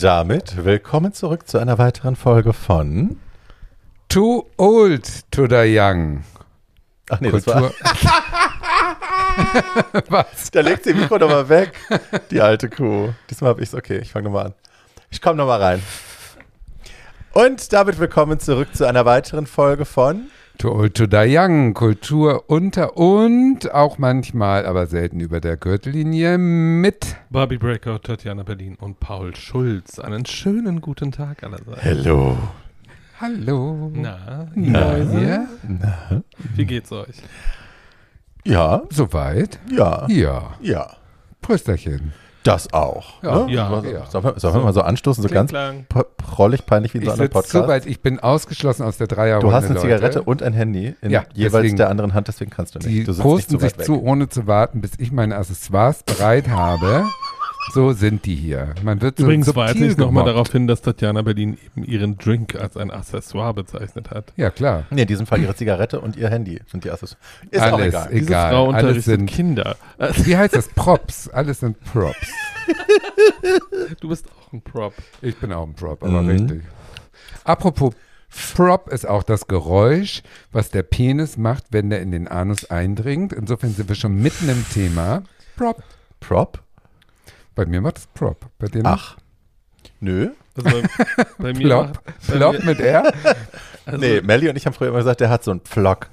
Damit willkommen zurück zu einer weiteren Folge von. Too old to die young. Ach nee, das war. Kultur. Was? Da legt sie Mikro nochmal weg, die alte Kuh. Diesmal habe ich es. Okay, ich fange nochmal an. Ich komme nochmal rein. Und damit willkommen zurück zu einer weiteren Folge von. Too old to die young. Kultur unter und auch manchmal, aber selten über der Gürtellinie mit. Barbie Breakout, Tatjana Berlin und Paul Schulz. Einen schönen guten Tag allerseits. Hello. Hallo. Na, Na, ja? Na, wie geht's euch? ja, Soweit? ja, Ja. ja. Prösterchen. Das auch. Ja, ne? ja, ja. Sollen wir, sollen wir mal so anstoßen, so Kling, ganz prollig, peinlich wie in Ich so einem sitze Podcast? so weit, ich bin ausgeschlossen aus der Dreierrunde. Du hast eine Leute. Zigarette und ein Handy in Ja, jeweils deswegen- der anderen Hand, deswegen kannst du nicht. Die du sitzt posten nicht zu sich weit weg. zu, ohne zu warten, bis ich meine Accessoires bereit habe. So sind die hier. Man wird so Übrigens weise ich nochmal darauf hin, dass Tatjana Berlin eben ihren Drink als ein Accessoire bezeichnet hat. Ja, klar. Nee, in diesem Fall ihre Zigarette und ihr Handy sind die Accessoires. Ist auch Alles egal. egal. Diese Frau alles unterrichtet sind, Kinder. Wie heißt das? Props. Alles sind Props. Du bist auch ein Prop. Ich bin auch ein Prop, aber Mhm. richtig. Apropos Prop ist auch das Geräusch, was der Penis macht, wenn der in den Anus eindringt. Insofern sind wir schon mitten im Thema. Prop. Prop? Bei mir macht es Prop. Bei dir? Ach. Nö. Also bei, bei mir Plop. Plop mit R. also, nee, Melly und ich haben früher immer gesagt, der hat so einen Pflock.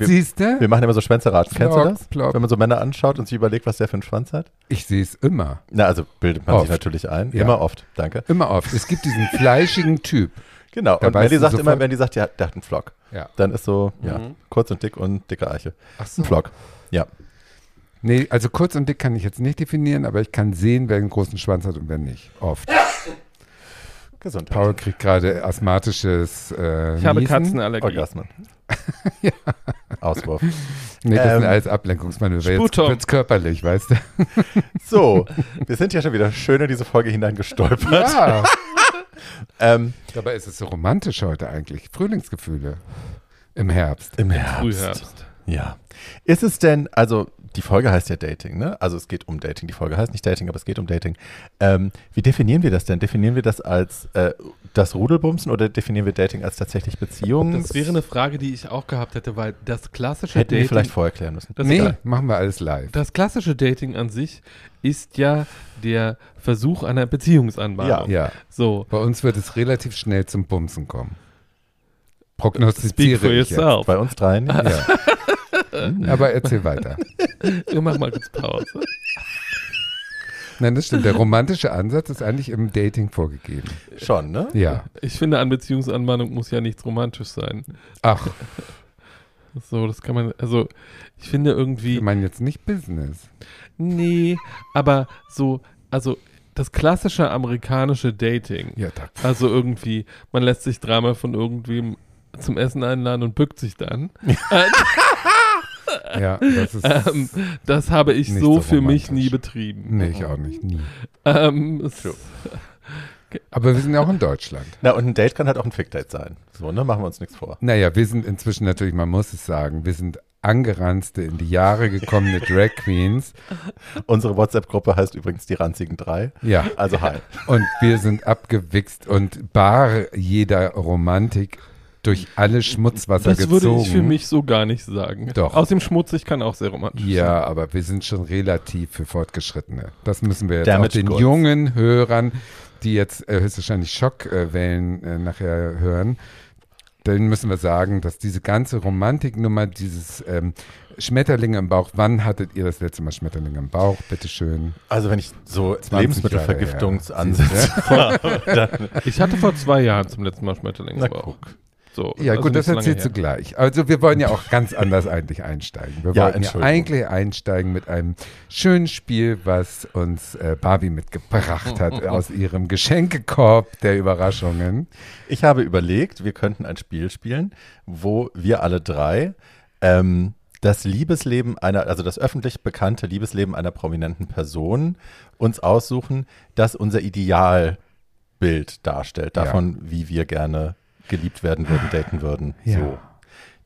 Siehst du? wir machen immer so Schwänzeraten. Kennst du das? plock. Wenn man so Männer anschaut und sich überlegt, was der für einen Schwanz hat? Ich sehe es immer. Na, also bildet man Oft. sich natürlich ein. Ja. Immer oft. Danke. Immer oft. Es gibt diesen fleischigen Typ. Genau. Da und Melly sagt sofort- immer, wenn die sagt, ja, der hat einen Flock. Ja. Dann ist so, ja, Mhm. kurz und dick und dicke Eiche. Ach so. Ein Flock. Ja. Nee, also kurz und dick kann ich jetzt nicht definieren, aber ich kann sehen, wer einen großen Schwanz hat und wer nicht. Oft. Gesundheit. Paul kriegt gerade asthmatisches äh, Ich habe Niesen. Katzenallergie. Orgasmen. Auswurf. Nee, das Ähm, sind alles Ablenkungsmanöver. Jetzt wird's körperlich, weißt du? So, wir sind ja schon wieder schön in diese Folge hineingestolpert. Ja. Ähm, Dabei ist es so romantisch heute eigentlich. Frühlingsgefühle im Herbst. Im Herbst. Frühherbst. Ja. Ist es denn, also die Folge heißt ja Dating, ne? Also es geht um Dating. Die Folge heißt nicht Dating, aber es geht um Dating. Ähm, wie definieren wir das denn? Definieren wir das als äh, das Rudelbumsen oder definieren wir Dating als tatsächlich Beziehungen? Das wäre eine Frage, die ich auch gehabt hätte, weil das klassische Hätten wir Dating, vielleicht vorher klären müssen. das, nee, machen wir alles live. das klassische Dating an sich ist ja der Versuch einer Beziehungsanbahnung. Ja. So, Bei uns wird es relativ schnell zum Bumsen kommen. speak Prognostiziere for ich jetzt. yourself. Bei uns dreien? Ja. Aber erzähl weiter. Wir machen mal kurz Pause. Nein, das stimmt. Der romantische Ansatz ist eigentlich im Dating vorgegeben. Schon, ne? Ja. Ich finde, an Beziehungsanbahnung muss ja nichts romantisch sein. Ach, So, das kann man, also ich finde irgendwie, ich meine jetzt nicht Business. nee, aber so, also das klassische amerikanische Dating, Ja, da, also irgendwie, man lässt sich dreimal von irgendwem zum Essen einladen und bückt sich dann. ja das ist. Ähm, das habe ich so, so für mich nie betrieben. nee, ich auch nicht. Nie. Ähm, True. Aber wir sind ja auch in Deutschland. Na, und ein Date kann halt auch ein Fick-Date sein. So, ne? Machen wir uns nichts vor. Naja, wir sind inzwischen natürlich, man muss es sagen, wir sind angeranzte, in die Jahre gekommene Drag Queens. Unsere WhatsApp-Gruppe heißt übrigens die ranzigen drei. Ja. Also hi. Und wir sind abgewichst und bar jeder Romantik durch alle Schmutzwasser das würde gezogen. ich für mich so gar nicht sagen. Doch. Außerdem schmutzig kann auch sehr romantisch sein. Ja, aber wir sind schon relativ für Fortgeschrittene. Das müssen wir jetzt auch Damaged den goods. jungen Hörern, die jetzt äh, höchstwahrscheinlich Schockwellen äh, nachher hören, denen müssen wir sagen, dass diese ganze Romantiknummer, dieses ähm, Schmetterlinge im Bauch, wann hattet ihr das letzte Mal Schmetterlinge im Bauch? Bitteschön. Also wenn ich so 20 Lebensmittelvergiftungsansätze dann Ich hatte vor zwei Jahren zum letzten Mal Schmetterlinge Na, im Bauch. guck. So, Ja, also gut, das so erzählst du gleich. Also wir wollen ja auch ganz anders eigentlich einsteigen. Wir Ja, wollten ja eigentlich einsteigen mit einem schönen Spiel, was uns äh, Barbie mitgebracht hat aus ihrem Geschenkekorb der Überraschungen. Ich habe überlegt, wir könnten ein Spiel spielen, wo wir alle drei ähm, das Liebesleben einer, also das öffentlich bekannte Liebesleben einer prominenten Person uns aussuchen, das unser Idealbild darstellt, Ja. davon, wie wir gerne geliebt werden würden, daten würden. Ja. So.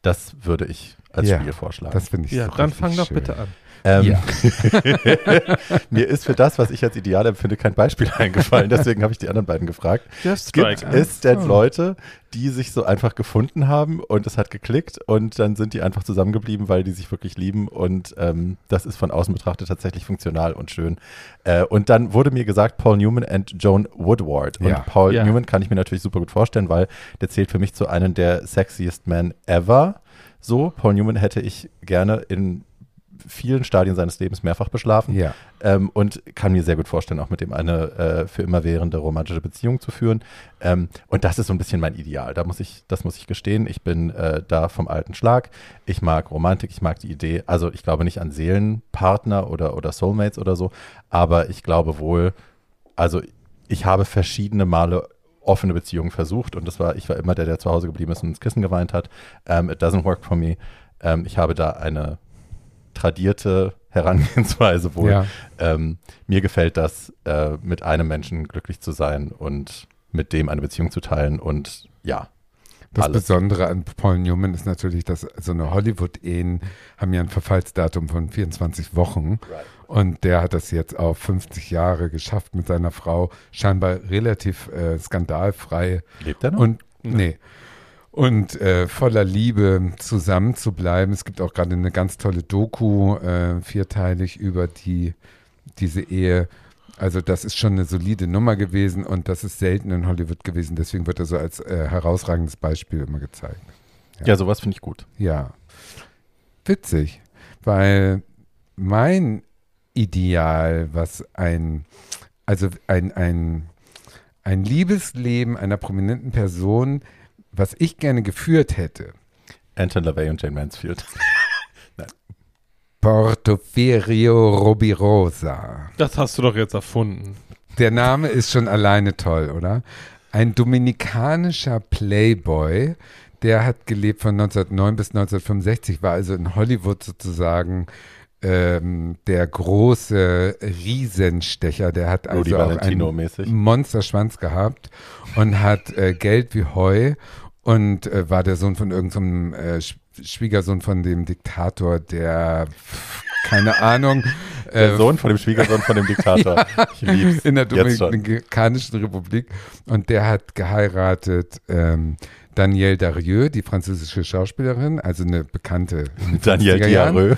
Das würde ich als Ja, Spiel vorschlagen. Das finde ich Ja, so dann fang doch schön. bitte an. Ähm, Ja. mir ist für das, was ich als ideal empfinde, kein Beispiel eingefallen. Deswegen habe ich die anderen beiden gefragt. Just Gibt es denn so. Leute, die sich so einfach gefunden haben und es hat geklickt und dann sind die einfach zusammengeblieben, weil die sich wirklich lieben und ähm, das ist von außen betrachtet tatsächlich funktional und schön. Äh, und dann wurde mir gesagt, Paul Newman und Joan Woodward. Und Ja. Paul Ja. Newman kann ich mir natürlich super gut vorstellen, weil der zählt für mich zu einem der sexiest men ever. So, Paul Newman hätte ich gerne in vielen Stadien seines Lebens mehrfach beschlafen Ja. ähm, und kann mir sehr gut vorstellen, auch mit dem eine äh, für immer währende romantische Beziehung zu führen. Ähm, und das ist so ein bisschen mein Ideal. Da muss ich, das muss ich gestehen. Ich bin äh, da vom alten Schlag. Ich mag Romantik, ich mag die Idee. Also ich glaube nicht an Seelenpartner oder, oder Soulmates oder so, aber ich glaube wohl, also ich habe verschiedene Male offene Beziehungen versucht und das war, ich war immer der, der zu Hause geblieben ist und ins Kissen geweint hat. Ähm, it doesn't work for me. Ähm, ich habe da eine tradierte Herangehensweise wohl. Ja. Ähm, mir gefällt das, äh, mit einem Menschen glücklich zu sein und mit dem eine Beziehung zu teilen und ja. Das alles. Besondere an Paul Newman ist natürlich, dass so eine Hollywood-Ehen haben ja ein Verfallsdatum von 24 Wochen. Und der hat das jetzt auf 50 Jahre geschafft mit seiner Frau, scheinbar relativ äh, skandalfrei Lebt er noch? und nee. Und äh, voller Liebe zusammen zu bleiben. Es gibt auch gerade eine ganz tolle Doku, äh, vierteilig über die, diese Ehe. Also das ist schon eine solide Nummer gewesen und das ist selten in Hollywood gewesen. Deswegen wird er so als äh, herausragendes Beispiel immer gezeigt. ja, sowas finde ich gut. Ja. Witzig, weil mein Ideal, was ein, also ein, ein, ein Liebesleben einer prominenten Person, was ich gerne geführt hätte, Anton LaVey und Jane Mansfield. Portoferio Robirosa. Das hast du doch jetzt erfunden. Der Name ist schon alleine toll, oder? Ein dominikanischer Playboy, der hat gelebt von 1909 bis 1965, war also in Hollywood sozusagen ähm, der große Riesenstecher. Der hat also auch einen. Monsterschwanz gehabt und hat äh, Geld wie Heu und äh, war der Sohn von irgendeinem äh, Sch- Schwiegersohn von dem Diktator, der keine Ahnung. Der äh, Sohn von dem Schwiegersohn von dem Diktator. Ich lieb's. in der. Dominikanischen Republik. Und der hat geheiratet ähm, Danielle Darieux, die französische Schauspielerin, also eine bekannte. in den Daniel 50er Jahren. Diarö.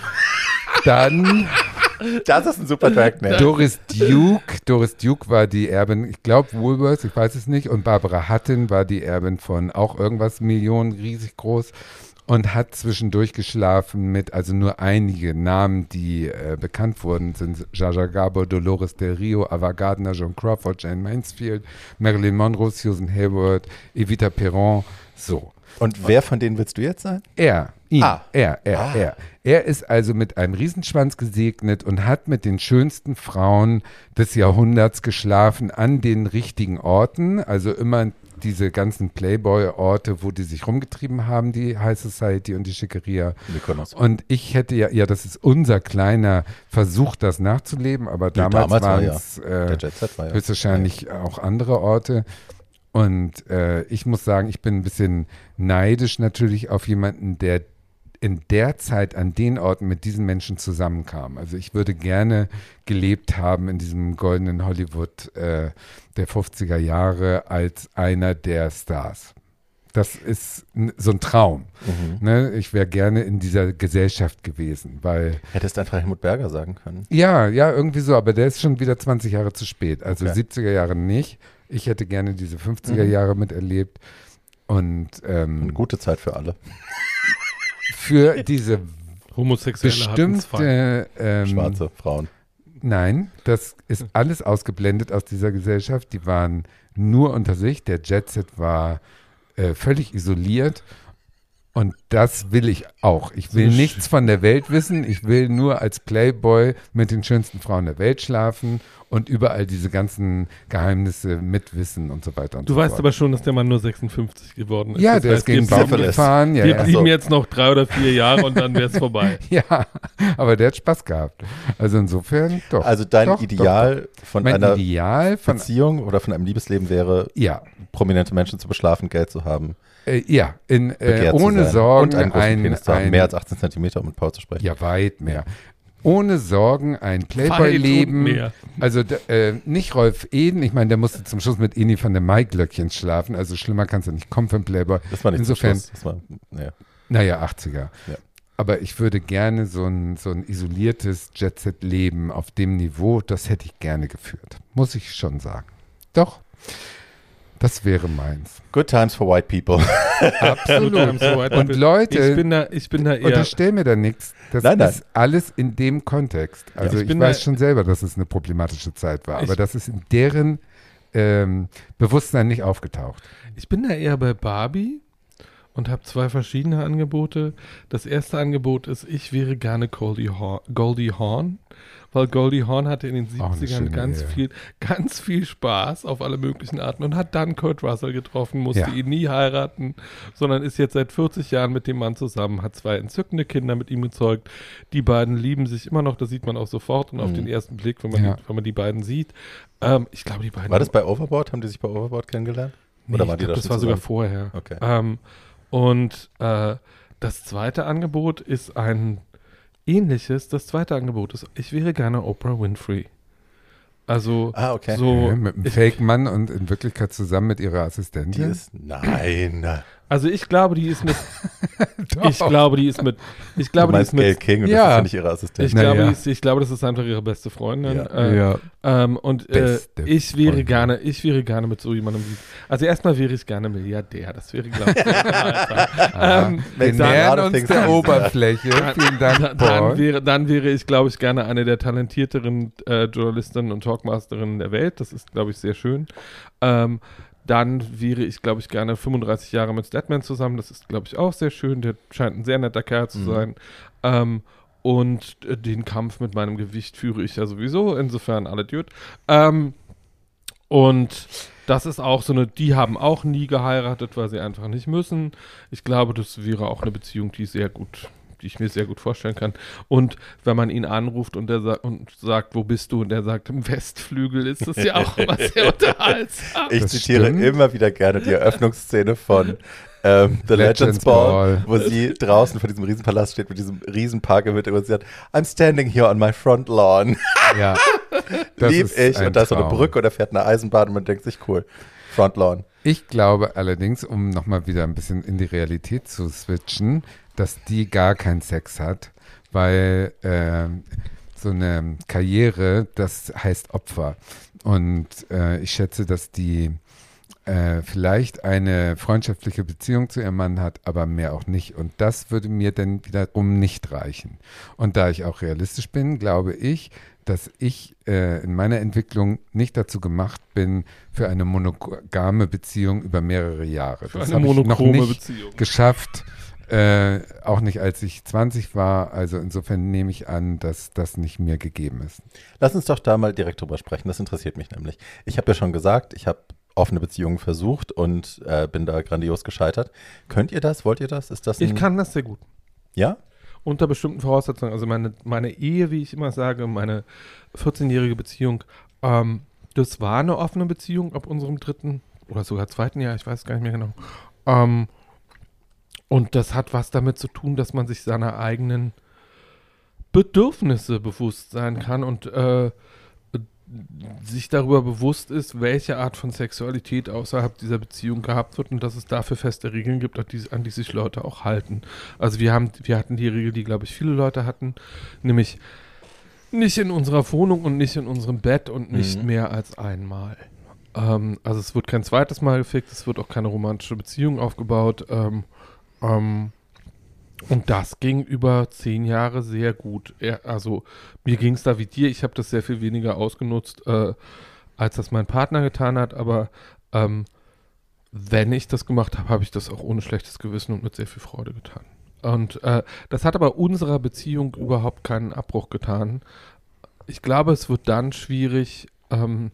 Dann Das ist ein super Track, ne? Doris Duke. Doris Duke war die Erbin, ich glaube Woolworths, ich weiß es nicht. Und Barbara Hutton war die Erbin von auch irgendwas Millionen, riesig groß. Und hat zwischendurch geschlafen mit, also nur einige Namen, die äh, bekannt wurden, sind Jaja Gabor, Dolores Del Rio, Ava Gardner, Joan Crawford, Jane Mansfield, Marilyn Monroe, Susan Hayward, Evita Perron. So. Und wer von denen willst du jetzt sein? Er, ihn, Ah. er, er, Ah. er. Er ist also mit einem Riesenschwanz gesegnet und hat mit den schönsten Frauen des Jahrhunderts geschlafen an den richtigen Orten. Also immer diese ganzen Playboy-Orte, wo die sich rumgetrieben haben, die High Society und die Schickeria. Und ich hätte ja, ja, das ist unser kleiner Versuch, das nachzuleben, aber damals, damals war waren ja. es Der äh, war ja. höchstwahrscheinlich auch andere Orte. Und äh, ich muss sagen, ich bin ein bisschen neidisch natürlich auf jemanden, der in der Zeit an den Orten mit diesen Menschen zusammenkam. Also ich würde gerne gelebt haben in diesem goldenen Hollywood äh, der 50er Jahre als einer der Stars. Das ist so ein Traum. Mhm. Ne? Ich wäre gerne in dieser Gesellschaft gewesen, weil Hättest einfach Helmut Berger sagen können. ja, ja, irgendwie so, aber der ist schon wieder 20 Jahre zu spät. Also Okay. 70er Jahre nicht. Ich hätte gerne diese 50er Mhm. Jahre miterlebt. Und Eine ähm, gute Zeit für alle. für diese Homosexuelle bestimmte ähm, Schwarze Frauen. Nein, das ist alles ausgeblendet aus dieser Gesellschaft. Die waren nur unter sich. Der Jetset war äh, völlig isoliert. Und das will ich auch. Ich will Sch- nichts von der Welt wissen. Ich will nur als Playboy mit den schönsten Frauen der Welt schlafen und überall diese ganzen Geheimnisse mitwissen und so weiter und Du so weißt fort. aber schon, dass der Mann nur 56 geworden ist. ja, Das der ist heißt, gegen wir den Baum gefahren. Ja, Wir ja. blieben so. jetzt noch drei oder vier Jahre und dann wäre es vorbei. ja, aber der hat Spaß gehabt. Also insofern doch. Also dein Doch, Ideal von mein einer Ideal von Beziehung oder von einem Liebesleben wäre, ja, prominente Menschen zu beschlafen, Geld zu haben, äh, ja, in, äh, ohne sein Sorgen und einen großen ein, Penis zu haben, ein mehr als 18 Zentimeter, um mit Paul zu sprechen. ja weit mehr. Ohne Sorgen ein Playboy-Leben. Also äh, nicht Rolf Eden, ich meine, der musste zum Schluss mit Eni van der Maiglöckchen schlafen, also schlimmer kannst du nicht kommen für einen Playboy. Das war nicht Insofern. Das war, nee. naja, 80er. Ja. Aber ich würde gerne so ein, so ein isoliertes Jet-Set-Leben auf dem Niveau, das hätte ich gerne geführt. Muss ich schon sagen. Doch, das wäre meins. Good times for white people. Absolut. Und ich Leute, bin da, ich bin da eher. unterstell mir da nichts. Das Nein, nein. ist alles in dem Kontext. Also Ich ich, bin weiß da- schon selber, dass es eine problematische Zeit war, aber Ich- das ist in deren ähm, Bewusstsein nicht aufgetaucht. Ich bin da eher bei Barbie und habe zwei verschiedene Angebote. Das erste Angebot ist, ich wäre gerne Goldie Hawn, Goldie Hawn weil Goldie Hawn hatte in den Auch eine 70ern schöne ganz viel, ganz viel Spaß auf alle möglichen Arten und hat dann Kurt Russell getroffen, musste Ja. ihn nie heiraten, sondern ist jetzt seit 40 Jahren mit dem Mann zusammen, hat zwei entzückende Kinder mit ihm gezeugt. Die beiden lieben sich immer noch, das sieht man auch sofort und auf Mhm. den ersten Blick, wenn man, Ja. die, wenn man die beiden sieht. Ähm, ich glaube, die beiden War das bei Overboard? Haben die sich bei Overboard kennengelernt? Nee, Oder waren die glaub, da das war sogar vorher. Okay. Ähm, und äh, das zweite Angebot ist ein ähnliches. Das zweite Angebot ist, ich wäre gerne Oprah Winfrey. Also Ah, okay. so, Ja, mit einem Fake-Mann und in Wirklichkeit zusammen mit ihrer Die Assistentin. ist, nein. Also ich glaube, die ist mit, ich glaube, die ist mit, ich Du glaube, die meinst ist Gail mit, King und Ja. das ist ja nicht ihre Assistentin. ich Na glaube, ja. die ist, ich glaube, das ist einfach ihre beste Freundin. Ja. Äh, ja. Ähm, und äh, ich wäre Freundin. gerne, ich wäre gerne mit so jemandem wie. Also erstmal wäre ich gerne Milliardär. Das wäre, glaube ich. Aha. ähm, Wir nähern uns der. Oberfläche. Vielen Dank, dann, Paul. dann, wäre, dann wäre ich, glaube ich, gerne eine der talentierteren äh, Journalistinnen und Talkmasterinnen der Welt. Das ist, glaube ich, sehr schön. Ähm, dann wäre ich, glaube ich, gerne 35 Jahre mit Statman zusammen. Das ist, glaube ich, auch sehr schön. Der scheint ein sehr netter Kerl zu Mhm. sein. Ähm, und äh, den Kampf mit meinem Gewicht führe ich ja sowieso. Insofern alle Dude. Ähm, und das ist auch so eine, die haben auch nie geheiratet, weil sie einfach nicht müssen. Ich glaube, das wäre auch eine Beziehung, die sehr gut, die ich mir sehr gut vorstellen kann. Und wenn man ihn anruft und der sa und sagt, wo bist du? Und der sagt, im Westflügel, ist das ja auch immer sehr unterhaltsam. Ich Das zitiere stimmt. immer wieder gerne die Eröffnungsszene von ähm, The Legends, Legends Ball, Ball. wo sie draußen vor diesem Riesenpalast steht mit diesem Riesenpark im Hintergrund. Sie sagt, I'm standing here on my front lawn. Ja. Das Lieb ist ich. ein Und da ist so eine. Brücke und er fährt eine Eisenbahn und man denkt sich, cool, Front Lawn. Ich glaube allerdings, um nochmal wieder ein bisschen in die Realität zu switchen, dass die gar keinen Sex hat, weil ähm, so eine Karriere, das heißt Opfer. Und äh, ich schätze, dass die äh, vielleicht eine freundschaftliche Beziehung zu ihrem Mann hat, aber mehr auch nicht. Und das würde mir dann wiederum nicht reichen. Und da ich auch realistisch bin, glaube ich, dass ich äh, in meiner Entwicklung nicht dazu gemacht bin für eine monogame Beziehung über mehrere Jahre. Für das eine habe ich noch nicht Beziehung. geschafft. Äh, auch nicht als ich 20 war. Also insofern nehme ich an, dass das nicht mir gegeben ist. Lass uns doch da mal direkt drüber sprechen. Das interessiert mich nämlich. Ich habe ja schon gesagt, ich habe offene Beziehungen versucht und äh, bin da grandios gescheitert. Könnt ihr das? Wollt ihr das? Ist das Ich kann das sehr gut. Ja? Unter bestimmten Voraussetzungen. Also meine, meine Ehe, wie ich immer sage, meine 14-jährige Beziehung, ähm, das war eine offene Beziehung ab unserem dritten oder sogar zweiten Jahr, ich weiß gar nicht mehr genau. Ähm, und das hat was damit zu tun, dass man sich seiner eigenen Bedürfnisse bewusst sein kann und äh, sich darüber bewusst ist, welche Art von Sexualität außerhalb dieser Beziehung gehabt wird und dass es dafür feste Regeln gibt, an die, an die sich Leute auch halten. Also wir haben, wir hatten die Regel, die glaube ich viele Leute hatten, nämlich nicht in unserer Wohnung und nicht in unserem Bett und nicht Mhm. mehr als einmal. Ähm, also es wird kein zweites Mal gefickt, es wird auch keine romantische Beziehung aufgebaut. Ähm, ähm, und das ging über zehn Jahre sehr gut. Er, also mir ging es da wie dir, ich habe das sehr viel weniger ausgenutzt, äh, als das mein Partner getan hat, aber ähm, wenn ich das gemacht habe, habe ich das auch ohne schlechtes Gewissen und mit sehr viel Freude getan. Und äh, das hat aber unserer Beziehung überhaupt keinen Abbruch getan. Ich glaube, es wird dann schwierig, ähm,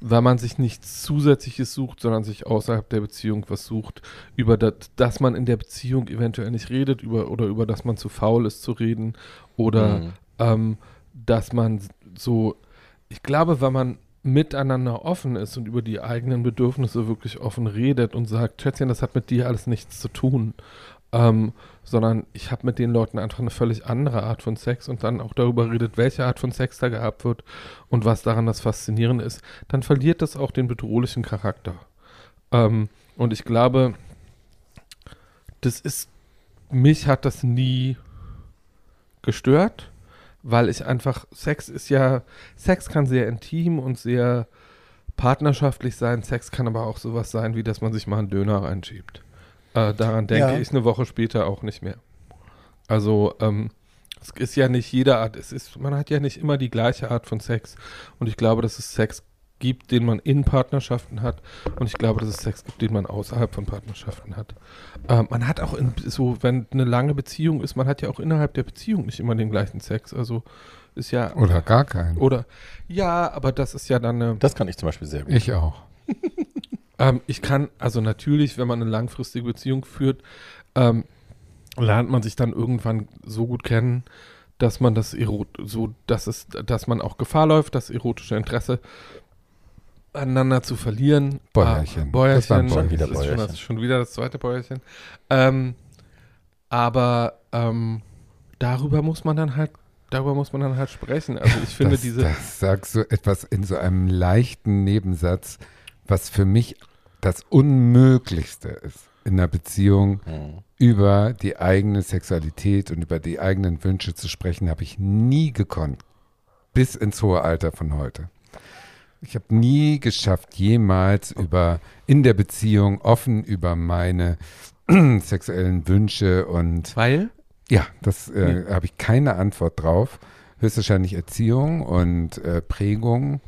weil man sich nichts Zusätzliches sucht, sondern sich außerhalb der Beziehung was sucht, über das, dass man in der Beziehung eventuell nicht redet, über oder über das man zu faul ist zu reden oder Mhm. ähm, dass man so, ich glaube, wenn man miteinander offen ist und über die eigenen Bedürfnisse wirklich offen redet und sagt, Schätzchen, das hat mit dir alles nichts zu tun, ähm, sondern ich habe mit den Leuten einfach eine völlig andere Art von Sex und dann auch darüber redet, welche Art von Sex da gehabt wird und was daran das Faszinierende ist, dann verliert das auch den bedrohlichen Charakter. Ähm, und ich glaube, das ist, mich hat das nie gestört, weil ich einfach, Sex ist ja, Sex kann sehr intim und sehr partnerschaftlich sein. Sex kann aber auch sowas sein, wie dass man sich mal einen Döner reinschiebt. Äh, daran denke Ja. ich eine Woche später auch nicht mehr. Also, ähm, es ist ja nicht jede Art, es ist, man hat ja nicht immer die gleiche Art von Sex. Und ich glaube, dass es Sex gibt, den man in Partnerschaften hat. Und ich glaube, dass es Sex gibt, den man außerhalb von Partnerschaften hat. Ähm, man hat auch in, so, wenn eine lange Beziehung ist, man hat ja auch innerhalb der Beziehung nicht immer den gleichen Sex. Also ist ja. Oder gar keinen. Oder ja, aber das ist ja dann eine. Das kann ich zum Beispiel sehr gut. Ich auch. Ähm, ich kann, also natürlich, wenn man eine langfristige Beziehung führt, ähm, lernt man sich dann irgendwann so gut kennen, dass man das erot so, dass es, dass man auch Gefahr läuft, das erotische Interesse aneinander zu verlieren. Bäuerchen. Ah, Bäuerchen. Das Schon Das wieder ist schon, Bäuerchen. das ist schon wieder das zweite Bäuerchen. Ähm, aber ähm, darüber muss man dann halt, darüber muss man dann halt sprechen. Also ich finde das, diese. Das sagst du etwas in so einem leichten Nebensatz, was für mich das Unmöglichste ist in einer Beziehung Mhm. über die eigene Sexualität und über die eigenen Wünsche zu sprechen, habe ich nie gekonnt. Bis ins hohe Alter von heute. Ich habe nie geschafft, jemals über in der Beziehung offen über meine sexuellen Wünsche und weil? ja, das äh, habe ich keine Antwort drauf. Höchstwahrscheinlich Erziehung und äh, Prägung.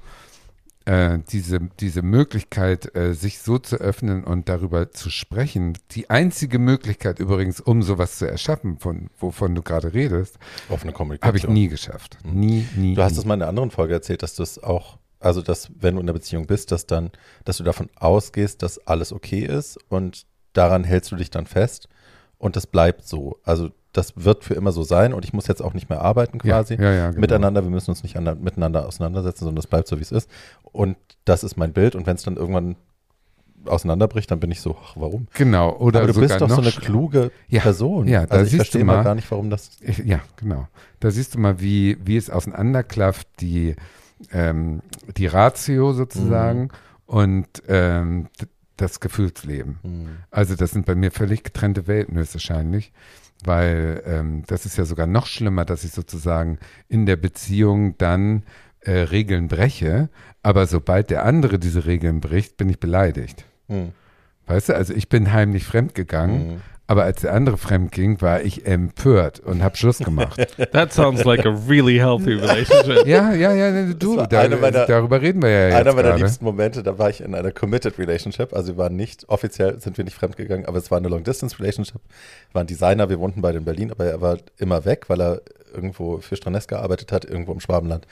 Äh, diese, diese Möglichkeit, äh, sich so zu öffnen und darüber zu sprechen, die einzige Möglichkeit übrigens, um sowas zu erschaffen, von, wovon du gerade redest, Offene Kommunikation. habe ich nie geschafft. Nie, nie. Du hast es mal in einer anderen Folge erzählt, dass du es auch, also dass, wenn du in einer Beziehung bist, dass dann, dass du davon ausgehst, dass alles okay ist und daran hältst du dich dann fest und das bleibt so. Also das wird für immer so sein und ich muss jetzt auch nicht mehr arbeiten quasi Ja, ja, ja, genau. miteinander. Wir müssen uns nicht an, miteinander auseinandersetzen, sondern das bleibt so, wie es ist. Und das ist mein Bild und wenn es dann irgendwann auseinanderbricht, dann bin ich so, ach, warum? Genau. Oder Aber du bist doch so eine kluge Person. ja, da also ich siehst verstehe du mal gar nicht, warum das. Ich, ja, genau. Da siehst du mal, wie, wie es auseinanderklafft, die, ähm, die Ratio sozusagen und ähm, das Gefühlsleben. Hm. Also das sind bei mir völlig getrennte Welten höchstwahrscheinlich, weil ähm, das ist ja sogar noch schlimmer, dass ich sozusagen in der Beziehung dann äh, Regeln breche, aber sobald der andere diese Regeln bricht, bin ich beleidigt. Hm. Weißt du, also ich bin heimlich fremdgegangen, Hm. Aber als der andere fremd ging, war ich empört und habe Schluss gemacht. That sounds like a really healthy relationship. ja, ja, ja, du, war da, eine meiner- darüber reden wir ja jetzt Einer meiner gerade. liebsten Momente, da war ich in einer committed Relationship. Also wir waren nicht, offiziell sind wir nicht fremdgegangen, aber es war eine Long-Distance-Relationship. War ein Designer, wir wohnten beide in Berlin, aber er war immer weg, weil er irgendwo für Stranes gearbeitet hat, irgendwo im Schwabenland.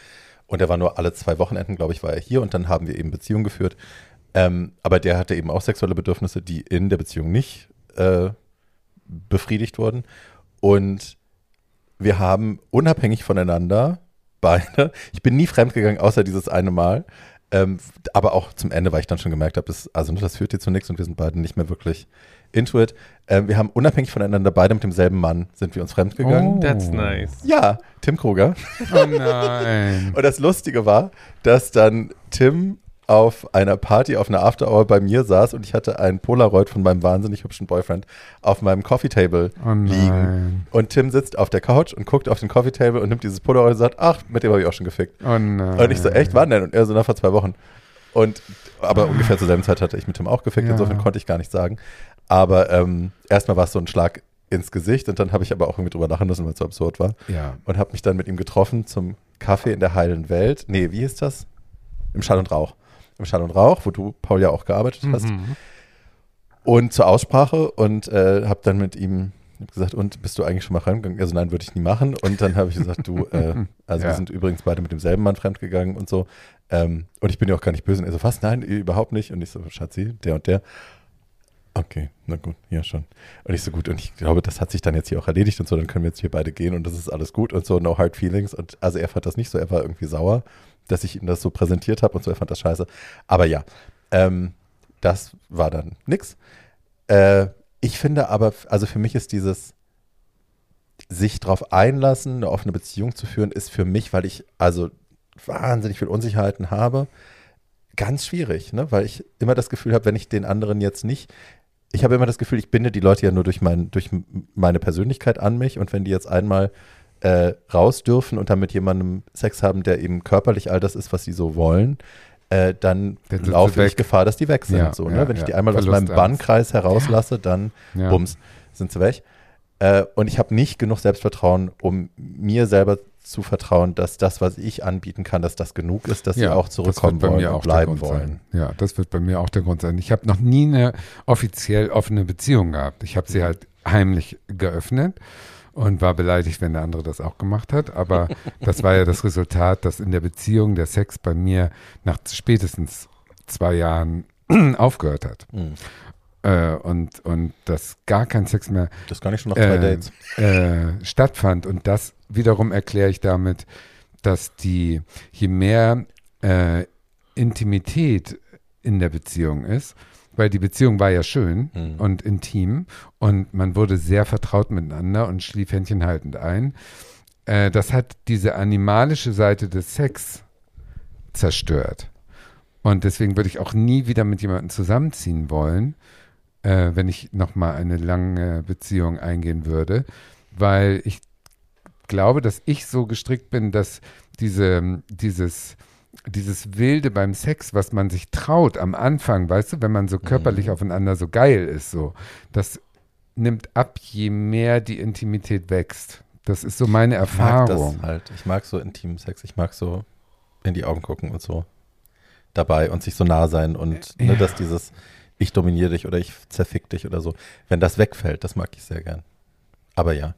Und er war nur alle zwei Wochenenden, glaube ich, war er hier und dann haben wir eben Beziehungen geführt. Ähm, aber der hatte eben auch sexuelle Bedürfnisse, die in der Beziehung nicht äh, befriedigt wurden. Und wir haben unabhängig voneinander beide, ich bin nie fremdgegangen, außer dieses eine Mal. Ähm, aber auch zum Ende, weil ich dann schon gemerkt habe, das, also das führt hier zu nichts und wir sind beide nicht mehr wirklich into it. Ähm, wir haben unabhängig voneinander beide mit demselben Mann sind wir uns fremdgegangen. Oh. That's nice. Ja, Tim Kruger. Oh nein. Und das Lustige war, dass dann Tim auf einer Party, auf einer After-Hour bei mir saß und ich hatte ein Polaroid von meinem wahnsinnig hübschen Boyfriend auf meinem Coffee-Table Oh liegen. Und Tim sitzt auf der Couch und guckt auf den Coffee-Table und nimmt dieses Polaroid und sagt, ach, mit dem habe ich auch schon gefickt. Oh. Und ich so, echt, wann denn? Und er so, na, vor zwei Wochen. Und, aber ungefähr zur selben Zeit hatte ich mit Tim auch gefickt, Ja. insofern konnte ich gar nicht sagen. Aber ähm, erstmal war es so ein Schlag ins Gesicht und dann habe ich aber auch irgendwie drüber lachen müssen, weil es so absurd war. Ja. Und habe mich dann mit ihm getroffen zum Kaffee in der heilen Welt. Nee, wie hieß das? Im Schall und Rauch. Im Schall und Rauch, wo du, Paul, ja auch gearbeitet hast. Mhm. Und zur Aussprache und äh, habe dann mit ihm gesagt, und bist du eigentlich schon mal fremdgegangen? Also nein, würde ich nie machen. Und dann habe ich gesagt, du, äh, also Ja. wir sind übrigens beide mit demselben Mann fremdgegangen und so. Ähm, und ich bin ja auch gar nicht böse. Und er so, was? Nein, überhaupt nicht. Und ich so, Schatzi, der und der. Okay, na gut, ja schon. Und ich so gut, und ich glaube, das hat sich dann jetzt hier auch erledigt und so, dann können wir jetzt hier beide gehen und das ist alles gut und so, no hard feelings. Und also er fand das nicht so, er war irgendwie sauer, dass ich ihm das so präsentiert habe und so, er fand das scheiße. Aber ja, ähm, das war dann nix. Äh, ich finde aber, also für mich ist dieses sich drauf einlassen, eine offene Beziehung zu führen, ist für mich, weil ich also wahnsinnig viel Unsicherheiten habe, ganz schwierig, ne? weil ich immer das Gefühl habe, wenn ich den anderen jetzt nicht, ich habe immer das Gefühl, ich binde die Leute ja nur durch, mein, durch meine Persönlichkeit an mich und wenn die jetzt einmal äh, raus dürfen und dann mit jemandem Sex haben, der eben körperlich all das ist, was sie so wollen, äh, dann laufe ich weg. Gefahr, dass die weg sind. Ja, so, ja, ne? Wenn ich ja. die einmal aus meinem. Bannkreis herauslasse, dann Ja. bums, sind sie weg. Äh, und ich habe nicht genug Selbstvertrauen, um mir selber zu vertrauen, dass das, was ich anbieten kann, dass das genug ist, dass sie auch zurückkommen wollen und auch der bleiben wollen. Sein. Ja, das wird bei mir auch der Grund sein. Ich habe noch nie eine offiziell offene Beziehung gehabt. Ich Mhm. habe sie halt heimlich geöffnet und war beleidigt, wenn der andere das auch gemacht hat. Aber das war ja das Resultat, dass in der Beziehung der Sex bei mir nach spätestens zwei Jahren aufgehört hat. Hm. Äh, und, und dass gar kein Sex mehr Das kann ich schon nach zwei äh, Dates. äh, stattfand. Und das wiederum erkläre ich damit, dass die, je mehr äh, Intimität in der Beziehung ist, weil die Beziehung war ja schön Mhm. und intim und man wurde sehr vertraut miteinander und schlief händchenhaltend ein. Äh, das hat diese animalische Seite des Sex zerstört. Und deswegen würde ich auch nie wieder mit jemandem zusammenziehen wollen, äh, wenn ich nochmal eine lange Beziehung eingehen würde, weil ich glaube, dass ich so gestrickt bin, dass diese, dieses, dieses Wilde beim Sex, was man sich traut am Anfang, weißt du, wenn man so körperlich Mhm. aufeinander so geil ist, so, das nimmt ab, je mehr die Intimität wächst. Das ist so meine Ich mag Erfahrung. das halt. Ich mag so intimen Sex. Ich mag so in die Augen gucken und so dabei und sich so nah sein und Ja. ne, dass dieses ich dominiere dich oder ich zerfick dich oder so. Wenn das wegfällt, das mag ich sehr gern. Aber ja.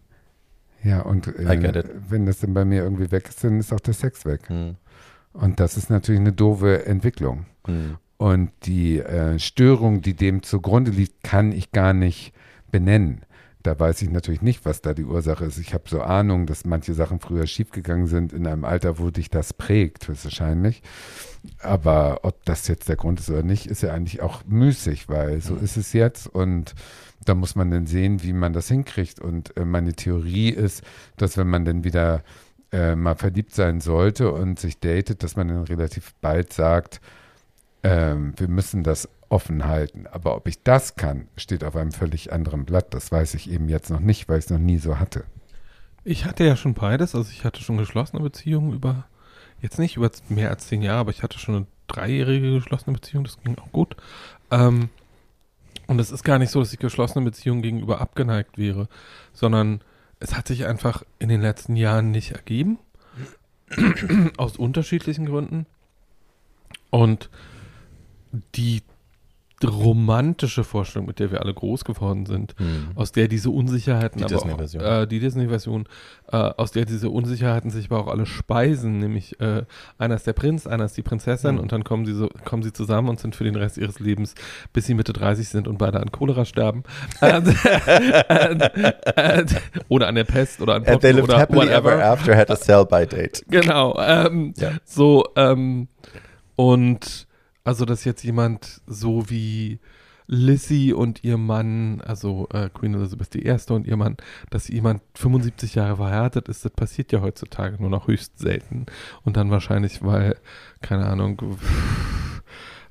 Ja, und äh, wenn das dann bei mir irgendwie weg ist, dann ist auch der Sex weg. Hm. Und das ist natürlich eine doofe Entwicklung. Hm. Und die äh, Störung, die dem zugrunde liegt, kann ich gar nicht benennen. Da weiß ich natürlich nicht, was da die Ursache ist. Ich habe so Ahnung, dass manche Sachen früher schiefgegangen sind in einem Alter, wo dich das prägt, höchstwahrscheinlich. Aber ob das jetzt der Grund ist oder nicht, ist ja eigentlich auch müßig, weil so ist es jetzt und da muss man dann sehen, wie man das hinkriegt. Und äh, meine Theorie ist, dass wenn man dann wieder äh, mal verliebt sein sollte und sich datet, dass man dann relativ bald sagt, ähm, wir müssen das offen halten. Aber ob ich das kann, steht auf einem völlig anderen Blatt. Das weiß ich eben jetzt noch nicht, weil ich es noch nie so hatte. Ich hatte ja schon beides, also ich hatte schon geschlossene Beziehungen über, jetzt nicht über mehr als zehn Jahre, aber ich hatte schon eine dreijährige geschlossene Beziehung, das ging auch gut. Ähm, und es ist gar nicht so, dass ich geschlossenen Beziehungen gegenüber abgeneigt wäre, sondern es hat sich einfach in den letzten Jahren nicht ergeben, aus unterschiedlichen Gründen. Und die romantische Vorstellung, mit der wir alle groß geworden sind, Hm. aus der diese Unsicherheiten, Die aber Disney-Version. Äh, die Disney-Version, äh, aus der diese Unsicherheiten sich aber auch alle speisen, nämlich äh, einer ist der Prinz, einer ist die Prinzessin Mhm. und dann kommen sie so, kommen sie zusammen und sind für den Rest ihres Lebens, bis sie Mitte 30 sind und beide an Cholera sterben. Oder an der Pest oder an And they Pocken lived oder happily whatever. ever after, had a sell-by date. Genau. Ähm, Ja. So, ähm, und also, dass jetzt jemand so wie Lissy und ihr Mann, also äh, Queen Elizabeth I. und ihr Mann, dass jemand 75 Jahre verheiratet ist, das passiert ja heutzutage nur noch höchst selten. Und dann wahrscheinlich, weil, keine Ahnung,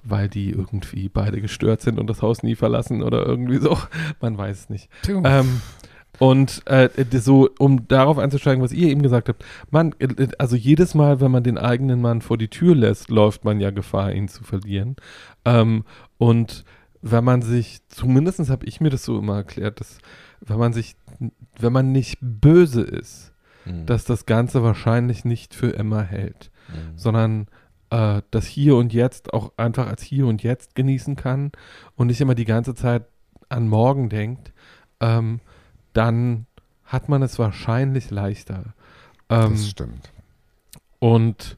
weil die irgendwie beide gestört sind und das Haus nie verlassen oder irgendwie so. Man weiß es nicht. Ähm, und äh, so, um darauf einzusteigen, was ihr eben gesagt habt, man, äh, also jedes Mal, wenn man den eigenen Mann vor die Tür lässt, läuft man ja Gefahr, ihn zu verlieren. Ähm, und wenn man sich, zumindest habe ich mir das so immer erklärt, dass wenn man sich, wenn man nicht böse ist, Hm. dass das Ganze wahrscheinlich nicht für immer hält, Hm. sondern äh, das Hier und Jetzt auch einfach als Hier und Jetzt genießen kann und nicht immer die ganze Zeit an morgen denkt, ähm, dann hat man es wahrscheinlich leichter. Ähm, das stimmt. und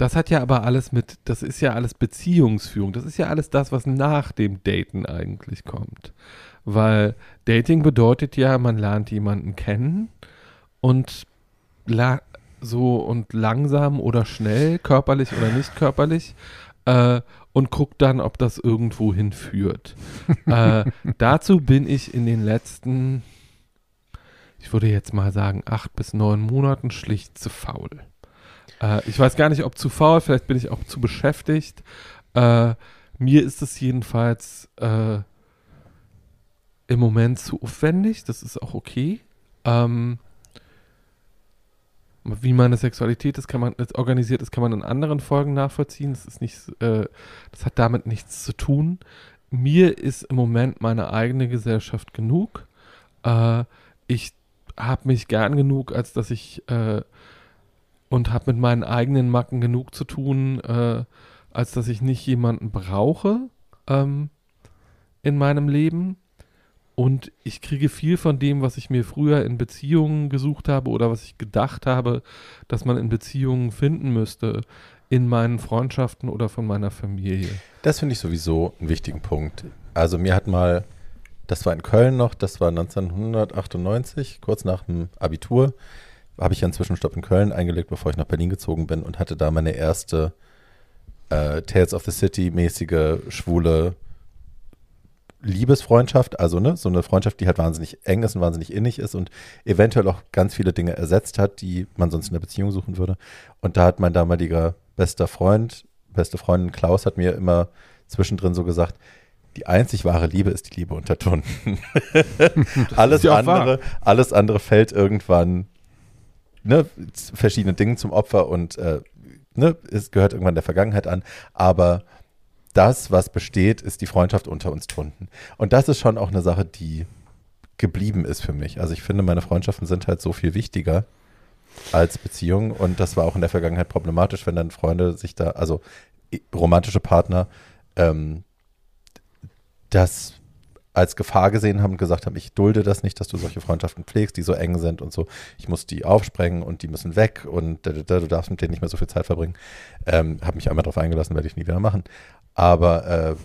das hat ja aber alles mit, das ist ja alles Beziehungsführung. Das ist ja alles das, was nach dem Daten eigentlich kommt. Weil Dating bedeutet ja, man lernt jemanden kennen und la so und langsam oder schnell, körperlich oder nicht körperlich, äh, und guckt dann, ob das irgendwo hinführt. äh, dazu bin ich in den letzten, ich würde jetzt mal sagen, acht bis neun Monaten schlicht zu faul. Äh, ich weiß gar nicht, ob zu faul, vielleicht bin ich auch zu beschäftigt. Äh, mir ist es jedenfalls äh, im Moment zu aufwendig, das ist auch okay. Ähm, wie meine Sexualität ist, kann man ist organisiert ist, kann man in anderen Folgen nachvollziehen. Das ist nicht, äh, das hat damit nichts zu tun. Mir ist im Moment meine eigene Gesellschaft genug. Äh, ich habe mich gern genug, als dass ich äh, und habe mit meinen eigenen Macken genug zu tun, äh, als dass ich nicht jemanden brauche ähm, in meinem Leben. Und ich kriege viel von dem, was ich mir früher in Beziehungen gesucht habe oder was ich gedacht habe, dass man in Beziehungen finden müsste, in meinen Freundschaften oder von meiner Familie. Das finde ich sowieso einen wichtigen Punkt. Also mir hat mal, das war in Köln noch, das war 1998, kurz nach dem Abitur, habe ich einen Zwischenstopp in Köln eingelegt, bevor ich nach Berlin gezogen bin und hatte da meine erste äh, Tales of the City mäßige schwule Liebesfreundschaft, also ne, so eine Freundschaft, die halt wahnsinnig eng ist und wahnsinnig innig ist und eventuell auch ganz viele Dinge ersetzt hat, die man sonst in der Beziehung suchen würde. Und da hat mein damaliger bester Freund, beste Freundin Klaus hat mir immer zwischendrin so gesagt, die einzig wahre Liebe ist die Liebe unter Tunden. alles ja andere, alles andere fällt irgendwann ne, verschiedene Dinge zum Opfer und äh, ne, es gehört irgendwann der Vergangenheit an, aber das, was besteht, ist die Freundschaft unter uns Tunden. Und das ist schon auch eine Sache, die geblieben ist für mich. Also ich finde, meine Freundschaften sind halt so viel wichtiger als Beziehungen und das war auch in der Vergangenheit problematisch, wenn dann Freunde sich da, also romantische Partner, ähm, das als Gefahr gesehen haben und gesagt haben, ich dulde das nicht, dass du solche Freundschaften pflegst, die so eng sind und so. Ich muss die aufsprengen und die müssen weg und du darfst mit denen nicht mehr so viel Zeit verbringen. Ähm, habe mich einmal darauf eingelassen, werde ich nie wieder machen. Aber äh,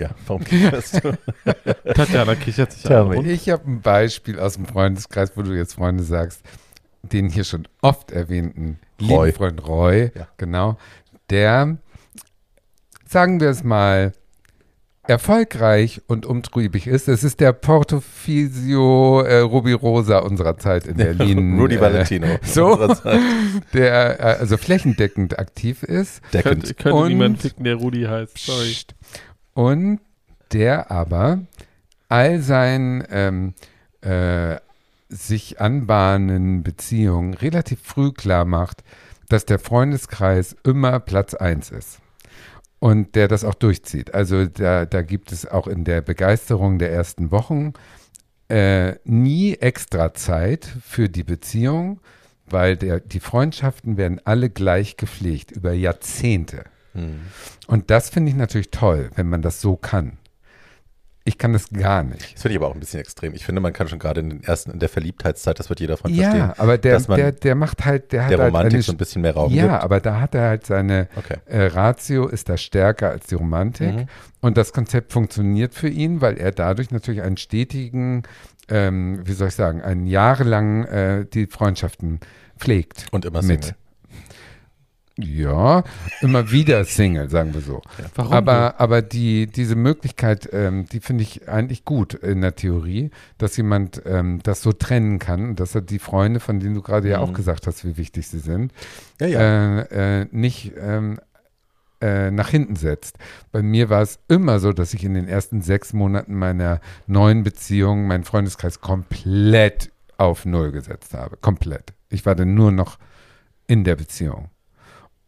ja, warum kicherst du? Tatjana kichert sich an. Ich habe ein Beispiel aus dem Freundeskreis, wo du jetzt Freunde sagst, den hier schon oft erwähnten Roy. lieben Freund Roy, Ja. genau, der, sagen wir es mal, erfolgreich und umtriebig ist. Es ist der Portofisio äh, Ruby Rosa unserer Zeit in Berlin. Rudy äh, Valentino. so, der äh, also flächendeckend aktiv ist. Deckend. könnte, könnte Und- niemand ficken, der Rudi heißt. Sorry. Psst. Und der aber all seinen ähm, äh, sich anbahnenden Beziehungen relativ früh klar macht, dass der Freundeskreis immer Platz eins ist. Und der das auch durchzieht. Also da, da gibt es auch in der Begeisterung der ersten Wochen äh, nie extra Zeit für die Beziehung, weil der, die Freundschaften werden alle gleich gepflegt über Jahrzehnte. Hm. Und das finde ich natürlich toll, wenn man das so kann. Ich kann das gar nicht. Das finde ich aber auch ein bisschen extrem. Ich finde, man kann schon gerade in den ersten, in der Verliebtheitszeit, das wird jeder von Ja, verstehen, aber der, dass man der, der macht halt, der hat der halt Romantik eine, so ein bisschen mehr Raum ja, gibt. aber da hat er halt seine Okay. äh, Ratio ist da stärker als die Romantik Mhm. und das Konzept funktioniert für ihn, weil er dadurch natürlich einen stetigen, ähm, wie soll ich sagen, einen jahrelang äh, die Freundschaften pflegt. Und immer mit. Ja, immer wieder Single, sagen wir so. Warum? Aber, aber die, diese Möglichkeit, ähm, die finde ich eigentlich gut in der Theorie, dass jemand ähm, das so trennen kann, dass er die Freunde, von denen du gerade ja auch Mhm. gesagt hast, wie wichtig sie sind, Ja, ja. äh, äh, nicht ähm, äh, nach hinten setzt. Bei mir war es immer so, dass ich in den ersten sechs Monaten meiner neuen Beziehung meinen Freundeskreis komplett auf Null gesetzt habe. Komplett. Ich war dann nur noch in der Beziehung.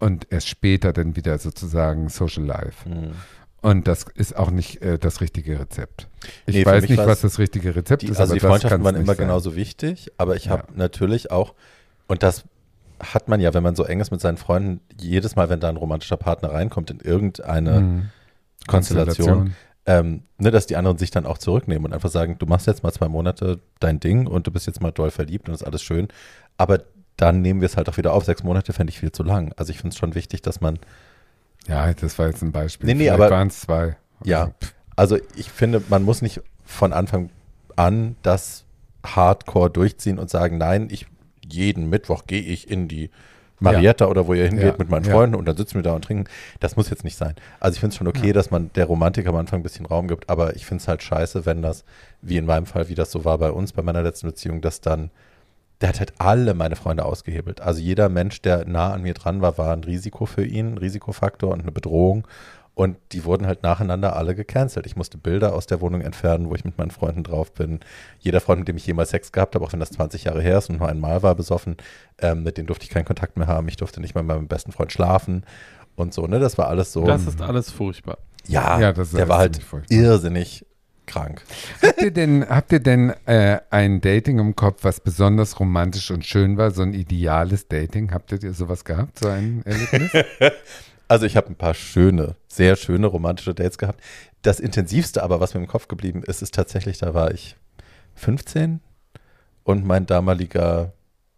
Und erst später dann wieder sozusagen Social Life. Hm. Und das ist auch nicht äh, das richtige Rezept. Ich Nee, weiß nicht, was das richtige Rezept Die, ist. also die Freundschaften waren immer sein. genauso wichtig, aber ich Ja. habe natürlich auch, und das hat man ja, wenn man so eng ist mit seinen Freunden, jedes Mal, wenn da ein romantischer Partner reinkommt in irgendeine Mhm. Konstellation, ähm, ne, dass die anderen sich dann auch zurücknehmen und einfach sagen, du machst jetzt mal zwei Monate dein Ding und du bist jetzt mal doll verliebt und ist alles schön. Aber dann nehmen wir es halt auch wieder auf. Sechs Monate fände ich viel zu lang. Also ich finde es schon wichtig, dass man. Ja, das war jetzt ein Beispiel. Nee, nee, Vielleicht aber. waren es zwei. Ja. Also ich finde, man muss nicht von Anfang an das Hardcore durchziehen und sagen, nein, ich jeden Mittwoch gehe ich in die Marietta ja. oder wo ihr hingeht ja. mit meinen Freunden ja. und dann sitzen wir da und trinken. Das muss jetzt nicht sein. Also ich finde es schon okay, dass man der Romantik am Anfang ein bisschen Raum gibt, aber ich finde es halt scheiße, wenn das, wie in meinem Fall, wie das so war bei uns, bei meiner letzten Beziehung, dass dann, der hat halt alle meine Freunde ausgehebelt. Also jeder Mensch, der nah an mir dran war, war ein Risiko für ihn, ein Risikofaktor und eine Bedrohung. Und die wurden halt nacheinander alle gecancelt. Ich musste Bilder aus der Wohnung entfernen, wo ich mit meinen Freunden drauf bin. Jeder Freund, mit dem ich jemals Sex gehabt habe, auch wenn das 20 Jahre her ist und nur einmal war besoffen, ähm, mit dem durfte ich keinen Kontakt mehr haben. Ich durfte nicht mal mit meinem besten Freund schlafen und so, ne? Das war alles so. Das ist alles furchtbar. Ja, ja der war halt irrsinnig krank. Habt ihr denn, habt ihr denn äh, ein Dating im Kopf, was besonders romantisch und schön war? So ein ideales Dating? Habt ihr sowas gehabt, so ein Erlebnis? Also ich habe ein paar schöne, sehr schöne romantische Dates gehabt. Das intensivste aber, was mir im Kopf geblieben ist, ist tatsächlich, da war ich 15 und mein damaliger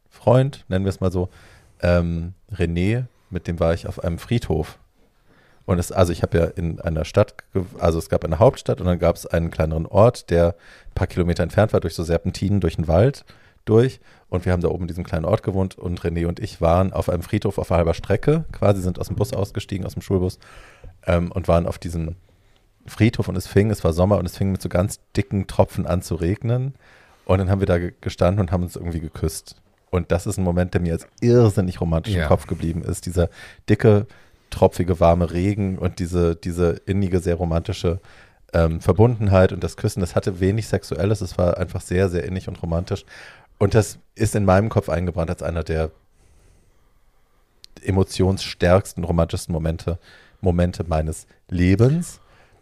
Freund, nennen wir es mal so, ähm, René, mit dem war ich auf einem Friedhof. Und es, also ich habe ja in einer Stadt, also es gab eine Hauptstadt und dann gab es einen kleineren Ort, der ein paar Kilometer entfernt war, durch so Serpentinen, durch den Wald durch. Und wir haben da oben in diesem kleinen Ort gewohnt und René und ich waren auf einem Friedhof auf halber Strecke, quasi sind aus dem Bus ausgestiegen, aus dem Schulbus ähm, und waren auf diesem Friedhof und es fing, es war Sommer und es fing mit so ganz dicken Tropfen an zu regnen. Und dann haben wir da gestanden und haben uns irgendwie geküsst. Und das ist ein Moment, der mir als irrsinnig romantisch ja. im Kopf geblieben ist. Dieser dicke, tropfige, warme Regen und diese, diese innige, sehr romantische ähm, Verbundenheit und das Küssen. Das hatte wenig Sexuelles. Es war einfach sehr, sehr innig und romantisch. Und das ist in meinem Kopf eingebrannt als einer der emotionsstärksten, romantischsten Momente, Momente meines Lebens.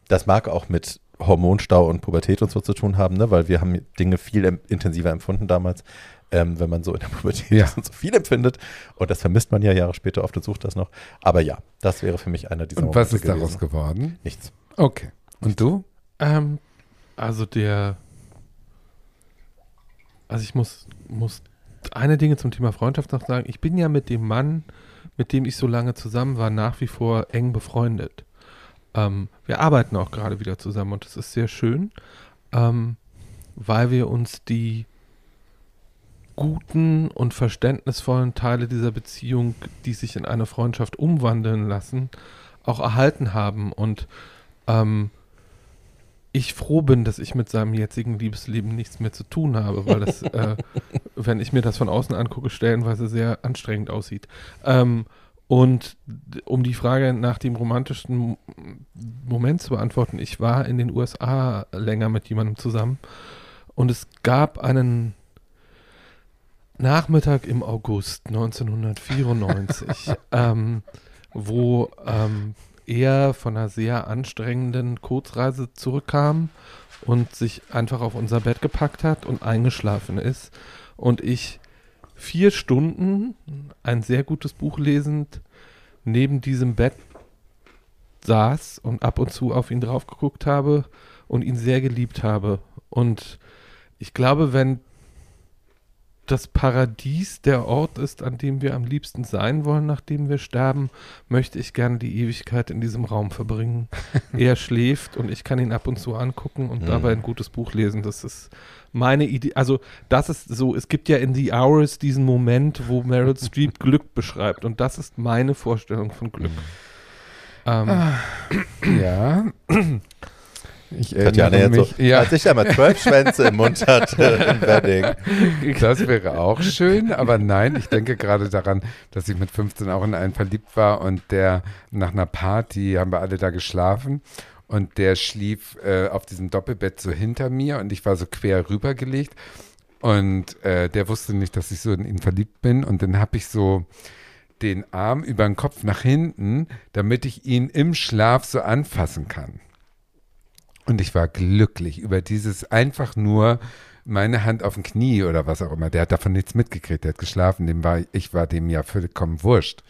Das mag auch mit Hormonstau und Pubertät und so zu tun haben, ne? weil wir haben Dinge viel intensiver empfunden damals, ähm, wenn man so in der Pubertät ja. ist und so viel empfindet. Und das vermisst man ja Jahre später oft und sucht das noch. Aber ja, das wäre für mich einer dieser und Momente was ist gewesen. daraus geworden? Nichts. Okay. Und du? Ähm, also der also ich muss, muss eine Dinge zum Thema Freundschaft noch sagen. Ich bin ja mit dem Mann, mit dem ich so lange zusammen war, nach wie vor eng befreundet. Ähm, wir arbeiten auch gerade wieder zusammen und das ist sehr schön, ähm, weil wir uns die guten und verständnisvollen Teile dieser Beziehung, die sich in eine Freundschaft umwandeln lassen, auch erhalten haben. Und ähm, ich froh bin, dass ich mit seinem jetzigen Liebesleben nichts mehr zu tun habe, weil das, äh, wenn ich mir das von außen angucke, stellenweise sehr anstrengend aussieht. Ähm, und um die Frage nach dem romantischsten Moment zu beantworten, ich war in den USA länger mit jemandem zusammen und es gab einen Nachmittag im August 1994, ähm, wo ähm, er von einer sehr anstrengenden Kurzreise zurückkam und sich einfach auf unser Bett gepackt hat und eingeschlafen ist. Und ich vier Stunden ein sehr gutes Buch lesend neben diesem Bett saß und ab und zu auf ihn drauf geguckt habe und ihn sehr geliebt habe. Und ich glaube, wenn das Paradies der Ort ist, an dem wir am liebsten sein wollen, nachdem wir sterben, möchte ich gerne die Ewigkeit in diesem Raum verbringen. er schläft und ich kann ihn ab und zu angucken und mhm. dabei ein gutes Buch lesen. Das ist meine Idee. Also, das ist so, es gibt ja in The Hours diesen Moment, wo Meryl Streep Glück beschreibt und das ist meine Vorstellung von Glück. Mhm. Ähm, ja. Ich Tatjana jetzt mich, so, ja. als ich einmal zwölf Schwänze im Mund hatte im Wedding. Das wäre auch schön, aber nein, ich denke gerade daran, dass ich mit 15 auch in einen verliebt war und der nach einer Party haben wir alle da geschlafen und der schlief äh, auf diesem Doppelbett so hinter mir und ich war so quer rübergelegt und äh, der wusste nicht, dass ich so in ihn verliebt bin und dann habe ich so den Arm über den Kopf nach hinten, damit ich ihn im Schlaf so anfassen kann. Und ich war glücklich über dieses einfach nur meine Hand auf dem Knie oder was auch immer. Der hat davon nichts mitgekriegt. Der hat geschlafen. Dem war, ich war dem ja vollkommen wurscht.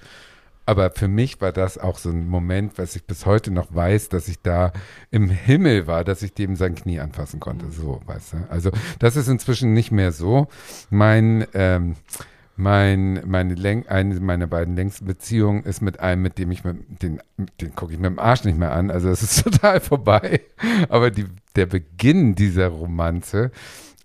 Aber für mich war das auch so ein Moment, was ich bis heute noch weiß, dass ich da im Himmel war, dass ich dem sein Knie anfassen konnte. So, weißt du. Also das ist inzwischen nicht mehr so. Mein, ähm, mein, meine Läng eine meiner beiden längsten Beziehungen ist mit einem, mit dem ich mit, den, den gucke ich mit dem Arsch nicht mehr an. Also es ist total vorbei. Aber die, der Beginn dieser Romanze,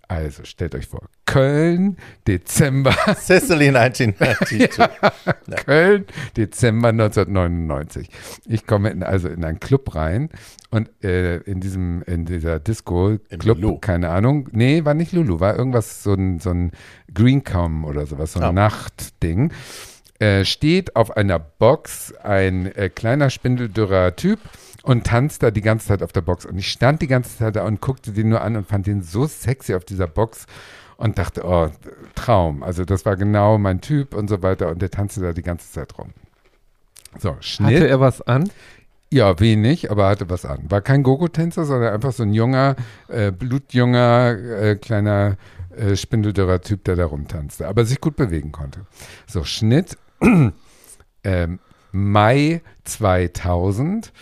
also stellt euch vor, Köln, Dezember. Sicily 1992. ja, Köln, Dezember 1999. Ich komme in, also in einen Club rein und äh, in diesem, in dieser Disco, Im Club, Lulu. keine Ahnung. Nee, war nicht Lulu, war irgendwas, so ein, so ein Greencom oder sowas, so ein Ah. Nachtding. Äh, steht auf einer Box ein äh, kleiner spindeldürrer Typ und tanzt da die ganze Zeit auf der Box. Und ich stand die ganze Zeit da und guckte den nur an und fand den so sexy auf dieser Box und dachte, oh, Traum. Also das war genau mein Typ und so weiter. Und der tanzte da die ganze Zeit rum. So, Schnitt. Hatte er was an? Ja, wenig, aber hatte was an. War kein Gogo-Tänzer, sondern einfach so ein junger, äh, blutjunger, äh, kleiner, äh, spindeldürrer Typ, der da rumtanzte, aber sich gut bewegen konnte. So, Schnitt, ähm, Mai 2000.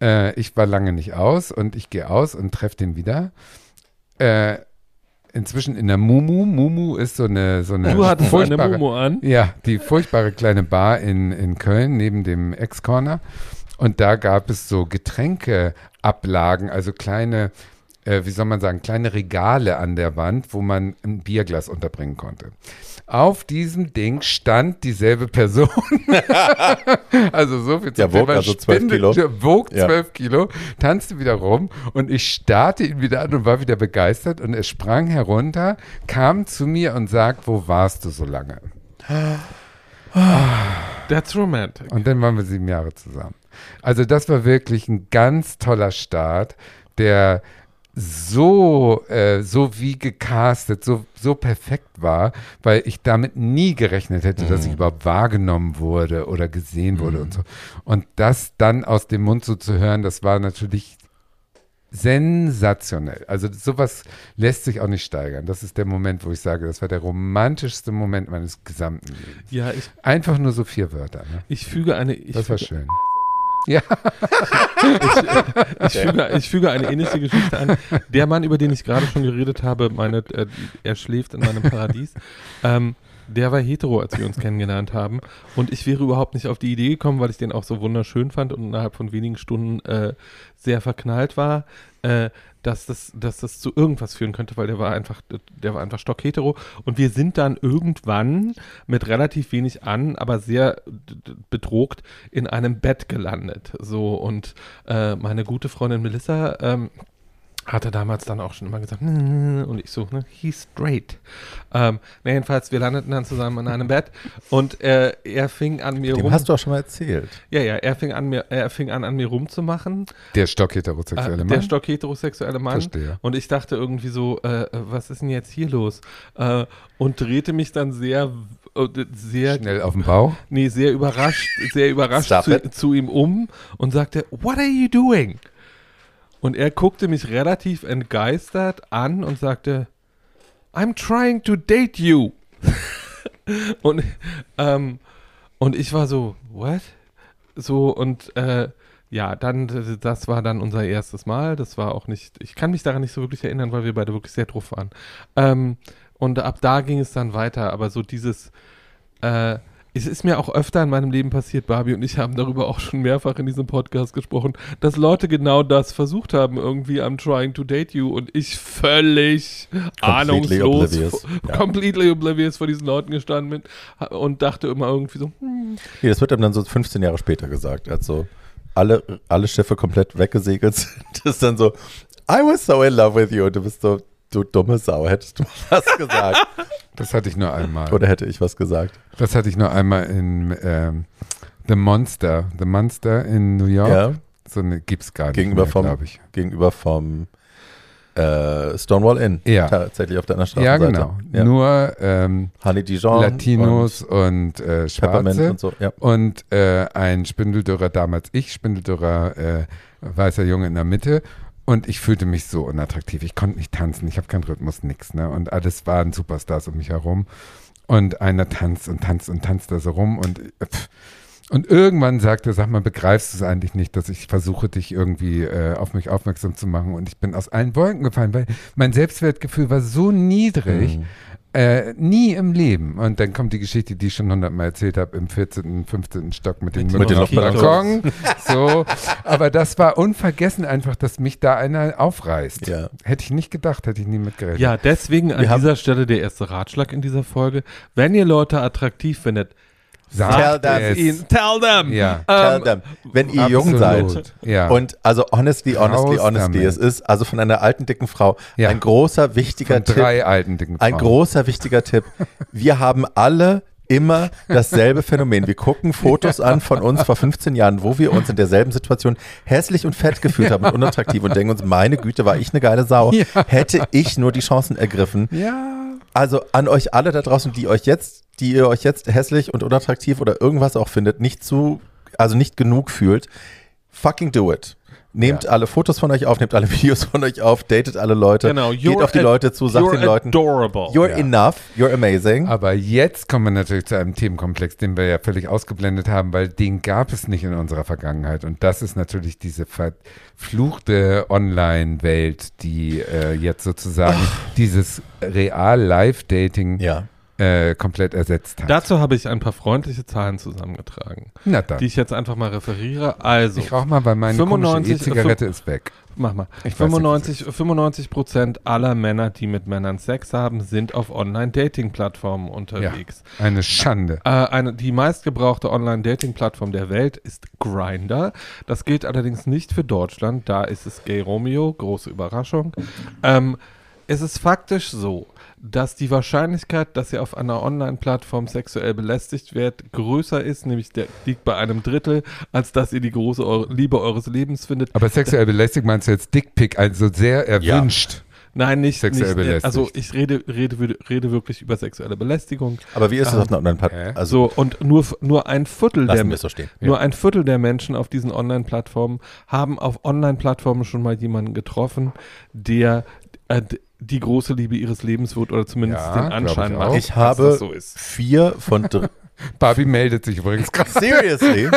Äh, ich war lange nicht aus und ich gehe aus und treffe den wieder. Äh, inzwischen in der Mumu. Mumu ist so eine, so eine Du hattest eine furchtbare- Momo an. ja, die furchtbare kleine Bar in, in Köln neben dem Ex-Corner. Und da gab es so Getränkeablagen, also kleine, äh, wie soll man sagen, kleine Regale an der Wand, wo man ein Bierglas unterbringen konnte. Auf diesem Ding stand dieselbe Person. also so viel Der zum wog Thema also 12 Spindel- Kilo. Der wog Ja. 12 Kilo, tanzte wieder rum und ich starrte ihn wieder an und war wieder begeistert und er sprang herunter, kam zu mir und sagt, wo warst du so lange? That's romantic. Und dann waren wir sieben Jahre zusammen. Also das war wirklich ein ganz toller Start, der so, äh, so wie gecastet, so, so perfekt war, weil ich damit nie gerechnet hätte, dass ich überhaupt wahrgenommen wurde oder gesehen wurde und so. Und das dann aus dem Mund so zu hören, das war natürlich sensationell. Also sowas lässt sich auch nicht steigern. Das ist der Moment, wo ich sage, das war der romantischste Moment meines gesamten Lebens. Ja, ich, Einfach nur so vier Wörter. Ne? ich füge eine. Ich Das war füge, schön. Ja. Ich füge, ich füge eine ähnliche Geschichte an. Der Mann, über den ich gerade schon geredet habe, meine, äh, er schläft in meinem Paradies, ähm, der war hetero, als wir uns kennengelernt haben. Und ich wäre überhaupt nicht auf die Idee gekommen, weil ich den auch so wunderschön fand und innerhalb von wenigen Stunden äh, sehr verknallt war, äh, dass, das, dass das zu irgendwas führen könnte, weil der war einfach, der war einfach stockhetero. Und wir sind dann irgendwann mit relativ wenig an, aber sehr bedroht in einem Bett gelandet. So und äh, meine gute Freundin Melissa ähm, hatte damals dann auch schon immer gesagt, und ich so, ne, he's straight. Ähm, na, jedenfalls, wir landeten dann zusammen in einem Bett und äh, er fing an mir Dem rum. hast du auch schon mal erzählt. ja, ja, er fing an mir, er fing an an mir rumzumachen. Der stockheterosexuelle Äh, Mann. der stockheterosexuelle Mann. Verstehe. Und ich dachte irgendwie so, äh, was ist denn jetzt hier los? Äh, und drehte mich dann sehr, äh, sehr, Schnell auf den Bauch. nee, sehr überrascht, sehr überrascht zu, zu ihm um und sagte, what are you doing? Und er guckte mich relativ entgeistert an und sagte, I'm trying to date you. und, ähm, und ich war so, what? So, und äh, ja, dann, das war dann unser erstes Mal. Das war auch nicht, ich kann mich daran nicht so wirklich erinnern, weil wir beide wirklich sehr drauf waren. Ähm, und ab da ging es dann weiter, aber so dieses, äh, es ist mir auch öfter in meinem Leben passiert, Barbie und ich haben darüber auch schon mehrfach in diesem Podcast gesprochen, dass Leute genau das versucht haben, irgendwie I'm trying to date you und ich völlig Completely ahnungslos, oblivious. Ja. completely oblivious vor diesen Leuten gestanden bin und dachte immer irgendwie so, hm, Nee, das wird ihm dann so 15 Jahre später gesagt. Hat so alle, alle Schiffe komplett weggesegelt sind. Das ist dann so, I was so in love with you. Und du bist so, du dumme Sau, hättest du was gesagt. Das hatte ich nur einmal. Oder hätte ich was gesagt. Das hatte ich nur einmal in ähm, The Monster. The Monster in New York. Ja, So eine gibt's gar nicht Gegenüber mehr, vom- glaube ich. gegenüber vom äh, Stonewall Inn. Ja. Tatsächlich auf der anderen Ja, genau. Nur ähm, Honey Dijon. Latinos und, äh, und Peppermint Schwarze. und so. Ja. und äh, ein Spindeldürrer, damals ich, Spindeldürrer, äh, weißer Junge in der Mitte. Und ich fühlte mich so unattraktiv. Ich konnte nicht tanzen, ich habe keinen Rhythmus, nix. Ne? Und alles waren Superstars um mich herum. Und einer tanzt und tanzt und tanzt da so rum. Und, pff. Und irgendwann sagt er, sag mal, begreifst du es eigentlich nicht, dass ich versuche, dich irgendwie äh, auf mich aufmerksam zu machen und ich bin aus allen Wolken gefallen, weil mein Selbstwertgefühl war so niedrig, Mhm. Äh, nie im Leben. Und dann kommt die Geschichte, die ich schon hundertmal erzählt habe, im 14., 15. Stock mit den Mit den Mücken auf dem. Balkon. So, aber das war unvergessen einfach, dass mich da einer aufreißt. Ja. Hätte ich nicht gedacht, hätte ich nie mitgerechnet. Ja, deswegen an Wir dieser Stelle der erste Ratschlag in dieser Folge. Wenn ihr Leute attraktiv findet, Sagt Tell them. es. ihnen, tell them. Ja. Tell Ähm, them, wenn ihr jung seid Absolut. Ja. und also honestly, honestly, Raus honestly, damit. es ist also von einer alten dicken Frau Ja. ein großer wichtiger Von Tipp. drei alten dicken Ein Frauen. großer wichtiger Tipp. Wir haben alle immer dasselbe Phänomen. Wir gucken Fotos an von uns vor 15 Jahren, wo wir uns in derselben Situation hässlich und fett gefühlt haben und unattraktiv und denken uns, meine Güte, war ich eine geile Sau. Ja. Hätte ich nur die Chancen ergriffen. Ja. Also an euch alle da draußen, die euch jetzt, die ihr euch jetzt hässlich und unattraktiv oder irgendwas auch findet, nicht zu, also nicht genug fühlt, fucking do it. Nehmt alle Fotos von euch auf, nehmt alle Videos von euch auf, datet alle Leute, Genau, geht auf die Leute zu, sagt den Leuten, adorable. you're Ja. enough, you're amazing. Aber jetzt kommen wir natürlich zu einem Themenkomplex, den wir ja völlig ausgeblendet haben, weil den gab es nicht in unserer Vergangenheit. Und das ist natürlich diese verfluchte Online-Welt, die äh, jetzt sozusagen dieses Real-Life-Dating Ja. Äh, komplett ersetzt hat. Dazu habe ich ein paar freundliche Zahlen zusammengetragen, Na dann. die ich jetzt einfach mal referiere. Also, ich rauche mal, weil meine 95 komische E-Zigarette ist weg. mach mal. Ich weiß 95, 95 Prozent aller Männer, die mit Männern Sex haben, sind auf Online-Dating-Plattformen unterwegs. Eine Schande. Äh, eine, die meistgebrauchte Online-Dating-Plattform der Welt ist Grindr. Das gilt allerdings nicht für Deutschland. Da ist es Gay Romeo. Große Überraschung. Ähm, es ist faktisch so, dass die Wahrscheinlichkeit, dass ihr auf einer Online-Plattform sexuell belästigt werdet, größer ist, nämlich der liegt bei einem Drittel, als dass ihr die große Eu Liebe eures Lebens findet. Aber sexuell belästigt meinst du jetzt Dickpick, also sehr erwünscht. Nein, nicht Sexuell nicht, belästigt. Also ich rede, rede, rede wirklich über sexuelle Belästigung. Aber wie ist es auf einer anderen Hä? Plattform? Also So, und nur, nur ein Viertel der so. Nur ein Viertel der Menschen auf diesen Online-Plattformen haben auf Online-Plattformen schon mal jemanden getroffen, der äh, die große Liebe ihres Lebens wird oder zumindest Ja, den Anschein ich macht. Ich dass habe das so ist. vier von drei. Barbie meldet sich übrigens gerade. Seriously?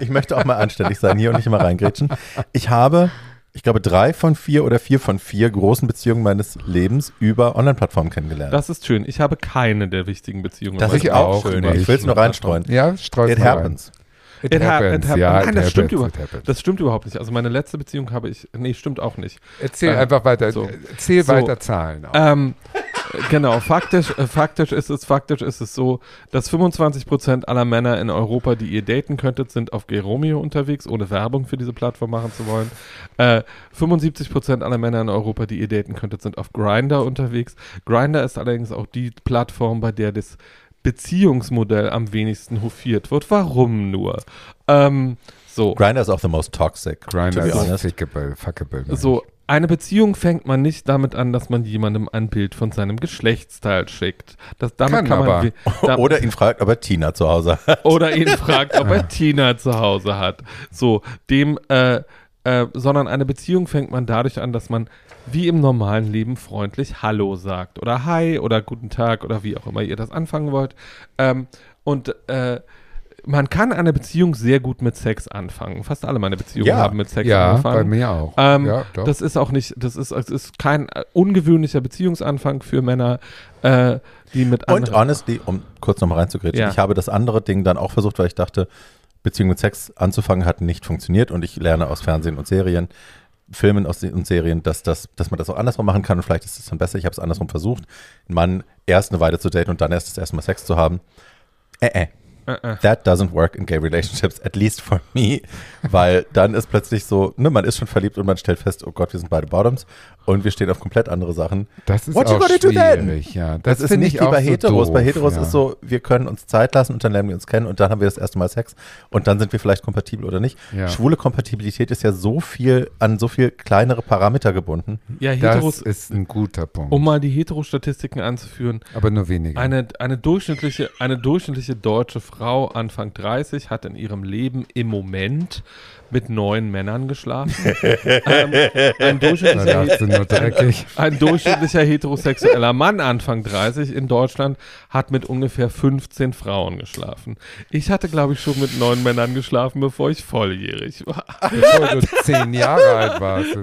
Ich möchte auch mal anständig sein hier und nicht immer reingrätschen. Ich habe, ich glaube, drei von vier oder vier von vier großen Beziehungen meines Lebens über Online-Plattformen kennengelernt. Das ist schön. Ich habe keine der wichtigen Beziehungen. Das ist ich auch schön. nicht. Ich will es nur reinstreuen. Ja, streut It mal rein. It, It ha- happens. it happens. Ja, Nein, it das stimmt, happens, über, it happens. das stimmt überhaupt nicht. Also meine letzte Beziehung habe ich, nee, stimmt auch nicht. Erzähl äh, einfach weiter. so. Erzähl So. weiter Zahlen. Auch. Ähm, äh, genau, faktisch, äh, faktisch ist es, faktisch ist es so, dass 25% aller Männer in Europa, die ihr daten könntet, sind auf Gay Romeo unterwegs, ohne Werbung für diese Plattform machen zu wollen. Äh, 75% aller Männer in Europa, die ihr daten könntet, sind auf Grindr unterwegs. Grindr ist allerdings auch die Plattform, bei der das Beziehungsmodell am wenigsten hofiert wird. Warum nur? Ähm, so. Grindr ist auch the most toxic, Grindr to ist fickable, fuckable. So, eine Beziehung fängt man nicht damit an, dass man jemandem ein Bild von seinem Geschlechtsteil schickt. Das, damit Kann kann, man aber. da, Oder ihn fragt, ob er Tina zu Hause hat. oder ihn fragt, ob er Tina zu Hause hat. So, dem, äh, äh, sondern eine Beziehung fängt man dadurch an, dass man wie im normalen Leben freundlich Hallo sagt oder Hi oder Guten Tag oder wie auch immer ihr das anfangen wollt. Ähm, und äh, man kann eine Beziehung sehr gut mit Sex anfangen. Fast alle meine Beziehungen Ja. haben mit Sex ja, angefangen. bei mir auch. Ähm, ja, doch. Das ist auch nicht, das ist, es ist kein äh, ungewöhnlicher Beziehungsanfang für Männer, äh, die mit Und anderen. honestly, um kurz nochmal reinzugrätschen, Ja. ich habe das andere Ding dann auch versucht, weil ich dachte, Beziehung mit Sex anzufangen hat nicht funktioniert und ich lerne aus Fernsehen und Serien, Filmen aus und Serien, dass, das, dass man das auch andersrum machen kann und vielleicht ist es dann besser. Ich habe es andersrum versucht, einen Mann erst eine Weile zu daten und dann erst das erste Mal Sex zu haben. Äh, äh. Äh. That doesn't work in gay relationships, at least for me, weil dann ist plötzlich so, ne, man ist schon verliebt und man stellt fest, oh Gott, wir sind beide Bottoms und wir stehen auf komplett andere Sachen. das ist What you auch gonna do then? schwierig. Ja, Das, das, ist nicht ich wie bei so Heteros. doof, bei Heteros ja. ist so, wir können uns Zeit lassen und dann lernen wir uns kennen und dann haben wir das erste Mal Sex und dann sind wir vielleicht kompatibel oder nicht. Ja. Schwule Kompatibilität ist ja so viel an so viel kleinere Parameter gebunden. Ja, Das Heteros, ist ein guter Punkt. um mal die Hetero-Statistiken anzuführen, aber nur wenige. eine, eine, durchschnittliche, eine durchschnittliche deutsche Frau Frau Anfang 30 hat in ihrem Leben im Moment mit neun Männern geschlafen. ähm, ein, durchschnittlicher, ein, durchschnittlicher, heterosexueller Mann Anfang 30 in Deutschland hat mit ungefähr 15 Frauen geschlafen. Ich hatte, glaube ich, schon mit neun Männern geschlafen, bevor ich volljährig war. Bevor du zehn Jahre alt warst.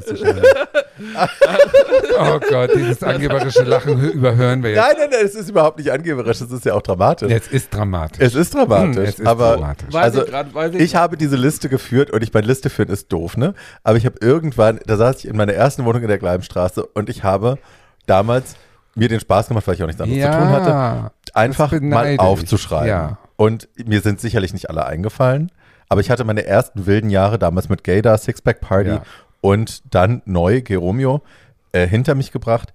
oh Gott, dieses angeberische Lachen überhören wir jetzt. Nein, nein, nein, es ist überhaupt nicht angeberisch, es ist ja auch dramatisch. Es ist dramatisch. Es ist dramatisch, hm, es ist aber dramatisch. also grad, ich, ich habe diese Liste geführt und ich meine, Liste führen ist doof, ne? Aber ich habe irgendwann, da saß ich in meiner ersten Wohnung in der Gleibenstraße und ich habe damals mir den Spaß gemacht, weil ich auch nichts anderes ja, zu tun hatte, einfach mal aufzuschreiben. Ja. Und mir sind sicherlich nicht alle eingefallen, aber ich hatte meine ersten wilden Jahre damals mit Gaydar, Sixpack Party ja. Und dann neu Geromeo äh, hinter mich gebracht.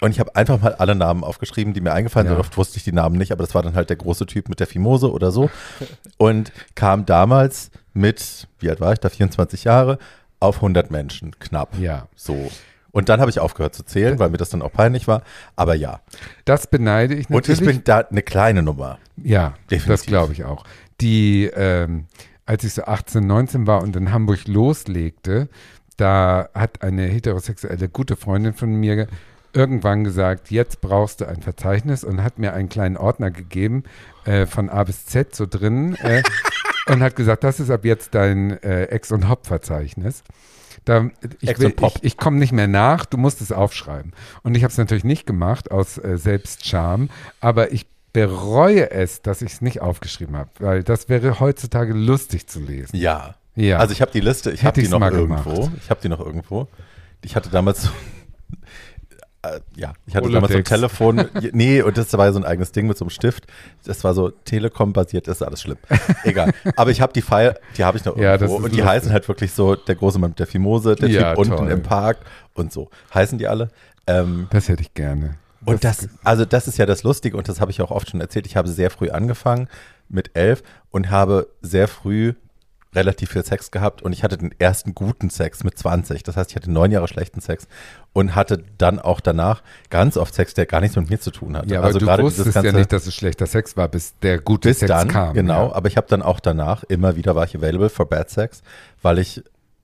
Und ich habe einfach mal alle Namen aufgeschrieben, die mir eingefallen sind. Ja. Oft wusste ich die Namen nicht, aber das war dann halt der große Typ mit der Fimose oder so. Und kam damals mit, wie alt war ich da, 24 Jahre, auf 100 Menschen, knapp. Ja. So. Und dann habe ich aufgehört zu zählen, weil mir das dann auch peinlich war. Aber ja. Das beneide ich natürlich. Und ich bin da eine kleine Nummer. Ja, Definitiv. das glaube ich auch. Die, ähm, als ich so 18, 19 war und in Hamburg loslegte, da hat eine heterosexuelle gute Freundin von mir irgendwann gesagt, jetzt brauchst du ein Verzeichnis und hat mir einen kleinen Ordner gegeben äh, von A bis Z so drin äh, und hat gesagt, das ist ab jetzt dein äh, Ex- und Hop-Verzeichnis. Da, ich, ich, ich komme nicht mehr nach, du musst es aufschreiben. Und ich habe es natürlich nicht gemacht aus äh, Selbstscham, aber ich bereue es, dass ich es nicht aufgeschrieben habe, weil das wäre heutzutage lustig zu lesen. Ja. Ja. Also ich habe die Liste, ich habe die noch irgendwo. Gemacht. Ich habe die noch irgendwo. Ich hatte damals so äh, ja, ich hatte Holodex. damals so ein Telefon. nee, und das war so ein eigenes Ding mit so einem Stift. Das war so Telekom-basiert, das ist alles schlimm. Egal. Aber ich habe die File, die habe ich noch ja, irgendwo. und die lustig. heißen halt wirklich so, der große Mann mit der Fimose, der ja, Typ toll. unten im Park und so. Heißen die alle. Ähm, das hätte ich gerne. Und das, also das ist ja das Lustige und das habe ich auch oft schon erzählt. Ich habe sehr früh angefangen mit elf und habe sehr früh relativ viel Sex gehabt und ich hatte den ersten guten Sex mit 20. Das heißt, ich hatte neun Jahre schlechten Sex und hatte dann auch danach ganz oft Sex, der gar nichts mit mir zu tun hatte. Ja, aber also du gerade wusstest ganze, ja nicht, dass es schlechter Sex war, bis der gute bis Sex dann, kam. Genau, ja. aber ich habe dann auch danach immer wieder war ich available for bad sex, weil ich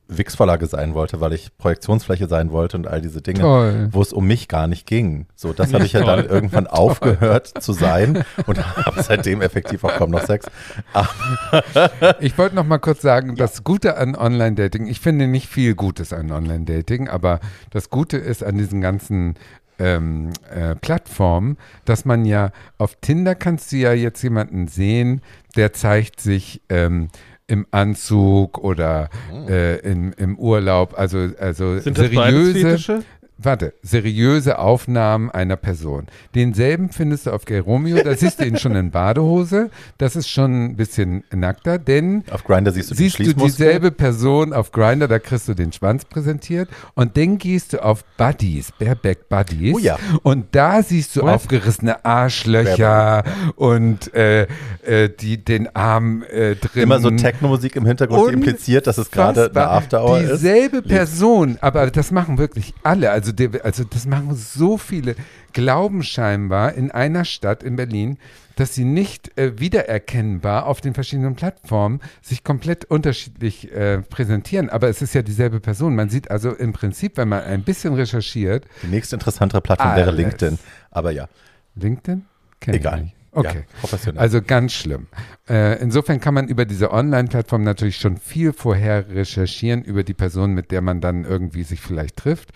Wix-Vorlage sein wollte, weil ich Projektionsfläche sein wollte und all diese Dinge, wo es um mich gar nicht ging. So, das habe ich ja dann irgendwann aufgehört zu sein und habe seitdem effektiv auch kaum noch Sex. ich wollte noch mal kurz sagen, das Gute an Online-Dating, ich finde nicht viel Gutes an Online-Dating, aber das Gute ist an diesen ganzen ähm, äh, Plattformen, dass man ja auf Tinder kannst du ja jetzt jemanden sehen, der zeigt sich ähm, im Anzug oder oh. äh, in, im Urlaub. Also, also Sind seriöse warte, seriöse Aufnahmen einer Person. Denselben findest du auf Geromeo, da siehst du ihn schon in Badehose, das ist schon ein bisschen nackter, denn auf Grinder siehst du siehst du dieselbe Person auf Grinder, da kriegst du den Schwanz präsentiert und dann gehst du auf Buddies, Bareback Buddies oh ja. und da siehst du Was? aufgerissene Arschlöcher Bareback. und äh, äh, die, den Arm äh, drin. Immer so Techno-Musik im Hintergrund, die impliziert, dass es gerade eine After-Hour ist. Dieselbe Person, aber das machen wirklich alle, also also, der, also das machen so viele, glauben scheinbar in einer Stadt in Berlin, dass sie nicht äh, wiedererkennbar auf den verschiedenen Plattformen sich komplett unterschiedlich äh, präsentieren. Aber es ist ja dieselbe Person. Man sieht also im Prinzip, wenn man ein bisschen recherchiert. Die nächste interessantere Plattform alles. wäre LinkedIn. Aber ja. LinkedIn? Kenn Egal. Okay. Ja, professionell. Also ganz schlimm. Äh, insofern kann man über diese Online-Plattform natürlich schon viel vorher recherchieren über die Person, mit der man dann irgendwie sich vielleicht trifft.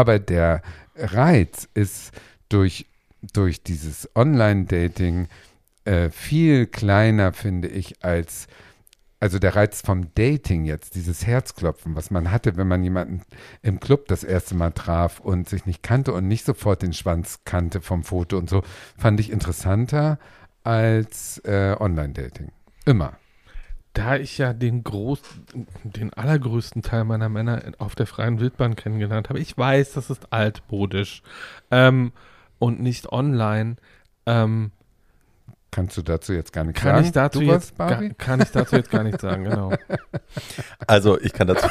Aber der Reiz ist durch, durch dieses Online-Dating äh, viel kleiner, finde ich, als also der Reiz vom Dating jetzt, dieses Herzklopfen, was man hatte, wenn man jemanden im Club das erste Mal traf und sich nicht kannte und nicht sofort den Schwanz kannte vom Foto und so, fand ich interessanter als äh, Online-Dating. Immer da ich ja den groß, den allergrößten Teil meiner Männer auf der freien Wildbahn kennengelernt habe, ich weiß, das ist altmodisch ähm, und nicht online. Ähm, Kannst du dazu jetzt gar nichts kann sagen? Ich dazu jetzt, gar, kann ich dazu jetzt gar nichts sagen, genau. Also ich kann dazu,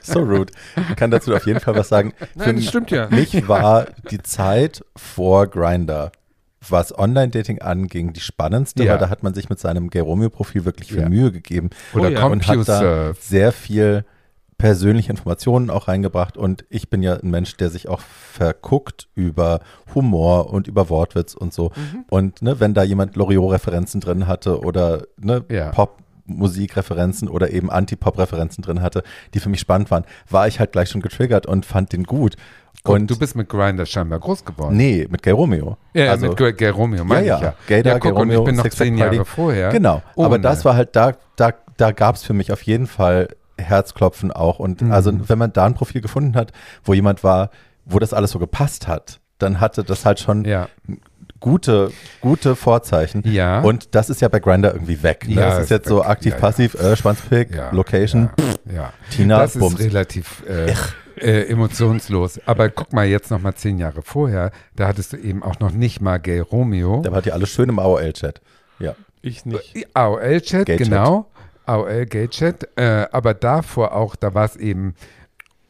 so rude, ich kann dazu auf jeden Fall was sagen. Nein, Für das stimmt ja. Mich war die Zeit vor Grinder was Online-Dating anging, die spannendste, Ja. weil da hat man sich mit seinem Gay Romeo-Profil wirklich viel Ja. Mühe gegeben Oder Oh ja. und hat da sehr viel persönliche Informationen auch reingebracht und ich bin ja ein Mensch, der sich auch verguckt über Humor und über Wortwitz und so. Mhm. Und ne, wenn da jemand Loriot-Referenzen drin hatte oder ne, Ja. Pop-Musikreferenzen oder eben Anti-Pop-Referenzen drin hatte, die für mich spannend waren, war ich halt gleich schon getriggert und fand den gut. Guck, und du bist mit Grinder scheinbar groß geworden. nee, mit Gay Romeo. Ja, also, mit Gay, Gay Romeo, meine ja, ich ja. Gaydar, ja, guck, Gay und ich Romeo, bin noch zehn Jahre vorher. Genau, Oh, aber nein. das war halt, da, da, da gab es für mich auf jeden Fall Herzklopfen auch. Und Mhm. also wenn man da ein Profil gefunden hat, wo jemand war, wo das alles so gepasst hat, dann hatte das halt schon Ja, gute, gute Vorzeichen. Ja. Und das ist ja bei Grinder irgendwie weg. Ne? Ja, das ist jetzt so weg. aktiv, Ja, ja. passiv, äh, Schwanzpick, ja. Location, Ja, ja. Tina, das Bums. ist relativ äh, äh, emotionslos. Aber guck mal jetzt noch mal zehn Jahre vorher, da hattest du eben auch noch nicht mal Gay Romeo. Da war die alles schön im AOL-Chat. Ja. Ich nicht. AOL-Chat, Gay-Chat. genau. AOL Gay-Chat. Äh, aber davor auch, da war es eben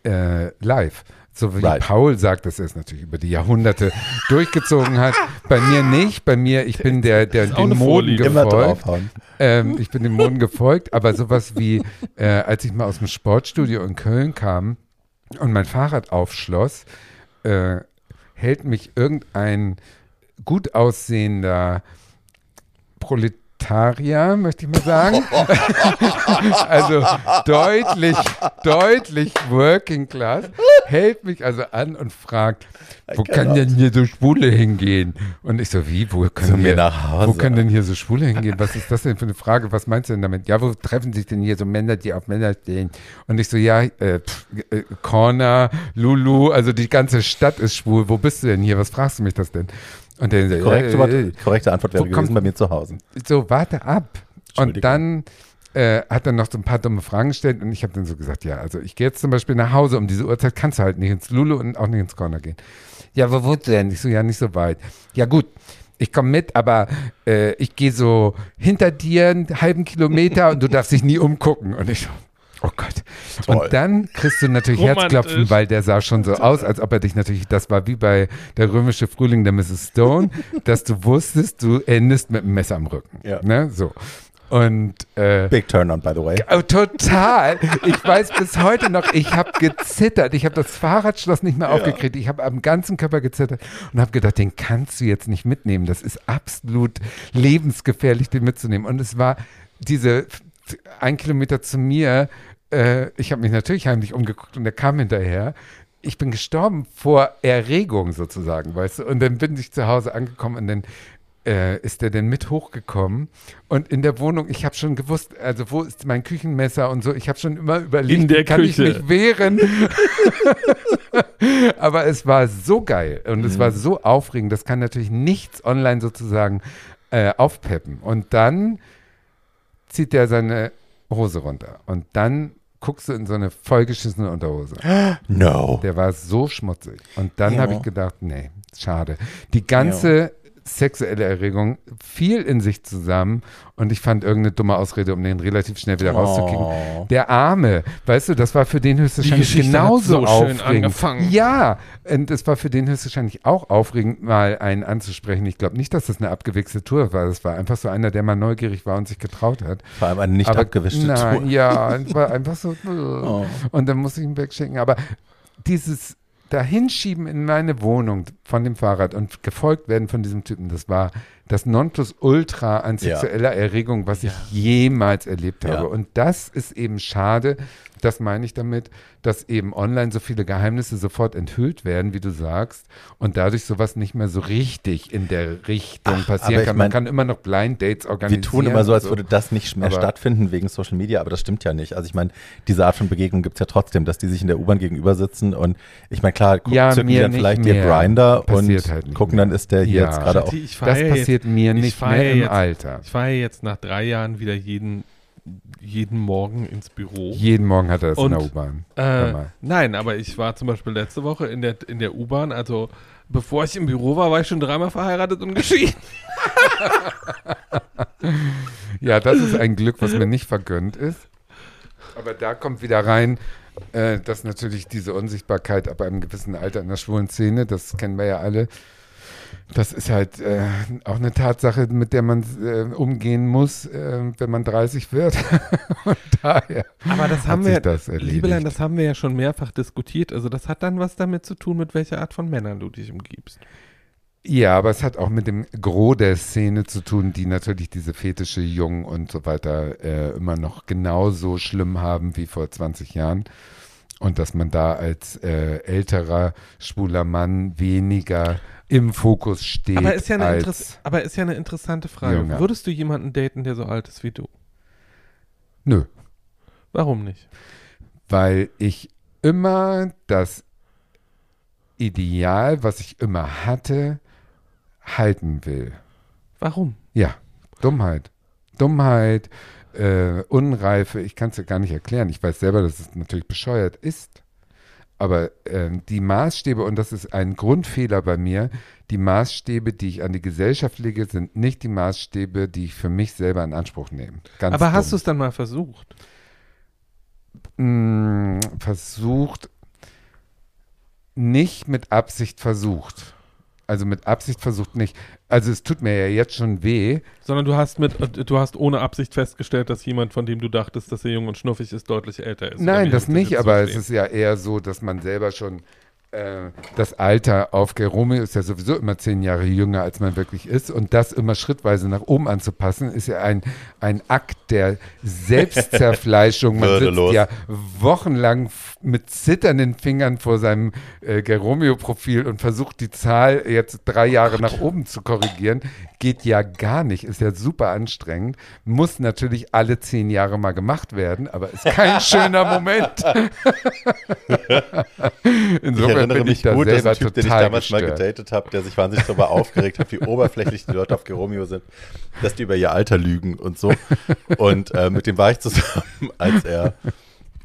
äh, live. So wie Right. Paul sagt, dass er es natürlich über die Jahrhunderte durchgezogen hat. Bei mir nicht. Bei mir, ich bin der, der den Moden gefolgt. Ähm, ich bin dem Mond gefolgt, aber sowas wie, äh, als ich mal aus dem Sportstudio in Köln kam und mein Fahrrad aufschloss, äh, hält mich irgendein gut aussehender Proletarier, möchte ich mal sagen. also deutlich, deutlich Working Class, hält mich also an und fragt, wo kann denn hier so Schwule hingehen? Und ich so, wie, wo können mir hier, nach Hause. wo können denn hier so Schwule hingehen? Was ist das denn für eine Frage? Was meinst du denn damit? Ja, wo treffen sich denn hier so Männer, die auf Männer stehen? Und ich so, ja, äh, pff, äh, Corner, Lulu, also die ganze Stadt ist schwul. Wo bist du denn hier? Was fragst du mich das denn? Und so, Korrekte, äh, äh, korrekte Antwort wäre wo gewesen bei mir zu Hause. so, warte ab. Und dann äh, hat er noch so ein paar dumme Fragen gestellt und ich habe dann so gesagt, ja, also ich gehe jetzt zum Beispiel nach Hause, um diese Uhrzeit kannst du halt nicht ins Lulu und auch nicht ins Corner gehen. Ja, wo wohnst du denn? Ich so, ja, nicht so weit. Ja gut, ich komme mit, aber äh, ich gehe so hinter dir einen halben Kilometer und du darfst dich nie umgucken. Und ich so, oh Gott. Toll. Und dann kriegst du natürlich. Herzklopfen, weil der sah schon so aus, als ob er dich natürlich, das war wie bei der römische Frühling der Mrs. Stone, dass du wusstest, du endest mit einem Messer am Rücken. Ja. Ne? So. Und äh, Big turn on, by the way. Oh, total. Ich weiß bis heute noch, ich habe gezittert. Ich habe das Fahrradschloss nicht mehr aufgekriegt. Ich habe am ganzen Körper gezittert und habe gedacht, den kannst du jetzt nicht mitnehmen. Das ist absolut lebensgefährlich, den mitzunehmen. Und es war diese ein Kilometer zu mir. Äh, ich habe mich natürlich heimlich umgeguckt und er kam hinterher. Ich bin gestorben vor Erregung sozusagen, weißt du. Und dann bin ich zu Hause angekommen und dann äh, ist er denn mit hochgekommen und in der Wohnung, ich habe schon gewusst, also wo ist mein Küchenmesser und so, ich habe schon immer überlegt, In der kann Küche. ich mich wehren. Aber es war so geil und es war Mhm. so aufregend, das kann natürlich nichts online sozusagen äh, aufpeppen. Und dann zieht er seine Hose runter und dann guckst du in so eine vollgeschissene Unterhose. No. Der war so schmutzig. Und dann Ja. habe ich gedacht, nee, schade. Die ganze sexuelle Erregung fiel in sich zusammen und ich fand irgendeine dumme Ausrede, um den relativ schnell wieder. Oh. Der Arme, weißt du, das war für den höchstwahrscheinlich genauso so schön aufregend. angefangen. Ja, und es war für den höchstwahrscheinlich auch aufregend, mal einen anzusprechen. Ich glaube nicht, dass das eine abgewichste Tour war. Das war einfach so einer, der mal neugierig war und sich getraut hat. Vor allem eine nicht Aber abgewischte nein, Tour. Ja, es war einfach so. Oh. Und dann musste ich ihn wegschicken. Aber dieses Dahinschieben in meine Wohnung von dem Fahrrad und gefolgt werden von diesem Typen, das war das Nonplusultra an Ja. sexueller Erregung, was ich jemals erlebt habe. Ja. Und das ist eben schade. Das meine ich damit, dass eben online so viele Geheimnisse sofort enthüllt werden, wie du sagst, und dadurch sowas nicht mehr so richtig in der Richtung Ach, passieren kann. mein, Man kann immer noch Blind Dates Wir organisieren. tun immer so, als würde das nicht mehr Aber- stattfinden wegen Social Media, aber das stimmt ja nicht. Also ich meine, diese Art von Begegnung gibt es ja trotzdem, dass die sich in der U-Bahn gegenüber sitzen und ich meine, klar, guck, Ja, dann vielleicht mehr. ihr Grinder und Passiert halt gucken mehr. dann, ist der hier Ja. jetzt gerade auch. Das jetzt, passiert mir ich nicht mehr im jetzt- Alter. ich fahre jetzt nach drei Jahren wieder jeden, jeden Morgen ins Büro. Jeden Morgen hat er das in der Und, U-Bahn. Äh, nein, aber ich war zum Beispiel letzte Woche in der, in der U-Bahn, also bevor ich im Büro war, war ich schon dreimal verheiratet und geschieden. Ja, das ist ein Glück, was mir nicht vergönnt ist. Aber da kommt wieder rein, äh, dass natürlich diese Unsichtbarkeit ab einem gewissen Alter in der schwulen Szene, das kennen wir ja alle, Das ist halt äh, auch eine Tatsache, mit der man äh, umgehen muss, äh, wenn man 30 wird. Und daher Aber das haben wir, das. Liebelein, das haben wir ja schon mehrfach diskutiert. Also das hat dann was damit zu tun, mit welcher Art von Männern du dich umgibst. Ja, aber es hat auch mit dem Gros der Szene zu tun, die natürlich diese Fetische Jungen und so weiter äh, immer noch genauso schlimm haben wie vor 20 Jahren. Und dass man da als äh, älterer, schwuler Mann weniger im Fokus steht Aber ist, ja eine als aber ist ja eine interessante Frage. Junger. Würdest du jemanden daten, der so alt ist wie du? Nö, Warum nicht? weil ich immer das Ideal, was ich immer hatte, halten will. Warum? Ja, Dummheit. Dummheit, äh, Unreife, ich kann es dir gar nicht erklären. Ich weiß selber, dass es natürlich bescheuert ist. Aber ähm, die Maßstäbe, und das ist ein Grundfehler bei mir, die Maßstäbe, die ich an die Gesellschaft lege, sind nicht die Maßstäbe, die ich für mich selber in Anspruch nehme. Ganz aber hast du es dann mal versucht? Mm, versucht, nicht mit Absicht versucht. Also mit Absicht versucht nicht. Also es tut mir ja jetzt schon weh, Sondern du hast mit, du hast ohne Absicht festgestellt, dass jemand, von dem du dachtest, dass er jung und schnuffig ist, deutlich älter ist. Nein, das nicht, aber es ist ja eher so, dass man selber schon äh, das Alter aufgeht. Romeo ist ja sowieso immer zehn Jahre jünger, als man wirklich ist. Und das immer schrittweise nach oben anzupassen, ist ja ein, ein Akt der Selbstzerfleischung. Man sitzt ja wochenlang f- mit zitternden Fingern vor seinem äh, Geromeo-Profil und versucht die Zahl jetzt drei Jahre nach oben zu korrigieren. Geht ja gar nicht, ist ja super anstrengend. Muss natürlich alle zehn Jahre mal gemacht werden, aber ist kein schöner Moment. Ich Insofern erinnere bin mich ich da gut, dass ein Typ, den ich damals mal gestört. gedatet habe, der sich wahnsinnig darüber aufgeregt hat, wie oberflächlich die Leute auf Geromeo sind, dass die über ihr Alter lügen und so. Und äh, mit dem war ich zusammen, als er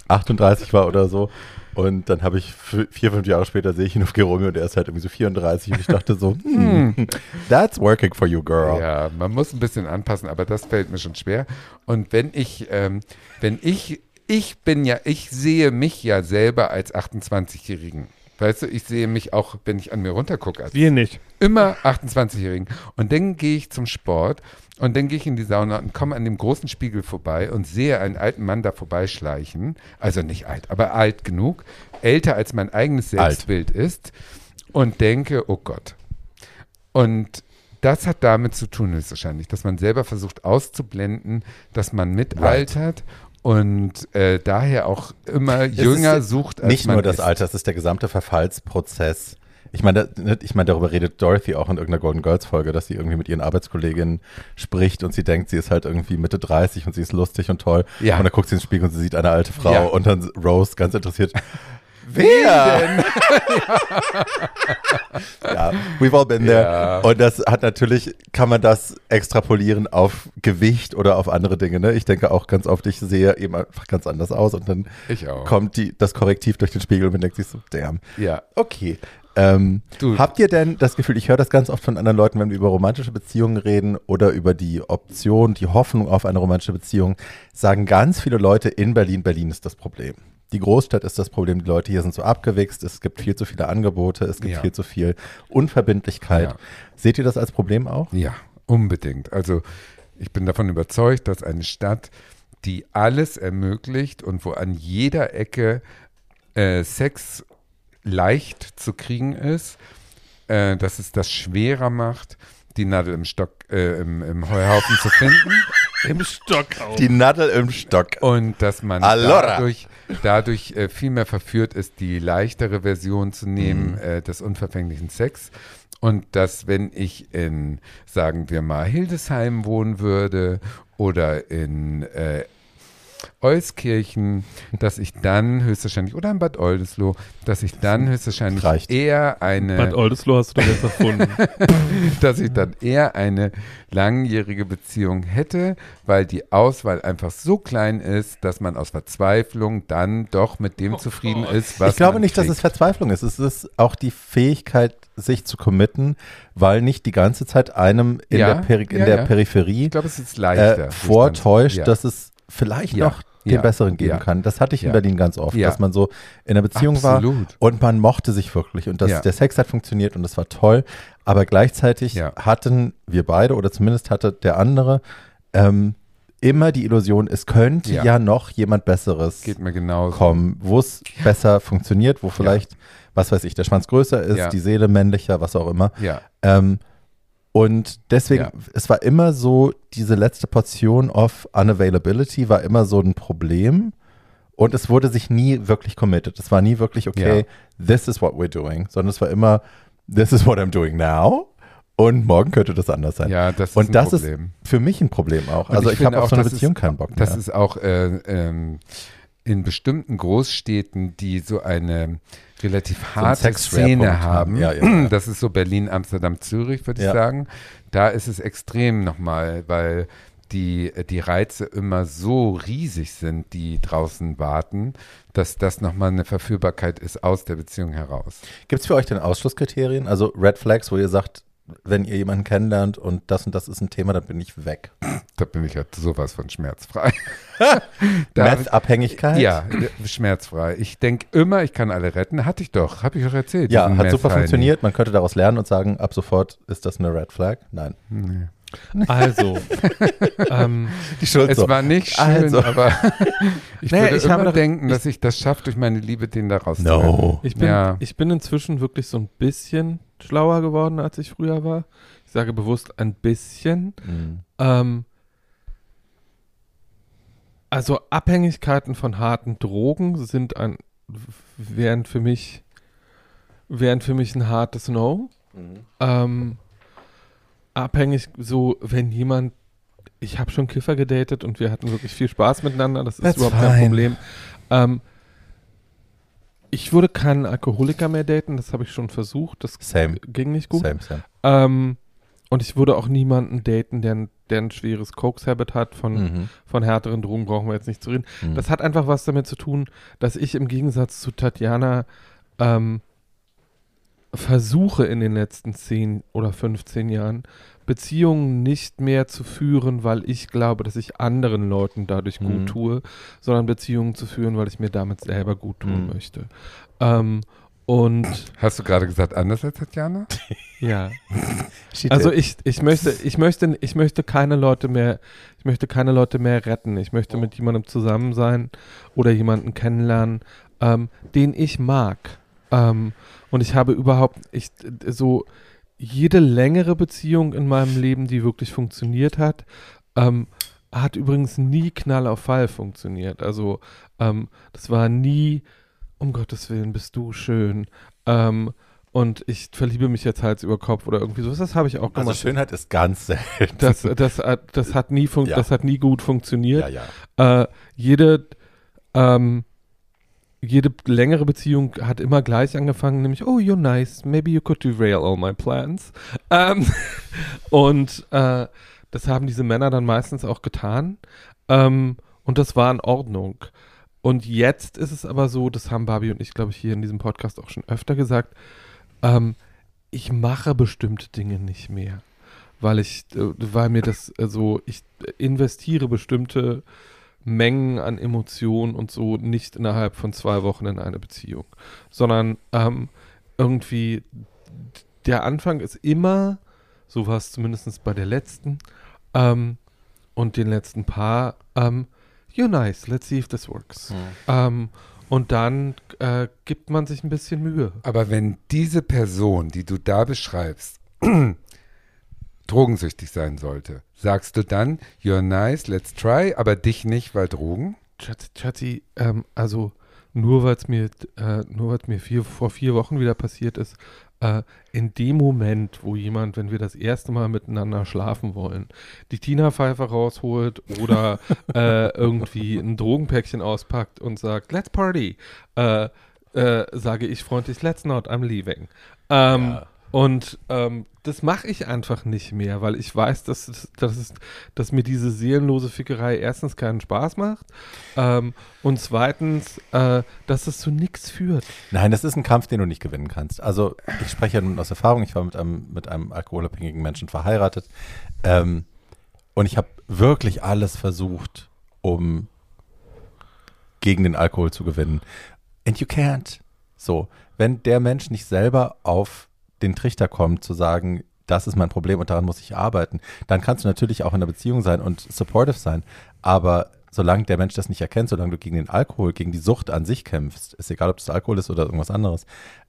38 war oder so. Und dann habe ich vier, fünf Jahre später sehe ich ihn auf Geromeo und er ist halt irgendwie so 34 und ich dachte so, hm, that's working for you, girl. Ja, man muss ein bisschen anpassen, aber das fällt mir schon schwer. Und wenn ich, ähm, wenn ich, ich bin ja, ich sehe mich ja selber als 28-Jährigen. Weißt du, ich sehe mich auch, wenn ich an mir runtergucke, als Wir nicht. immer 28-Jährigen. Und dann gehe ich zum Sport und dann gehe ich in die Sauna und komme an dem großen Spiegel vorbei und sehe einen alten Mann da vorbeischleichen. Also nicht alt, aber alt genug, älter als mein eigenes Alt. Selbstbild ist und denke, oh Gott. Und das hat damit zu tun, höchstwahrscheinlich, dass man selber versucht auszublenden, dass man mitaltert und äh, daher auch immer jünger ist sucht, als Nicht nur das ist. Alter, es ist der gesamte Verfallsprozess. Ich meine, ne, ich meine, darüber redet Dorothy auch in irgendeiner Golden Girls Folge, dass sie irgendwie mit ihren Arbeitskolleginnen spricht und sie denkt, sie ist halt irgendwie Mitte 30 und sie ist lustig und toll. Ja. Und dann guckt sie ins Spiegel und sie sieht eine alte Frau Ja. und dann Rose ganz interessiert. Wer? Ja, we've all been there. Ja. Und das hat natürlich, kann man das extrapolieren auf Gewicht oder auf andere Dinge. Ne? Ich denke auch ganz oft, ich sehe eben einfach ganz anders aus und dann kommt die, das Korrektiv durch den Spiegel und man denkt sich so, damn. Ja. Okay. Ähm, habt ihr denn das Gefühl, ich höre das ganz oft von anderen Leuten, wenn wir über romantische Beziehungen reden oder über die Option, die Hoffnung auf eine romantische Beziehung, sagen ganz viele Leute in Berlin, Berlin ist das Problem. Die Großstadt ist das Problem, die Leute hier sind so abgewichst, es gibt viel zu viele Angebote, es gibt Ja. viel zu viel Unverbindlichkeit. Ja. Seht ihr das als Problem auch? Ja, unbedingt. Also ich bin davon überzeugt, dass eine Stadt, die alles ermöglicht und wo an jeder Ecke äh, Sex leicht zu kriegen ist, äh, dass es das schwerer macht, die Nadel im Stock, äh, im, im Heuhaufen zu finden Im Stockhaus. Die Nadel im Stock. und dass man Allora. dadurch, dadurch äh, viel mehr verführt ist, die leichtere Version zu nehmen Mhm. äh, des unverfänglichen Sex. Und dass, wenn ich in, sagen wir mal, Hildesheim wohnen würde oder in äh, Euskirchen, dass ich dann höchstwahrscheinlich, oder in Bad Oldesloe, dass ich dann höchstwahrscheinlich Reicht. eher eine Bad Oldesloe hast du doch jetzt erfunden. dass ich dann eher eine langjährige Beziehung hätte, weil die Auswahl einfach so klein ist, dass man aus Verzweiflung dann doch mit dem zufrieden ist, was ich glaube man nicht, dass es kriegt. Verzweiflung ist. Es ist auch die Fähigkeit, sich zu committen, weil nicht die ganze Zeit einem in Ja, der, Peri in ja, der ja. Peripherie Ich glaube, es ist leichter. äh, vortäuscht, Ja. dass es vielleicht Ja. noch den Ja, Besseren geben ja. kann. Das hatte ich in. Berlin ganz oft, dass man so in einer Beziehung war Absolut. und man mochte sich wirklich und das, der Sex hat funktioniert und das war toll, aber gleichzeitig hatten wir beide oder zumindest hatte der andere ähm, immer die Illusion, es könnte ja, noch jemand Besseres kommen, wo es besser funktioniert, wo vielleicht, was weiß ich, der Schwanz größer ist, die Seele männlicher, was auch immer. Ja, Ähm, und deswegen, Ja. es war immer so, diese letzte Portion of Unavailability war immer so ein Problem. Und es wurde sich nie wirklich committed. Es war nie wirklich, okay, this is what we're doing, sondern es war immer, this is what I'm doing now. Und morgen könnte das anders sein. ja, das ist und ein das Problem. ist für mich ein Problem auch. Und also ich, finde habe auf auch, so eine das Beziehung ist, keinen Bock Das mehr. ist auch äh, ähm, in bestimmten Großstädten, die so eine relativ ein harte Szene haben. Ja, ja. Das ist so Berlin, Amsterdam, Zürich, würde ich sagen. Da ist es extrem nochmal, weil die, die Reize immer so riesig sind, die draußen warten, dass das nochmal eine Verführbarkeit ist aus der Beziehung heraus. Gibt es für euch denn Ausschlusskriterien? Also Red Flags, wo ihr sagt, wenn ihr jemanden kennenlernt und das und das ist ein Thema, dann bin ich weg. Da bin ich ja sowas von schmerzfrei. Da- Meth-Abhängigkeit? Ja, schmerzfrei. Ich denke immer, ich kann alle retten. Hatte ich doch, habe ich doch erzählt. Ja, hat super funktioniert. Man könnte daraus lernen und sagen, ab sofort ist das eine Red Flag. Nein. Nee. Also, ähm, Die Schuld Es war nicht schön, Also. aber ich Naja, würde ich immer denken, ich- dass ich das schaffe, durch meine Liebe den da rauszuholen. No. ich, bin, Ja. ich bin inzwischen wirklich so ein bisschen schlauer geworden, als ich früher war. Ich sage bewusst ein bisschen. Mhm. Ähm, also Abhängigkeiten von harten Drogen sind ein, wären für mich, wären für mich ein hartes No. Mhm. Ähm, abhängig, so, wenn jemand, ich habe schon Kiffer gedatet und wir hatten wirklich viel Spaß miteinander, das ist That's überhaupt fine. kein Problem. Ähm, ich würde keinen Alkoholiker mehr daten, das habe ich schon versucht, das Same. ging nicht gut. Same, same. Ähm, und ich würde auch niemanden daten, der, ein- der ein schweres Cokes-Habit hat. Von, Mhm. von härteren Drogen brauchen wir jetzt nicht zu reden. Mhm. Das hat einfach was damit zu tun, dass ich im Gegensatz zu Tatjana ähm, versuche in den letzten 10 oder 15 Jahren Beziehungen nicht mehr zu führen, weil ich glaube, dass ich anderen Leuten dadurch gut Mhm. tue, sondern Beziehungen zu führen, weil ich mir damit selber gut tun Mhm. möchte. Ähm, und Hast du gerade gesagt, anders als Tatjana? ja. Also ich, ich möchte, ich möchte, ich möchte keine Leute mehr, ich möchte keine Leute mehr retten. Ich möchte mit jemandem zusammen sein oder jemanden kennenlernen, ähm, den ich mag. Ähm, und ich habe überhaupt, ich so jede längere Beziehung in meinem Leben, die wirklich funktioniert hat, ähm, hat übrigens nie Knall auf Fall funktioniert. Also ähm, das war nie, um Gottes Willen, bist du schön. Ähm, und ich verliebe mich jetzt Hals über Kopf oder irgendwie so. Das habe ich auch also gemacht. Schönheit ist ganz selten. Das, das, das, hat nie fun Ja. das hat nie gut funktioniert. ja, ja. Äh, jede, ähm, jede längere Beziehung hat immer gleich angefangen, nämlich, oh, you're nice, maybe you could derail all my plans. Ähm, und äh, das haben diese Männer dann meistens auch getan. Ähm, und das war in Ordnung. Und jetzt ist es aber so, das haben Barbie und ich, glaube ich, hier in diesem Podcast auch schon öfter gesagt, ähm, ich mache bestimmte Dinge nicht mehr. Weil ich, äh, weil mir das äh, so, ich investiere bestimmte Mengen an Emotionen und so nicht innerhalb von zwei Wochen in eine Beziehung, sondern ähm, irgendwie der Anfang ist immer, so war es zumindest bei der letzten ähm, und den letzten paar, ähm, you're nice, let's see if this works. Ähm, und dann äh, gibt man sich ein bisschen Mühe. Aber wenn diese Person, die du da beschreibst, drogensüchtig sein sollte, sagst du dann, you're nice, let's try, aber dich nicht, weil Drogen? Schatzi, Schatzi ähm, also nur weil es mir, äh, nur weil es mir vier, vor vier Wochen wieder passiert ist, äh, in dem Moment, wo jemand, wenn wir das erste Mal miteinander schlafen wollen, die Tina-Pfeife rausholt oder äh, irgendwie ein Drogenpäckchen auspackt und sagt, let's party, äh, äh, sage ich freundlich, let's not, I'm leaving. Ähm, Ja. Und ähm, das mache ich einfach nicht mehr, weil ich weiß, dass, dass, dass mir diese seelenlose Fickerei erstens keinen Spaß macht ähm, und zweitens, äh, dass es zu nichts führt. Nein, das ist ein Kampf, den du nicht gewinnen kannst. Also ich spreche ja nun aus Erfahrung, ich war mit einem, mit einem alkoholabhängigen Menschen verheiratet ähm, und ich habe wirklich alles versucht, um gegen den Alkohol zu gewinnen. And you can't. So, wenn der Mensch nicht selber auf den Trichter kommt, zu sagen, das ist mein Problem und daran muss ich arbeiten, dann kannst du natürlich auch in einer Beziehung sein und supportive sein. Aber solange der Mensch das nicht erkennt, solange du gegen den Alkohol, gegen die Sucht an sich kämpfst, ist egal, ob es Alkohol ist oder irgendwas anderes,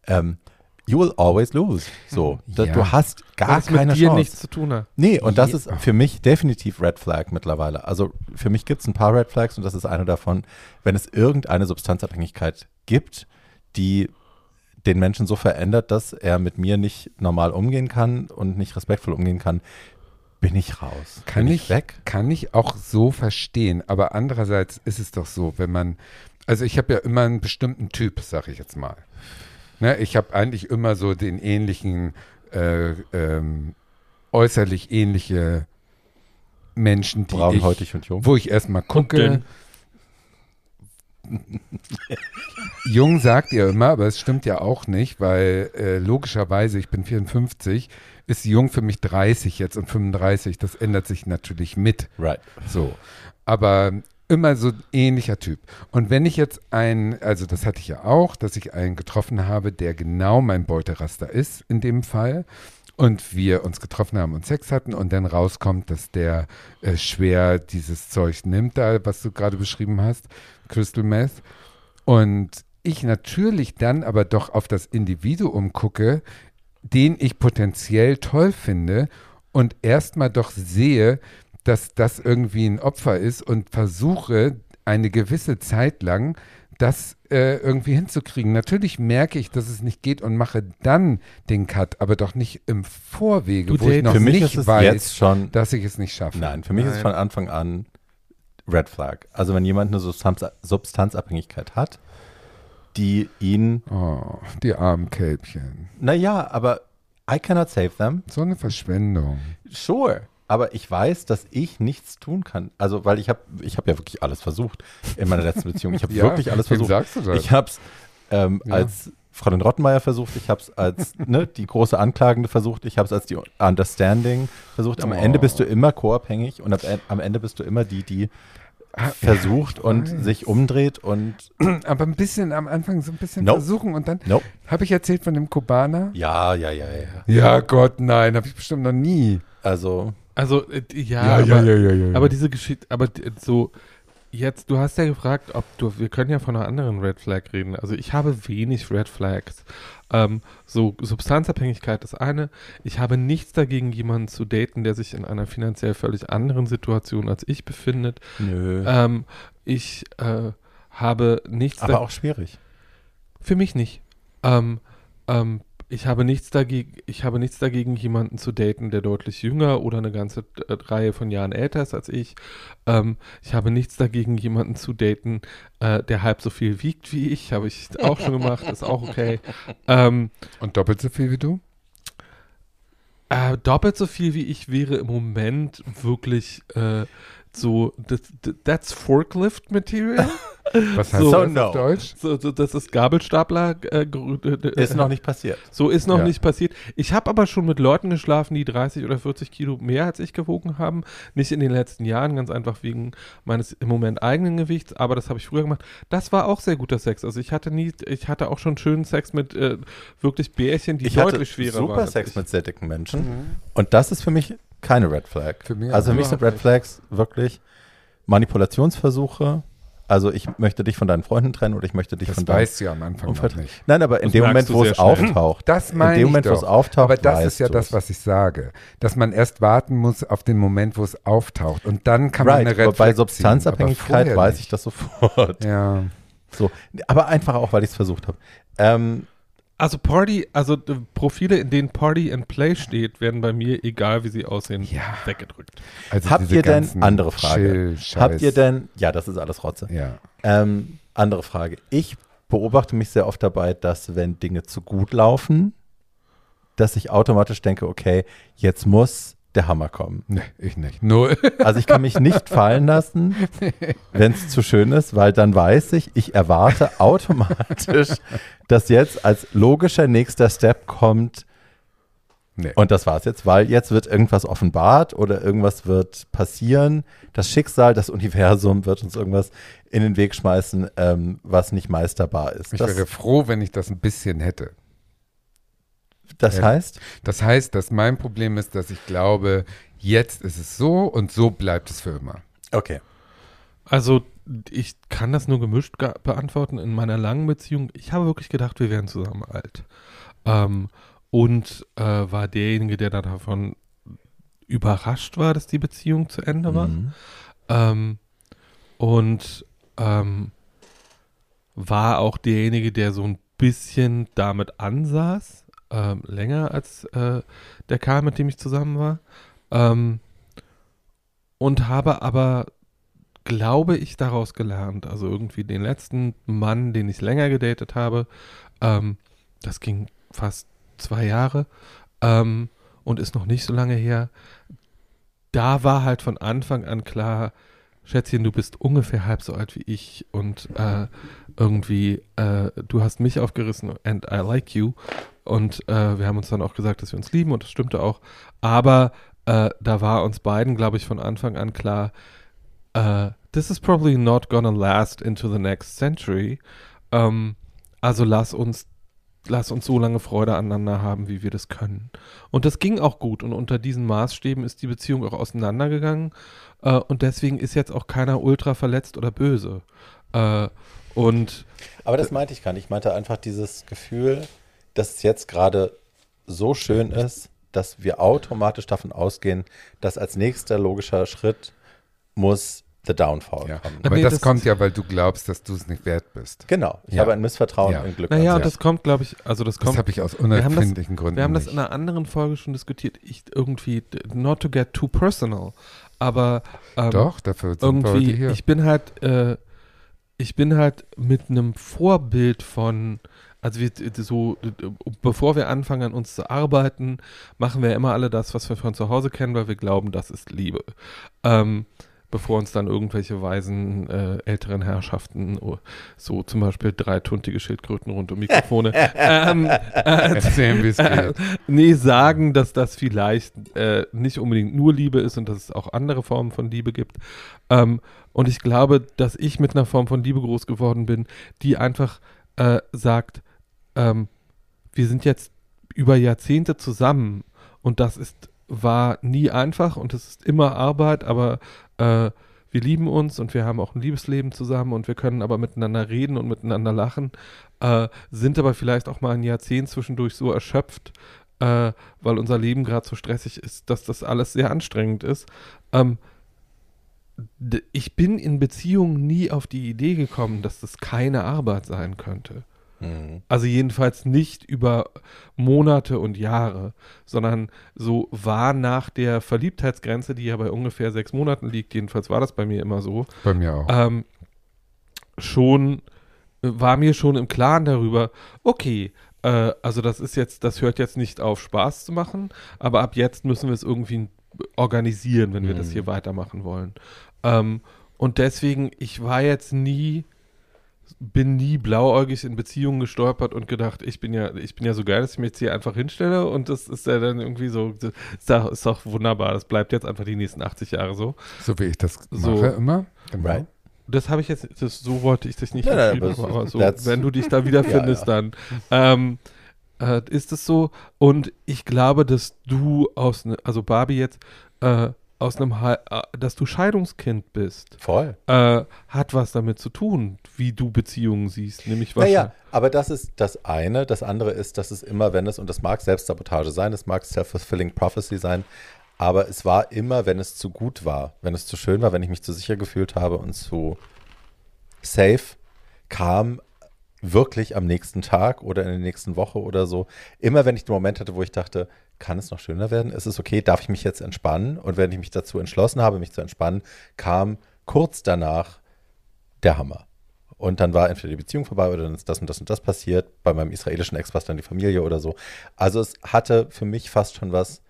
ähm, you will always lose. So, da, Ja. du hast gar es keine mit dir Chance. nichts zu tun hat. Nee, und das ist für mich definitiv Red Flag mittlerweile. Also für mich gibt es ein paar Red Flags und das ist eine davon, wenn es irgendeine Substanzabhängigkeit gibt, die den Menschen so verändert, dass er mit mir nicht normal umgehen kann und nicht respektvoll umgehen kann, bin ich raus. Kann bin ich, weg? kann ich auch so verstehen. Aber andererseits ist es doch so, wenn man, also ich habe ja immer einen bestimmten Typ, sag ich jetzt mal. Ne, ich habe eigentlich immer so den ähnlichen, äh, ähm, äußerlich ähnliche Menschen, die ich, und jung. wo ich erstmal gucke. Jung sagt ihr immer, aber es stimmt ja auch nicht, weil äh, logischerweise, ich bin 54, ist jung für mich 30 jetzt und 35. Das ändert sich natürlich mit. Right. So. Aber immer so ähnlicher Typ. Und wenn ich jetzt einen, also das hatte ich ja auch, dass ich einen getroffen habe, der genau mein Beuteraster ist in dem Fall. Und wir uns getroffen haben und Sex hatten und dann rauskommt, dass der äh, schwer dieses Zeug nimmt, da, was du gerade beschrieben hast, Crystal Meth. Und ich natürlich dann aber doch auf das Individuum gucke, den ich potenziell toll finde und erstmal doch sehe, dass das irgendwie ein Opfer ist und versuche eine gewisse Zeit lang das äh, irgendwie hinzukriegen. Natürlich merke ich, dass es nicht geht und mache dann den Cut, aber doch nicht im Vorwege, Du wo ich noch Für mich nicht ist es weiß, jetzt schon, dass ich es nicht schaffe. nein, für mich ist es Nein. von Anfang an Red Flag. Also wenn jemand eine Substanz, Substanzabhängigkeit hat, die ihn, Oh, die armen Kälbchen. naja, aber I cannot save them. So eine Verschwendung. Sure. Aber ich weiß, dass ich nichts tun kann. Also, weil ich habe ich hab ja wirklich alles versucht in meiner letzten Beziehung. Ich habe Ja, wirklich alles versucht. sagst du das? Ich habe es ähm, Ja. als Fräulein Rottenmeier versucht, ich habe es als ne, die große Anklagende versucht, ich habe es als die Understanding versucht. Am Oh. Ende bist du immer co-abhängig und am, Ende bist du immer die, die Ah, versucht und weiß. sich umdreht und Aber ein bisschen am Anfang so ein bisschen Nope. versuchen und dann nope. habe ich erzählt von dem Kubaner. Ja, ja, ja, ja. Ja, Gott, nein, habe ich bestimmt noch nie. Also, Also, äh, ja, aber, ja, ja. aber diese Geschichte, aber d- so, jetzt, du hast ja gefragt, ob du, wir können ja von einer anderen Red Flag reden. Also, ich habe wenig Red Flags. Ähm, so, Substanzabhängigkeit ist eine. Ich habe nichts dagegen, jemanden zu daten, der sich in einer finanziell völlig anderen Situation als ich befindet. nö. Ähm, ich äh, habe nichts aber auch schwierig. Für mich nicht. Ähm, ähm, ich habe nichts dagegen, ich habe nichts dagegen, jemanden zu daten, der deutlich jünger oder eine ganze äh, Reihe von Jahren älter ist als ich. Ähm, ich habe nichts dagegen, jemanden zu daten, äh, der halb so viel wiegt wie ich. Habe ich auch schon gemacht, ist auch okay. Ähm, Und doppelt so viel wie du? äh, doppelt so viel wie ich wäre im Moment wirklich äh, so, das, that's Forklift Material. Was heißt So, das no. auf Deutsch? so, so, das ist Gabelstapler. Äh, äh, Ist noch nicht passiert. So ist noch Ja. nicht passiert. Ich habe aber schon mit Leuten geschlafen, die 30 oder 40 Kilo mehr als ich gewogen haben. Nicht in den letzten Jahren, ganz einfach wegen meines im Moment eigenen Gewichts, aber das habe ich früher gemacht. Das war auch sehr guter Sex. Also ich hatte nie, ich hatte auch schon schönen Sex mit äh, wirklich Bärchen, die ich hatte deutlich schwerer super waren. als Sex ich. mit sehr dicken Menschen. Und das ist für mich keine Red Flag. Für mich also für mich sind Red Flags wirklich Manipulationsversuche. Also ich möchte dich von deinen Freunden trennen oder ich möchte dich Das von deinem weißt du ja am Anfang Umfeld. noch nicht. Nein, aber in Das dem Moment, wo es schnell. auftaucht, Das in meine dem ich Moment, wo es doch. auftaucht, Aber das ist ja das, was ich sage. Dass man erst warten muss auf den Moment, wo es auftaucht. Und dann kann man Right, eine Red aber bei Flag ziehen, Substanzabhängigkeit weiß ich das sofort. Ja. So, aber einfach auch, weil ich es versucht habe. Ähm, Also Party, also äh, Profile, in denen Party and Play steht, werden bei mir, egal wie sie aussehen, Ja. weggedrückt. Also habt diese ihr denn, andere Frage, Chill-Scheiß. habt ihr denn, ja, das ist alles Rotze. Ja. Ähm, andere Frage. Ich beobachte mich sehr oft dabei, dass wenn Dinge zu gut laufen, dass ich automatisch denke, okay, jetzt muss der Hammer kommen. Nee, ich nicht. Null. Also ich kann mich nicht fallen lassen, wenn es zu schön ist, weil dann weiß ich, ich erwarte automatisch, dass jetzt als logischer nächster Step kommt, Nee. Und das war's jetzt, weil jetzt wird irgendwas offenbart oder irgendwas wird passieren. Das Schicksal, das Universum wird uns irgendwas in den Weg schmeißen, ähm, was nicht meisterbar ist. Ich Das, wäre froh, wenn ich das ein bisschen hätte. Das Ja. heißt, Das heißt, dass mein Problem ist, dass ich glaube, jetzt ist es so und so bleibt es für immer. okay. Also ich kann das nur gemischt beantworten. In meiner langen Beziehung, ich habe wirklich gedacht, wir wären zusammen alt. Ähm, und äh, war derjenige, der dann davon überrascht war, dass die Beziehung zu Ende war. Mhm. Ähm, und ähm, war auch derjenige, der so ein bisschen damit ansaß, ähm, länger als äh, der Karl, mit dem ich zusammen war. Ähm, und habe aber, glaube ich, daraus gelernt, also irgendwie den letzten Mann, den ich länger gedatet habe, ähm, das ging fast zwei Jahre ähm, und ist noch nicht so lange her. Da war halt von Anfang an klar, Schätzchen, du bist ungefähr halb so alt wie ich und äh, irgendwie, äh, du hast mich aufgerissen and I like you. Und äh, wir haben uns dann auch gesagt, dass wir uns lieben und das stimmte auch. Aber äh, da war uns beiden, glaube ich, von Anfang an klar, äh, this is probably not gonna last into the next century. Ähm, also lass uns, lass uns so lange Freude aneinander haben, wie wir das können. Und das ging auch gut. Und unter diesen Maßstäben ist die Beziehung auch auseinandergegangen. Äh, und deswegen ist jetzt auch keiner ultra verletzt oder böse. Äh, und Aber das meinte ich gar nicht. Ich meinte einfach dieses Gefühl, dass es jetzt gerade so schön ist, dass wir automatisch davon ausgehen, dass als nächster logischer Schritt muss The Downfall Ja. kommen. Aber Nee, das, das- kommt ja, weil du glaubst, dass du es nicht wert bist. Genau. Ich Ja. habe ein Missvertrauen Ja. in Glück. naja, und das kommt, glaube ich, also das Das kommt. habe ich aus das- unerfindlichen Gründen Wir haben das in einer anderen Folge schon diskutiert. Ich irgendwie, not to get too personal, aber ähm, Doch, dafür sind wir heute irgendwie, hier. ich bin halt, äh, ich bin halt mit einem Vorbild von, also wir, so, bevor wir anfangen an uns zu arbeiten, machen wir immer alle das, was wir von zu Hause kennen, weil wir glauben, das ist Liebe. Ähm, bevor uns dann irgendwelche weisen äh, älteren Herrschaften, oh, so zum Beispiel drei tuntige Schildkröten rund um Mikrofone, ähm, äh, Erzählen, äh, nee, sagen, dass das vielleicht äh, nicht unbedingt nur Liebe ist und dass es auch andere Formen von Liebe gibt. Ähm, und ich glaube, dass ich mit einer Form von Liebe groß geworden bin, die einfach äh, sagt, ähm, wir sind jetzt über Jahrzehnte zusammen und das ist, war nie einfach und es ist immer Arbeit, aber äh, wir lieben uns und wir haben auch ein Liebesleben zusammen und wir können aber miteinander reden und miteinander lachen, äh, sind aber vielleicht auch mal ein Jahrzehnt zwischendurch so erschöpft, äh, weil unser Leben gerade so stressig ist, dass das alles sehr anstrengend ist. Ähm, ich bin in Beziehungen nie auf die Idee gekommen, dass das keine Arbeit sein könnte. Mhm. Also jedenfalls nicht über Monate und Jahre, sondern so war nach der Verliebtheitsgrenze, die ja bei ungefähr sechs Monaten liegt, jedenfalls war das bei mir immer so, Bei mir auch. ähm, schon, war mir schon im Klaren darüber, okay, äh, also das ist jetzt, das hört jetzt nicht auf Spaß zu machen, aber ab jetzt müssen wir es irgendwie organisieren, wenn wir das Mhm. hier weitermachen wollen. Ähm, und deswegen, ich war jetzt nie, bin nie blauäugig in Beziehungen gestolpert und gedacht, ich bin ja, ich bin ja so geil, dass ich mich jetzt hier einfach hinstelle und das ist ja dann irgendwie so, das ist doch, ist doch wunderbar, das bleibt jetzt einfach die nächsten 80 Jahre so. so wie ich das so- mache immer. Genau. Right. Das habe ich jetzt, das, so wollte ich dich nicht Nein, nein, beschrieben, aber aber so, wenn du dich da wiederfindest, Ja, dann ähm, äh, ist es so. Und ich glaube, dass du aus, ne, also Barbie jetzt, äh, aus einem, äh, dass du Scheidungskind bist, Voll. äh, hat was damit zu tun, wie du Beziehungen siehst, nämlich was. Naja, aber das ist das eine. Das andere ist, dass es immer, wenn es, und das mag Selbstsabotage sein, es mag Self-Fulfilling Prophecy sein, aber es war immer, wenn es zu gut war, wenn es zu schön war, wenn ich mich zu sicher gefühlt habe und zu safe, kam wirklich am nächsten Tag oder in der nächsten Woche oder so, immer wenn ich den Moment hatte, wo ich dachte, kann es noch schöner werden? Ist es okay? Darf ich mich jetzt entspannen? Und wenn ich mich dazu entschlossen habe, mich zu entspannen, kam kurz danach der Hammer. Und dann war entweder die Beziehung vorbei oder dann ist das und das und das passiert. Bei meinem israelischen Ex war es dann die Familie oder so. Also es hatte für mich fast schon was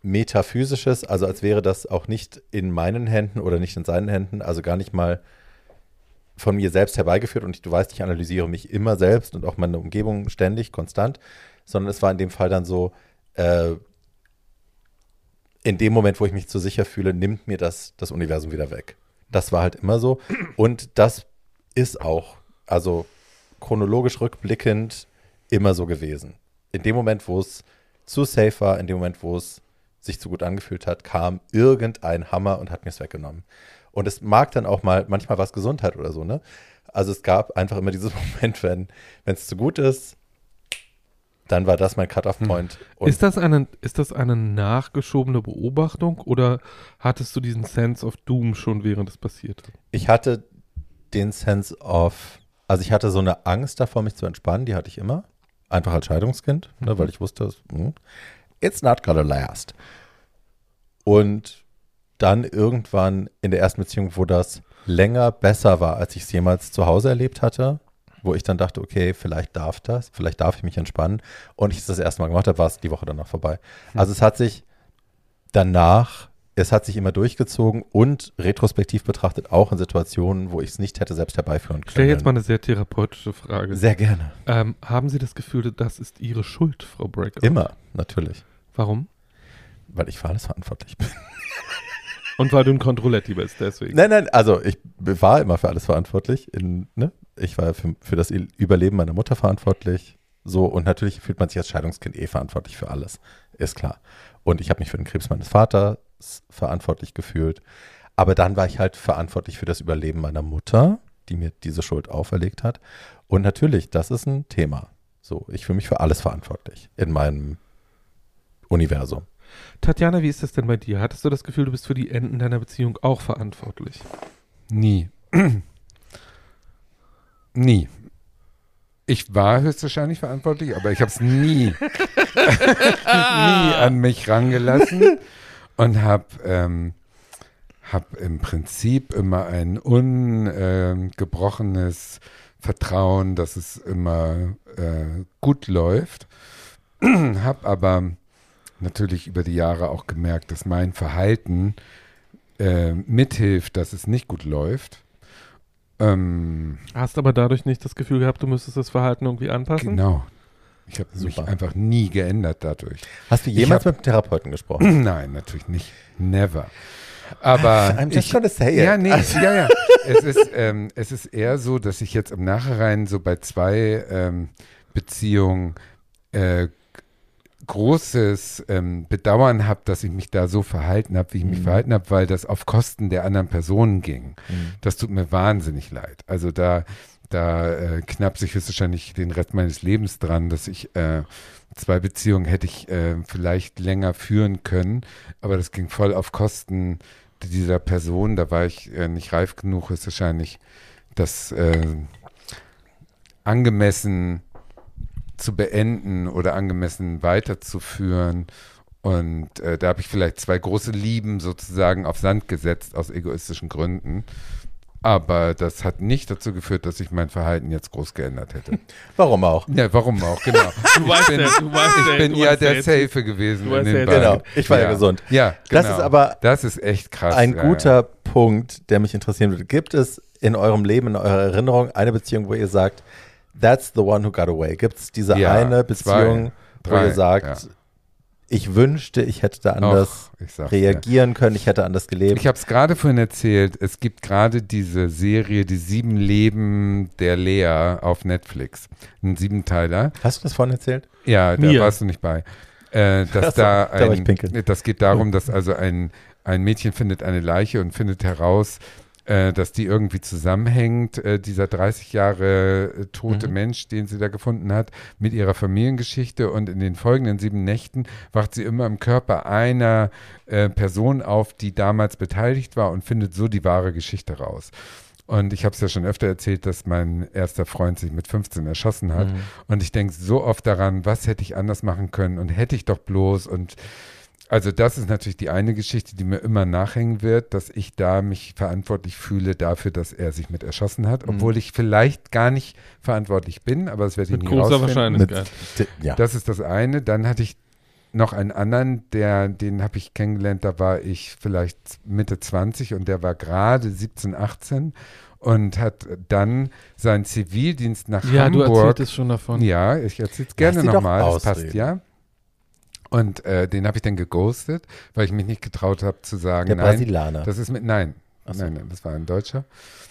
Metaphysisches, also als wäre das auch nicht in meinen Händen oder nicht in seinen Händen, also gar nicht mal von mir selbst herbeigeführt. Und ich, du weißt, ich analysiere mich immer selbst und auch meine Umgebung ständig, konstant, sondern es war in dem Fall dann so, äh, in dem Moment, wo ich mich zu sicher fühle, nimmt mir das das Universum wieder weg. Das war halt immer so. Und das ist auch, also chronologisch rückblickend, immer so gewesen. In dem Moment, wo es zu safe war, in dem Moment, wo es sich zu gut angefühlt hat, kam irgendein Hammer und hat mir es weggenommen. Und es mag dann auch mal, manchmal was Gesundheit oder so, ne? Also es gab einfach immer dieses Moment, wenn es zu gut ist, dann war das mein Cut-Off-Point. Hm. Ist, das eine, ist das eine nachgeschobene Beobachtung oder hattest du diesen Sense of Doom schon während es passiert? Ich hatte den Sense of, also ich hatte so eine Angst davor, mich zu entspannen, die hatte ich immer. Einfach als Scheidungskind, ne, mhm. ne, weil ich wusste, hm, it's not gonna last. Und dann irgendwann in der ersten Beziehung, wo das länger besser war, als ich es jemals zu Hause erlebt hatte, wo ich dann dachte, okay, vielleicht darf das, vielleicht darf ich mich entspannen. Und ich es das erste Mal gemacht habe, war es die Woche danach vorbei. Hm. Also es hat sich danach, es hat sich immer durchgezogen und retrospektiv betrachtet auch in Situationen, wo ich es nicht hätte selbst herbeiführen können. Ich stelle jetzt mal eine sehr therapeutische Frage. Sehr gerne. Ähm, haben Sie das Gefühl, das ist Ihre Schuld, Frau Breakout? Immer, natürlich. Warum? Weil ich für alles verantwortlich bin. Und weil du ein Kontrolletti bist, deswegen. Nein, nein, also ich war immer für alles verantwortlich. In, ne? Ich war für, für das Überleben meiner Mutter verantwortlich. So, und natürlich fühlt man sich als Scheidungskind eh verantwortlich für alles. Ist klar. Und ich habe mich für den Krebs meines Vaters verantwortlich gefühlt. Aber dann war ich halt verantwortlich für das Überleben meiner Mutter, die mir diese Schuld auferlegt hat. Und natürlich, das ist ein Thema. So, ich fühle mich für alles verantwortlich in meinem Universum. Tatjana, wie ist das denn bei dir? Hattest du das Gefühl, du bist für die Enden deiner Beziehung auch verantwortlich? Nie. nie. Ich war höchstwahrscheinlich verantwortlich, aber ich habe es nie, nie an mich rangelassen und habe ähm, hab im Prinzip immer ein ungebrochenes äh, Vertrauen, dass es immer äh, gut läuft. habe aber natürlich über die Jahre auch gemerkt, dass mein Verhalten äh, mithilft, dass es nicht gut läuft. Ähm, Hast aber dadurch nicht das Gefühl gehabt, du müsstest das Verhalten irgendwie anpassen? Genau. Ich habe mich einfach nie geändert dadurch. Hast du jemals hab, mit einem Therapeuten gesprochen? Nein, natürlich nicht. Never. Aber I'm just ich, gonna say it. Ja, nee, also. ja, ja. Es ist, ähm, es ist eher so, dass ich jetzt im Nachhinein so bei zwei ähm, Beziehungen äh, großes ähm, Bedauern habe, dass ich mich da so verhalten habe, wie ich mich mhm. verhalten habe, weil das auf Kosten der anderen Personen ging. Mhm. Das tut mir wahnsinnig leid. Also da, da äh, knapp sich höchstwahrscheinlich den Rest meines Lebens dran, dass ich äh, zwei Beziehungen hätte ich äh, vielleicht länger führen können, aber das ging voll auf Kosten dieser Person. Da war ich äh, nicht reif genug, ist wahrscheinlich das äh, angemessen zu beenden oder angemessen weiterzuführen. Und äh, da habe ich vielleicht zwei große Lieben sozusagen auf Sand gesetzt aus egoistischen Gründen. Aber das hat nicht dazu geführt, dass ich mein Verhalten jetzt groß geändert hätte. Warum auch? Ja, warum auch, genau. Du weißt ich bin, ja, du weißt ich bin ja der Safe gewesen in den beiden. Genau, ich war ja, ja gesund. Ja, genau. Das ist aber das ist echt krass. Ein ja, guter ja. Punkt, der mich interessieren würde. Gibt es in eurem Leben, in eurer Erinnerung eine Beziehung, wo ihr sagt, That's the one who got away. Gibt es diese ja, eine Beziehung, zwei, drei, wo ihr sagt, ja. ich wünschte, ich hätte da anders Och, reagieren ja. können, ich hätte anders gelebt? Ich habe es gerade vorhin erzählt, es gibt gerade diese Serie, die sieben Leben der Lea auf Netflix. Ein Siebenteiler. Hast du das vorhin erzählt? Ja, da Mir. warst du nicht bei. Äh, dass da ein, da das geht darum, dass also ein, ein Mädchen findet eine Leiche und findet heraus, äh, dass die irgendwie zusammenhängt, äh, dieser 30 Jahre äh, tote mhm. Mensch, den sie da gefunden hat, mit ihrer Familiengeschichte. Und in den folgenden sieben Nächten wacht sie immer im Körper einer äh, Person auf, die damals beteiligt war und findet so die wahre Geschichte raus. Und ich habe es ja schon öfter erzählt, dass mein erster Freund sich mit 15 erschossen hat. Mhm. Und ich denke so oft daran, was hätte ich anders machen können und hätte ich doch bloß und also das ist natürlich die eine Geschichte, die mir immer nachhängen wird, dass ich da mich verantwortlich fühle dafür, dass er sich mit erschossen hat, mhm. obwohl ich vielleicht gar nicht verantwortlich bin, aber das werde ich mit nie großer Wahrscheinlichkeit. Mit, ja. Das ist das eine. Dann hatte ich noch einen anderen, der, den habe ich kennengelernt, da war ich vielleicht Mitte 20 und der war gerade 17, 18 und hat dann seinen Zivildienst nach ja, Hamburg. Ja, du erzählst es schon davon. Ja, ich erzähle es gerne nochmal, das passt ja Und äh, den habe ich dann geghostet, weil ich mich nicht getraut habe zu sagen, Der nein, Brasilianer. das ist mit, nein, so. nein, nein, das war ein Deutscher.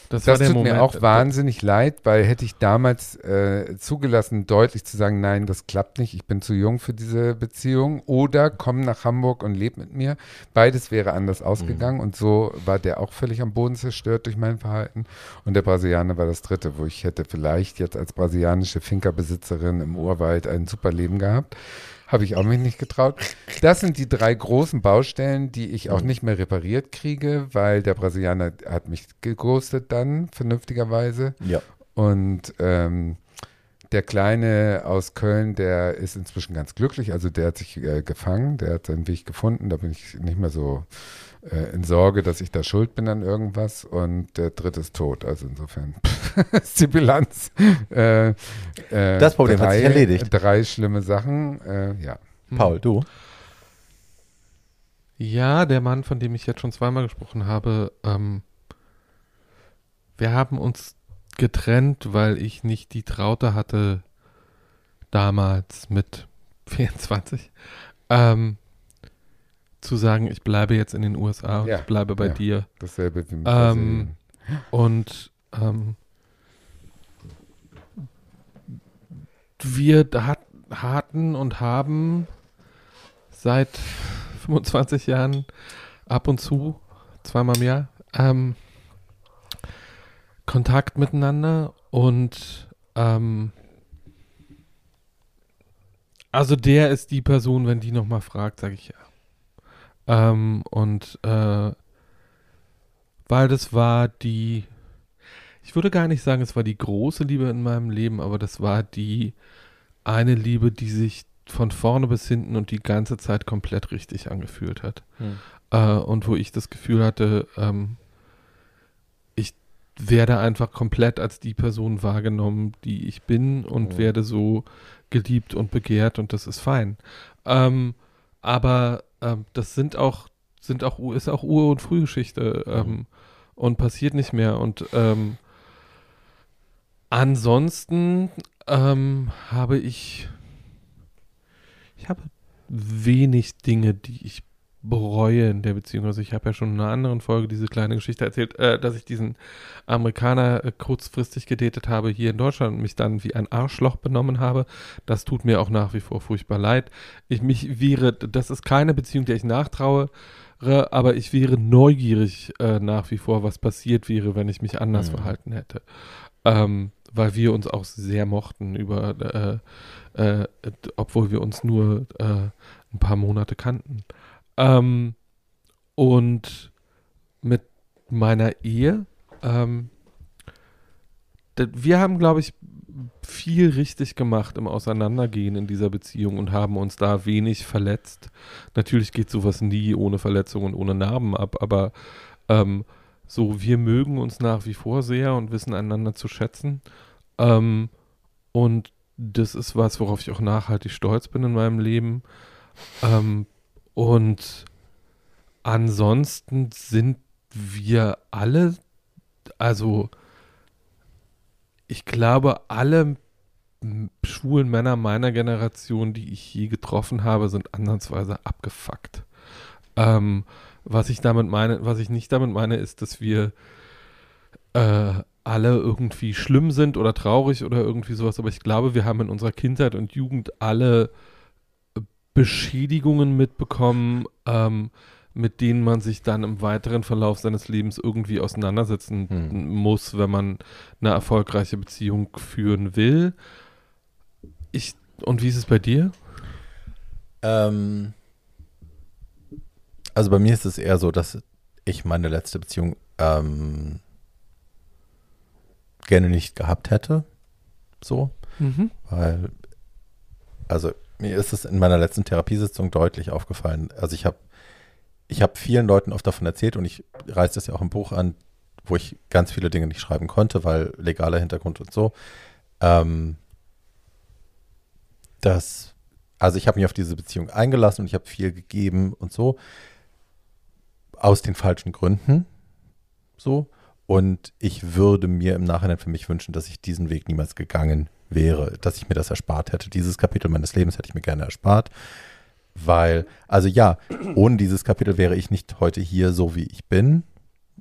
Das, Das, tut mir Moment, auch wahnsinnig leid, weil hätte ich damals äh, zugelassen, deutlich zu sagen, nein, das klappt nicht, ich bin zu jung für diese Beziehung oder komm nach Hamburg und leb mit mir. Beides wäre anders ausgegangen und so war der auch völlig am Boden zerstört durch mein Verhalten. Und der Brasilianer war das dritte, wo ich hätte vielleicht jetzt als brasilianische Finkerbesitzerin im Urwald ein super Leben gehabt. Habe ich auch mich nicht getraut. Das sind die drei großen Baustellen, die ich auch nicht mehr repariert kriege, weil der Brasilianer hat mich geghostet dann, vernünftigerweise. Ja. Und ähm, der Kleine aus Köln, der ist inzwischen ganz glücklich. Also der hat sich äh, gefangen, der hat seinen Weg gefunden. Da bin ich nicht mehr so äh, in Sorge, dass ich da schuld bin an irgendwas. Und der dritte ist tot. Also insofern ist die Bilanz. Äh, äh, Das Problem hat sich erledigt. Drei schlimme Sachen. Äh, ja. Paul, du? Ja, der Mann, von dem ich jetzt schon zweimal gesprochen habe, ähm, wir haben uns getrennt, weil ich nicht die Traute hatte, damals mit 24, ähm, zu sagen, ich bleibe jetzt in den USA und Ja, ich bleibe bei ja. dir. Dasselbe wie mit Ähm. Und ähm, wir hat, hatten und haben seit 25 Jahren ab und zu, zweimal im Jahr, ähm, Kontakt miteinander und ähm, also der ist die Person, wenn die nochmal fragt, sage ich ja. Ähm, und äh, weil das war die, ich würde gar nicht sagen, es war die große Liebe in meinem Leben, aber das war die eine Liebe, die sich von vorne bis hinten und die ganze Zeit komplett richtig angefühlt hat. Äh, und wo ich das Gefühl hatte, ähm, ich werde einfach komplett als die Person wahrgenommen, die ich bin und Mhm. werde so geliebt und begehrt und das ist fein. Ähm, aber ähm, das sind auch, sind auch, ist auch Ur- und Frühgeschichte ähm, und passiert nicht mehr. Und ähm, ansonsten ähm, habe ich, ich habe wenig Dinge, die ich bereue in der Beziehung. Also ich habe ja schon in einer anderen Folge diese kleine Geschichte erzählt, äh, dass ich diesen Amerikaner äh, kurzfristig gedatet habe hier in Deutschland und mich dann wie ein Arschloch benommen habe. Das tut mir auch nach wie vor furchtbar leid. Ich mich wäre, das ist keine Beziehung, der ich nachtraue, aber ich wäre neugierig äh, nach wie vor, was passiert wäre, wenn ich mich anders Mhm. verhalten hätte. Ähm, weil wir uns auch sehr mochten über, äh, äh, obwohl wir uns nur äh, ein paar Monate kannten. Ähm, und mit meiner Ehe, ähm, wir haben, glaube ich, viel richtig gemacht im Auseinandergehen in dieser Beziehung und haben uns da wenig verletzt. Natürlich geht sowas nie ohne Verletzung und ohne Narben ab, aber ähm, so, wir mögen uns nach wie vor sehr und wissen einander zu schätzen. Ähm, und das ist was, worauf ich auch nachhaltig stolz bin in meinem Leben. Ähm, und ansonsten sind wir alle, also ich glaube, alle schwulen Männer meiner Generation, die ich je getroffen habe, sind ansatzweise abgefuckt. Ähm, was ich damit meine, was ich nicht damit meine, ist, dass wir äh, alle irgendwie schlimm sind oder traurig oder irgendwie sowas, aber ich glaube, wir haben in unserer Kindheit und Jugend alle Beschädigungen mitbekommen, ähm, mit denen man sich dann im weiteren Verlauf seines Lebens irgendwie auseinandersetzen Hm. muss, wenn man eine erfolgreiche Beziehung führen will. Ich, und wie ist es bei dir? Ähm, also bei mir ist es eher so, dass ich meine letzte Beziehung ähm, gerne nicht gehabt hätte. So, weil, also mir ist es in meiner letzten Therapiesitzung deutlich aufgefallen. Also ich habe ich habe vielen Leuten oft davon erzählt und ich reiße das ja auch im Buch an, wo ich ganz viele Dinge nicht schreiben konnte, weil legaler Hintergrund und so. Ähm, dass, also ich habe mich auf diese Beziehung eingelassen und ich habe viel gegeben und so. Aus den falschen Gründen. So. Und ich würde mir im Nachhinein für mich wünschen, dass ich diesen Weg niemals gegangen wäre, dass ich mir das erspart hätte. Dieses Kapitel meines Lebens hätte ich mir gerne erspart. Weil, also ja, ohne dieses Kapitel wäre ich nicht heute hier so, wie ich bin.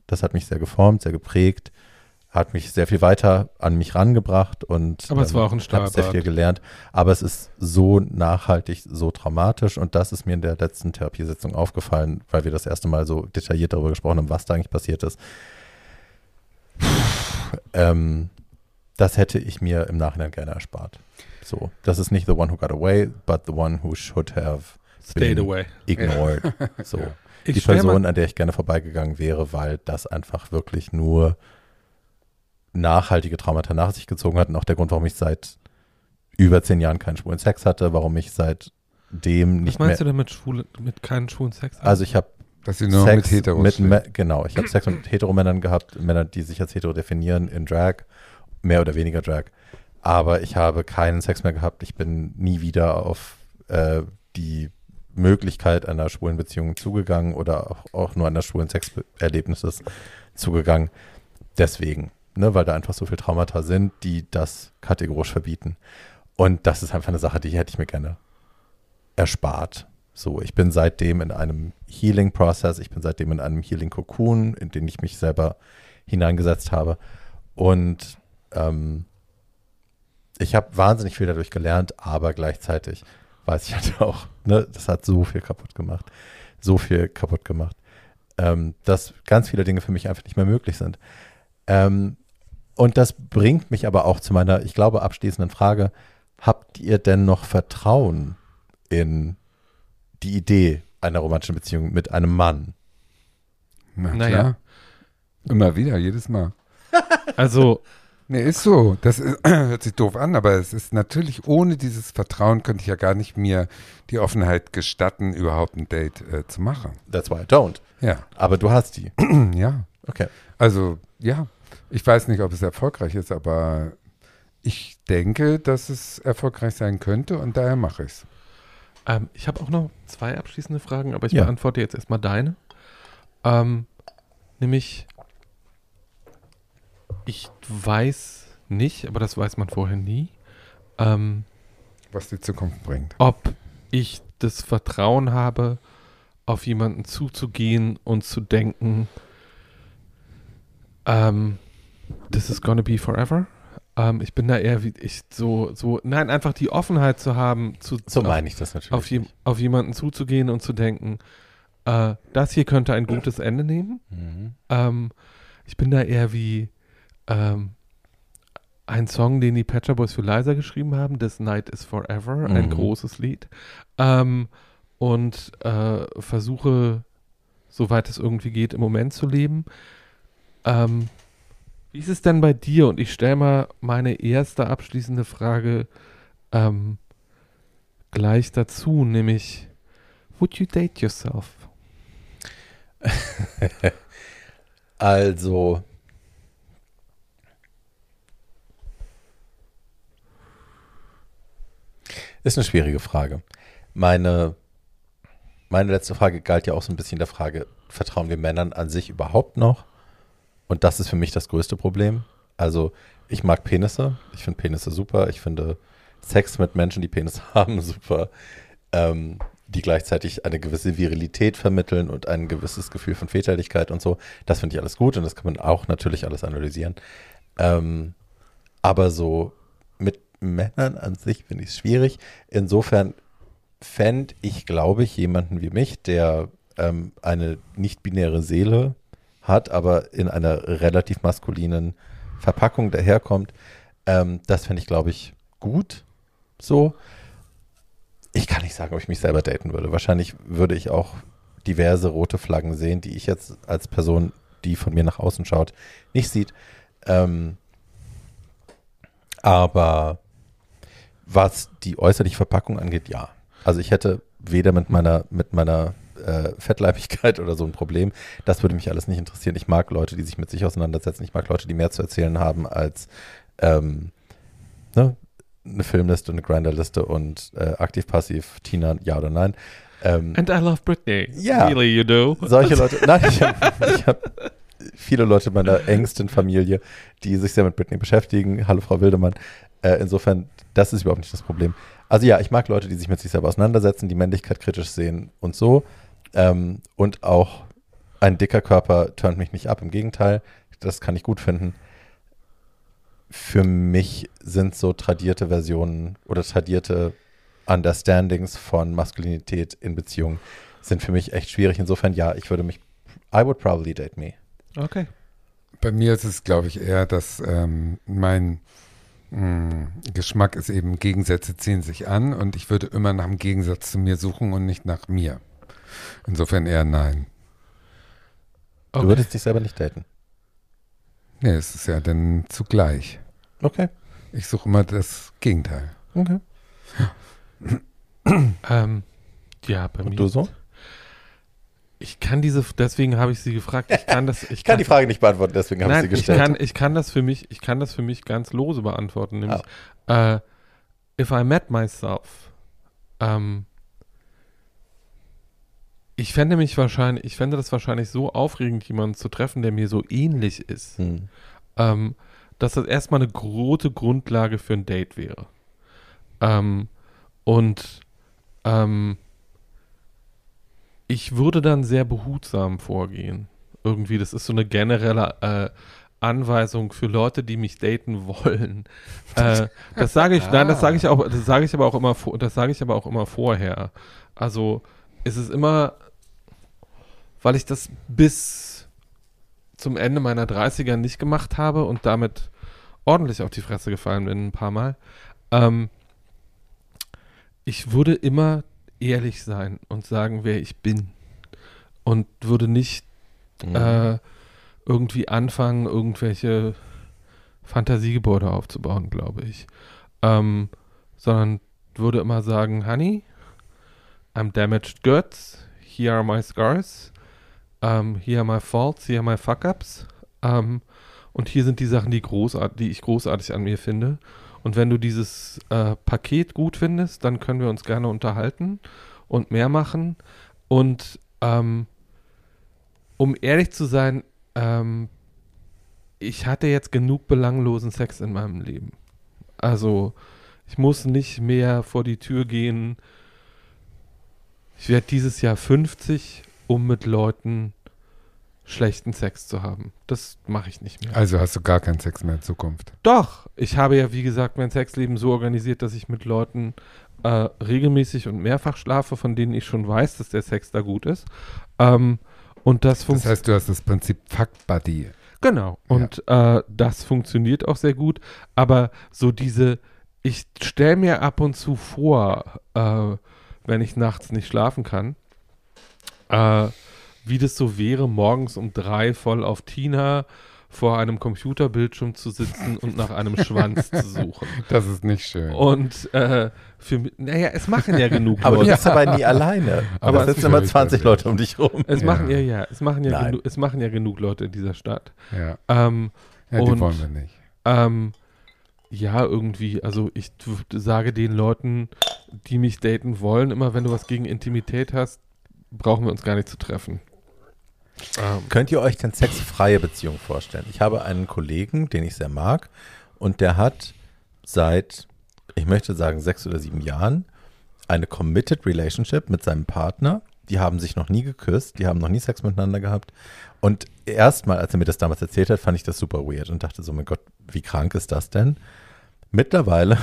Das hat mich sehr geformt, sehr geprägt, hat mich sehr viel weiter an mich rangebracht und Aber es war auch ein habe sehr viel gelernt. Aber es ist so nachhaltig, so traumatisch und das ist mir in der letzten Therapiesitzung aufgefallen, weil wir das erste Mal so detailliert darüber gesprochen haben, was da eigentlich passiert ist. Ähm, das hätte ich mir im Nachhinein gerne erspart. So, das ist nicht the one who got away, but the one who should have Stayed away. ignored. So, Ich die Person, an der ich gerne vorbeigegangen wäre, weil das einfach wirklich nur nachhaltige Traumata nach sich gezogen hat und auch der Grund, warum ich seit über zehn Jahren keinen schwulen Sex hatte, warum ich seitdem Was nicht meinst mehr. du damit schwule, mit keinen schwulen Sex? Also ich habe Dass sie nur Sex mit Heteros mit. Me- genau, ich habe Sex mit Heteromännern gehabt, Männer, die sich als hetero definieren in Drag, mehr oder weniger Drag. Aber ich habe keinen Sex mehr gehabt. Ich bin nie wieder auf äh, die Möglichkeit einer schwulen Beziehung zugegangen oder auch, auch nur einer schwulen Sexerlebnisses zugegangen. Deswegen, ne, weil da einfach so viele Traumata sind, die das kategorisch verbieten. Und das ist einfach eine Sache, die hätte ich mir gerne erspart. So, ich bin seitdem in einem Healing-Prozess, ich bin seitdem in einem Healing-Cocoon, in den ich mich selber hineingesetzt habe. Und ähm, ich habe wahnsinnig viel dadurch gelernt, aber gleichzeitig weiß ich halt auch, ne, das hat so viel kaputt gemacht. So viel kaputt gemacht, ähm, dass ganz viele Dinge für mich einfach nicht mehr möglich sind. Ähm, und das bringt mich aber auch zu meiner, ich glaube, abschließenden Frage. Habt ihr denn noch Vertrauen in die Idee einer romantischen Beziehung mit einem Mann? Na Naja. klar. Immer wieder, jedes Mal. also, Nee, ist so. Das ist, hört sich doof an, aber es ist natürlich, ohne dieses Vertrauen könnte ich ja gar nicht mir die Offenheit gestatten, überhaupt ein Date äh, zu machen. That's why I don't. Ja. Aber du hast die. ja. Okay. Also, ja. Ich weiß nicht, ob es erfolgreich ist, aber ich denke, dass es erfolgreich sein könnte und daher mache ich es. Ähm, ich habe auch noch zwei abschließende Fragen, aber ich Ja. beantworte jetzt erstmal deine. Ähm, nämlich, ich weiß nicht, aber das weiß man vorher nie, ähm, Was die Zukunft bringt. ob ich das Vertrauen habe, auf jemanden zuzugehen und zu denken, ähm, this is gonna be forever. Ähm, ich bin da eher wie ich so, so, nein, einfach die Offenheit zu haben, zu, So auf, meine ich das natürlich. auf, je, auf jemanden zuzugehen und zu denken, äh, das hier könnte ein gutes Ende nehmen. Mhm. Ähm, ich bin da eher wie ähm, ein Song, den die Patcher Boys für Liza geschrieben haben, This Night is Forever, ein Mhm. großes Lied. Ähm, und äh, versuche, soweit es irgendwie geht, im Moment zu leben. Ähm, wie ist es denn bei dir? Und ich stelle mal meine erste abschließende Frage ähm, gleich dazu, nämlich, would you date yourself? Also. Ist eine schwierige Frage. Meine, meine letzte Frage galt ja auch so ein bisschen der Frage, vertrauen wir Männern an sich überhaupt noch? Und das ist für mich das größte Problem. Also, ich mag Penisse. Ich finde Penisse super. Ich finde Sex mit Menschen, die Penis haben, super. Ähm, die gleichzeitig eine gewisse Virilität vermitteln und ein gewisses Gefühl von Väterlichkeit und so. Das finde ich alles gut und das kann man auch natürlich alles analysieren. Ähm, aber so mit Männern an sich finde ich es schwierig. Insofern fände ich, glaube ich, jemanden wie mich, der ähm, eine nicht-binäre Seele hat, aber in einer relativ maskulinen Verpackung daherkommt, ähm, das fände ich, glaube ich, gut. So. Ich kann nicht sagen, ob ich mich selber daten würde. Wahrscheinlich würde ich auch diverse rote Flaggen sehen, die ich jetzt als Person, die von mir nach außen schaut, nicht sieht. Ähm, aber was die äußerliche Verpackung angeht, ja. Also ich hätte weder mit meiner, mit meiner äh, Fettleibigkeit oder so ein Problem. Das würde mich alles nicht interessieren. Ich mag Leute, die sich mit sich auseinandersetzen. Ich mag Leute, die mehr zu erzählen haben als ähm, ne, eine Filmliste, eine Grinderliste und äh, aktiv-passiv, Tina, ja oder nein. Ähm, And I love Britney. Ja. Really, you do. solche Leute, nein, ich habe hab viele Leute meiner engsten Familie, die sich sehr mit Britney beschäftigen. Hallo Frau Wildemann. Äh, insofern, das ist überhaupt nicht das Problem. Also ja, ich mag Leute, die sich mit sich selber auseinandersetzen, die Männlichkeit kritisch sehen und so. Ähm, und auch ein dicker Körper turnt mich nicht ab. Im Gegenteil, das kann ich gut finden. Für mich sind so tradierte Versionen oder tradierte Understandings von Maskulinität in Beziehungen sind für mich echt schwierig. Insofern ja, ich würde mich, I would probably date me. Okay. Bei mir ist es, glaube ich, eher, dass ähm, mein mh, Geschmack ist eben, Gegensätze ziehen sich an und ich würde immer nach einem Gegensatz zu mir suchen und nicht nach mir. Insofern eher nein. Du okay. würdest dich selber nicht daten. Nee, es ist ja dann zugleich. Okay. Ich suche immer das Gegenteil. okay. Ähm, ja, bei Und mir. du so? Ich kann diese, deswegen habe ich sie gefragt. Ich kann das. Ich, Ich kann die Frage nicht beantworten, deswegen habe ich Nein, sie ich gestellt. kann, ich kann das für mich, ich kann das für mich ganz lose beantworten. Nämlich, äh, if I met myself, ähm, ich fände mich wahrscheinlich, ich fände das wahrscheinlich so aufregend, jemanden zu treffen, der mir so ähnlich ist, Hm. ähm, dass das erstmal eine große Grundlage für ein Date wäre. Ähm, und ähm, ich würde dann sehr behutsam vorgehen. Irgendwie, das ist so eine generelle äh, Anweisung für Leute, die mich daten wollen. Äh, das sage ich, nein, das sage ich auch, das sage ich aber auch immer, das sage ich aber auch immer vorher. Also es ist immer, weil ich das bis zum Ende meiner 30er nicht gemacht habe und damit ordentlich auf die Fresse gefallen bin ein paar Mal. Ähm, ich würde immer ehrlich sein und sagen, wer ich bin. Und würde nicht Mhm. äh, irgendwie anfangen, irgendwelche Fantasiegebäude aufzubauen, glaube ich. Ähm, sondern würde immer sagen, Honey, I'm damaged goods, here are my scars, ähm, are my faults, here are my fuck-ups. Ähm, und hier sind die Sachen, die, großart die ich großartig an mir finde. Und wenn du dieses äh, Paket gut findest, dann können wir uns gerne unterhalten und mehr machen. Und ähm, um ehrlich zu sein, ähm, ich hatte jetzt genug belanglosen Sex in meinem Leben. Also, ich muss nicht mehr vor die Tür gehen. Ich werde dieses Jahr 50, um mit Leuten schlechten Sex zu haben. Das mache ich nicht mehr. Also hast du gar keinen Sex mehr in Zukunft. Doch, ich habe ja, wie gesagt, mein Sexleben so organisiert, dass ich mit Leuten äh, regelmäßig und mehrfach schlafe, von denen ich schon weiß, dass der Sex da gut ist. Ähm, und das Das funktioniert. heißt, du hast das Prinzip Fuck Buddy. Genau. Und äh, das funktioniert auch sehr gut. Aber so diese, ich stelle mir ab und zu vor, äh, wenn ich nachts nicht schlafen kann, äh, wie das so wäre, morgens um drei voll auf Tina vor einem Computerbildschirm zu sitzen und nach einem Schwanz zu suchen. Das ist nicht schön. Und äh, für mich, naja, es machen ja genug Aber du Leute. bist dabei nie alleine. Aber Aber es sitzen immer völlig 20 perfekt. Leute um dich rum. Es Ja. machen ja, ja, es machen ja, genug, es machen ja genug Leute in dieser Stadt. ja, Ähm, ja die Und- wollen wir nicht. Ähm, ja, irgendwie. Also ich sage den Leuten, die mich daten wollen, immer wenn du was gegen Intimität hast, brauchen wir uns gar nicht zu treffen. Ähm, Könnt ihr euch denn sexfreie Beziehung vorstellen? Ich habe einen Kollegen, den ich sehr mag, und der hat seit, ich möchte sagen, sechs oder sieben Jahren eine committed relationship mit seinem Partner. Die haben sich noch nie geküsst, die haben noch nie Sex miteinander gehabt. Und erstmal, als er mir das damals erzählt hat, fand ich das super weird und dachte so, mein Gott, wie krank ist das denn? Mittlerweile,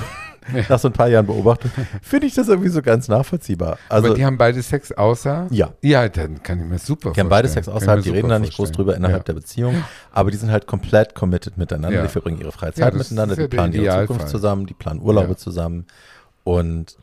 nach so ein paar Jahren Beobachtung, finde ich das irgendwie so ganz nachvollziehbar. Also, Aber die haben beide Sex außer? ja, Ja, dann kann ich mir super die haben beide. Sex außerhalb, die reden da nicht groß drüber innerhalb ja. der Beziehung, aber die sind halt komplett committed miteinander, Ja. die verbringen ihre Freizeit Ja, miteinander, ja die planen ihre. Zukunft zusammen, die planen Urlaube Ja. zusammen und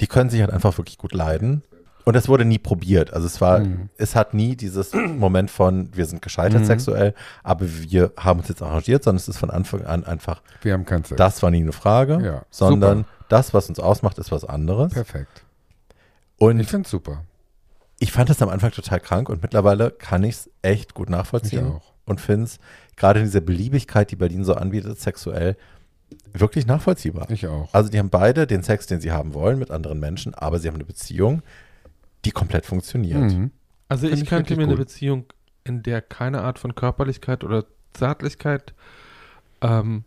die können sich halt einfach wirklich gut leiden. Und es wurde nie probiert. Also es war, Mhm. es hat nie dieses Moment von, wir sind gescheitert Mhm. sexuell, aber wir haben uns jetzt arrangiert, sondern es ist von Anfang an einfach, Wir haben keinen Sex. das war nie eine Frage, Ja, sondern super. das, was uns ausmacht, ist was anderes. Perfekt. Und Ich finde es super. ich fand das am Anfang total krank und mittlerweile kann ich es echt gut Ich nachvollziehen auch. und finde es gerade in dieser Beliebigkeit, die Berlin so anbietet, sexuell, wirklich nachvollziehbar. Ich auch. Also die haben beide den Sex, den sie haben wollen mit anderen Menschen, aber sie haben eine Beziehung, die komplett funktioniert. Mhm. also Find ich ich könnte mir eine gut. Beziehung in der keine Art von Körperlichkeit oder Zärtlichkeit ähm,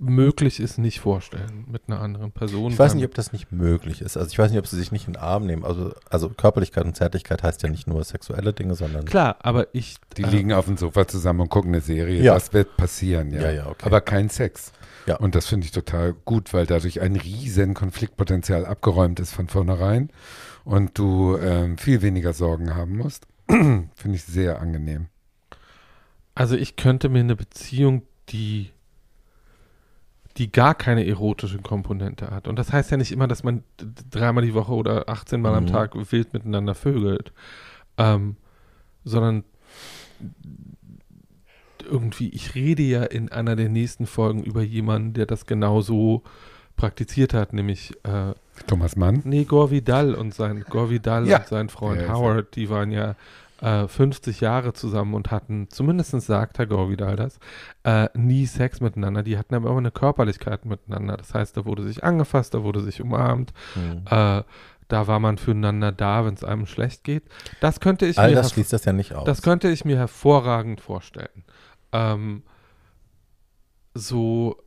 möglich ist, nicht vorstellen mit einer anderen Person. Ich weiß nicht, ob das nicht möglich ist. Also ich weiß nicht, ob sie sich nicht in den Arm nehmen. Also, also Körperlichkeit und Zärtlichkeit heißt ja nicht nur sexuelle Dinge, sondern. Klar, aber ich. Die äh, liegen auf dem Sofa zusammen und gucken eine Serie. Ja. Das wird passieren, ja. Ja, ja, okay. Aber kein Sex. Ja. Und das finde ich total gut, weil dadurch ein riesen Konfliktpotenzial abgeräumt ist von vornherein und du ähm, viel weniger Sorgen haben musst. finde ich sehr angenehm. Also ich könnte mir eine Beziehung, die die gar keine erotische Komponente hat. Und das heißt ja nicht immer, dass man dreimal die Woche oder 18 Mal am Mhm. Tag wild miteinander vögelt, ähm, sondern irgendwie, ich rede ja in einer der nächsten Folgen über jemanden, der das genauso praktiziert hat, nämlich äh, Thomas Mann? Nee, Gore Vidal und sein Gore Vidal Ja. und sein Freund Ja. Howard, die waren ja äh, 50 Jahre zusammen und hatten, zumindest sagt Herr Gore Vidal das, äh, nie Sex miteinander. Die hatten aber immer eine Körperlichkeit miteinander. Das heißt, da wurde sich angefasst, da wurde sich umarmt, Hm. äh, da war man füreinander da, wenn es einem schlecht geht. Das könnte ich All mir das schließt das ja nicht aus. das könnte ich mir hervorragend vorstellen. Ähm, so,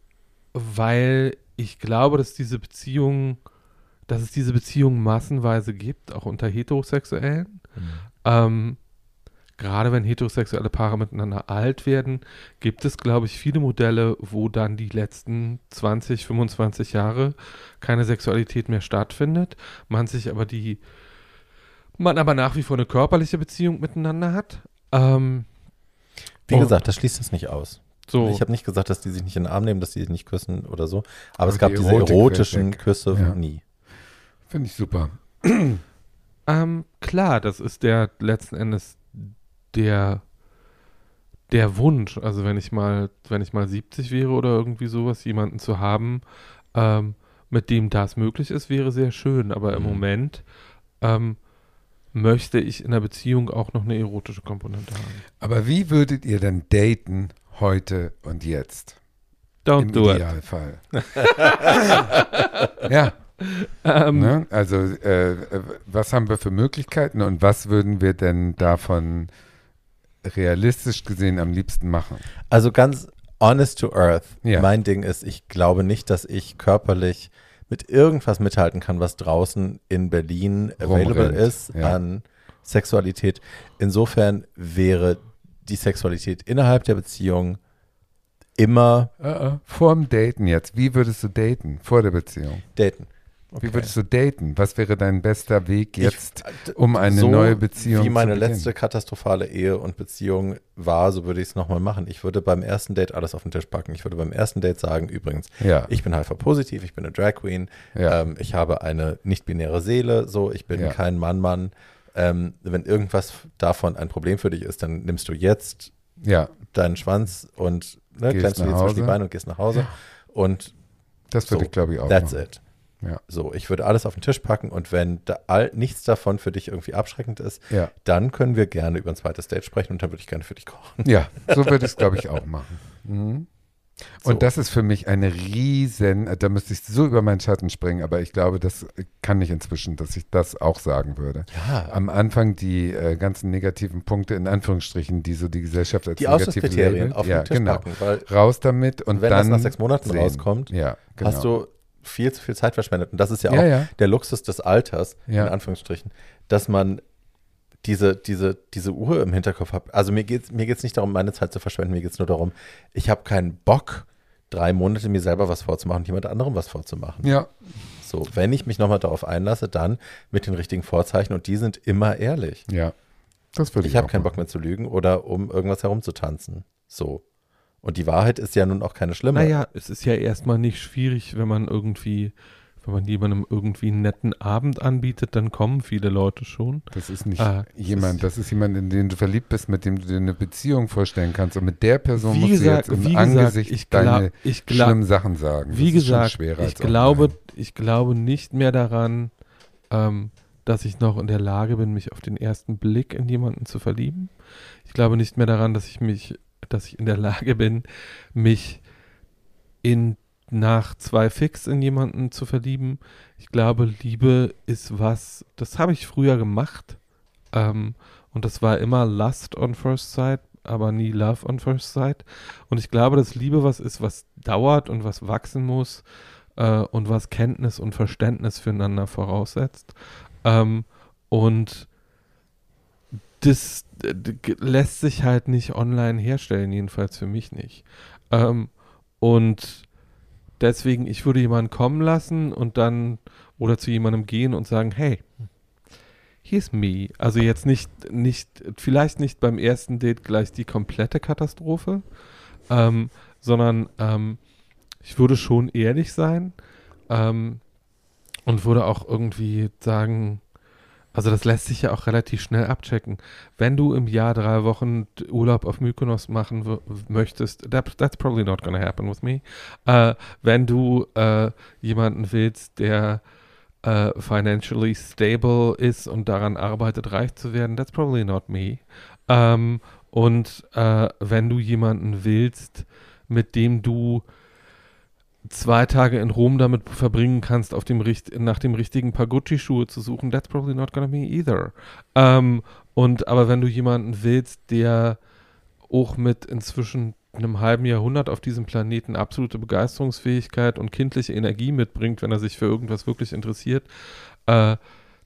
weil ich glaube, dass diese Beziehungen, dass es diese Beziehungen massenweise gibt, auch unter Heterosexuellen. Hm. Ähm, gerade wenn heterosexuelle Paare miteinander alt werden, gibt es, glaube ich, viele Modelle, wo dann die letzten 20, 25 Jahre keine Sexualität mehr stattfindet, man sich aber die, man aber nach wie vor eine körperliche Beziehung miteinander hat. Ähm, Wie Oh. gesagt, das schließt es nicht aus. so, Ich habe nicht gesagt, dass die sich nicht in den Arm nehmen, dass die sich nicht küssen oder so. Aber, Aber es gab die diese erotischen weg. Küsse Ja. nie. Finde ich super. ähm, klar, das ist der letzten Endes der der Wunsch. Also wenn ich mal, wenn ich mal 70 wäre oder irgendwie sowas, jemanden zu haben, ähm, mit dem das möglich ist, wäre sehr schön. Aber im Mhm. Moment ähm, möchte ich in der Beziehung auch noch eine erotische Komponente haben. Aber wie würdet ihr denn daten heute und jetzt? Don't Im do it. Idealfall. ja, Ähm, ne? also äh, was haben wir für Möglichkeiten und was würden wir denn davon realistisch gesehen am liebsten machen? Also ganz honest to earth. Ja. Mein Ding ist, ich glaube nicht, dass ich körperlich mit irgendwas mithalten kann, was draußen in Berlin available Rumrennt, ist ja. an Sexualität. Insofern wäre die Sexualität innerhalb der Beziehung immer Uh Vorm Daten jetzt, wie würdest du daten vor der Beziehung? daten. Wie würdest du daten? Was wäre dein bester Weg jetzt, Ich- um eine so neue Beziehung Wie meine zu letzte katastrophale Ehe und Beziehung war, so würde ich es nochmal machen. Ich würde beim ersten Date alles auf den Tisch packen. Ich würde beim ersten Date sagen, übrigens, Ja, ich bin HIV-positiv, ich bin eine Drag Queen, ja, ähm, ich habe eine nicht-binäre Seele, so, ich bin Ja. kein Mann-Mann. Ähm, wenn irgendwas davon ein Problem für dich ist, dann nimmst du jetzt deinen Schwanz und ne, klemmst du dir zwischen die. Beine und gehst nach Hause. Und das würde So, ich glaube ich auch that's machen. it. Ja. So, ich würde alles auf den Tisch packen und wenn da all, nichts davon für dich irgendwie abschreckend ist, Ja, dann können wir gerne über ein zweites Date sprechen und dann würde ich gerne für dich kochen. ja, so würde ich es glaube ich auch machen. Mhm. Und So. das ist für mich eine riesen, da müsste ich so über meinen Schatten springen, aber ich glaube, das kann ich inzwischen, dass ich das auch sagen würde. Ja, Am Anfang die äh, ganzen negativen Punkte, in Anführungsstrichen, die so die Gesellschaft als die negativ Ausschlusskriterien labelt. auf ja, den Tisch genau. packen, weil Raus damit und wenn dann das nach sechs Monaten sehen. rauskommt, ja, genau. hast du viel zu viel Zeit verschwendet. Und das ist ja auch ja, ja, der Luxus des Alters, Ja. in Anführungsstrichen, dass man diese, diese, diese Uhr im Hinterkopf hat. Also mir geht es mir geht's nicht darum, meine Zeit zu verschwenden, mir geht es nur darum, ich habe keinen Bock, drei Monate mir selber was vorzumachen und jemand anderem was vorzumachen. ja, So, wenn ich mich nochmal darauf einlasse, dann mit den richtigen Vorzeichen und die sind immer ehrlich. ja. Das würde ich Ich habe keinen machen. Bock mehr zu lügen oder um irgendwas herumzutanzen. So. Und die Wahrheit ist ja nun auch keine schlimme. Naja, es ist ja erstmal nicht schwierig, wenn man irgendwie, wenn man jemandem irgendwie einen netten Abend anbietet, dann kommen viele Leute schon. Das ist nicht Ah, das jemand, ist- das ist jemand, in den du verliebt bist, mit dem du dir eine Beziehung vorstellen kannst. Und mit der Person Wie musst gesagt, du jetzt im wie gesagt, Angesicht ich deine glaub- ich schlimmen Sachen sagen. Wie das ist schon gesagt, schwerer ich als glaube, online. ich glaube nicht mehr daran, ähm, dass ich noch in der Lage bin, mich auf den ersten Blick in jemanden zu verlieben. Ich glaube nicht mehr daran, dass ich mich, dass ich in der Lage bin, mich in nach zwei Fix in jemanden zu verlieben. Ich glaube, Liebe ist was, das habe ich früher gemacht. Ähm, und das war immer Lust on First Sight, aber nie Love on First Sight. Und ich glaube, dass Liebe was ist, was dauert und was wachsen muss äh, und was Kenntnis und Verständnis füreinander voraussetzt. Ähm, und das äh, lässt sich halt nicht online herstellen, jedenfalls für mich nicht. Ähm, und deswegen, ich würde jemanden kommen lassen und dann oder zu jemandem gehen und sagen, hey, here's me. Also jetzt nicht, nicht, vielleicht nicht beim ersten Date gleich die komplette Katastrophe, ähm, sondern ähm, ich würde schon ehrlich sein ähm, und würde auch irgendwie sagen, also das lässt sich ja auch relativ schnell abchecken. Wenn du im Jahr drei Wochen Urlaub auf Mykonos machen möchtest, that, that's probably not gonna happen with me. Äh, wenn du äh, jemanden willst, der äh, financially stable ist und daran arbeitet, reich zu werden, that's probably not me. Ähm, und äh, wenn du jemanden willst, mit dem du zwei Tage in Rom damit verbringen kannst, auf dem nach dem richtigen Paar Gucci-Schuhe zu suchen, that's probably not gonna be either. Ähm, und aber wenn du jemanden willst, der auch mit inzwischen einem halben Jahrhundert auf diesem Planeten absolute Begeisterungsfähigkeit und kindliche Energie mitbringt, wenn er sich für irgendwas wirklich interessiert, äh,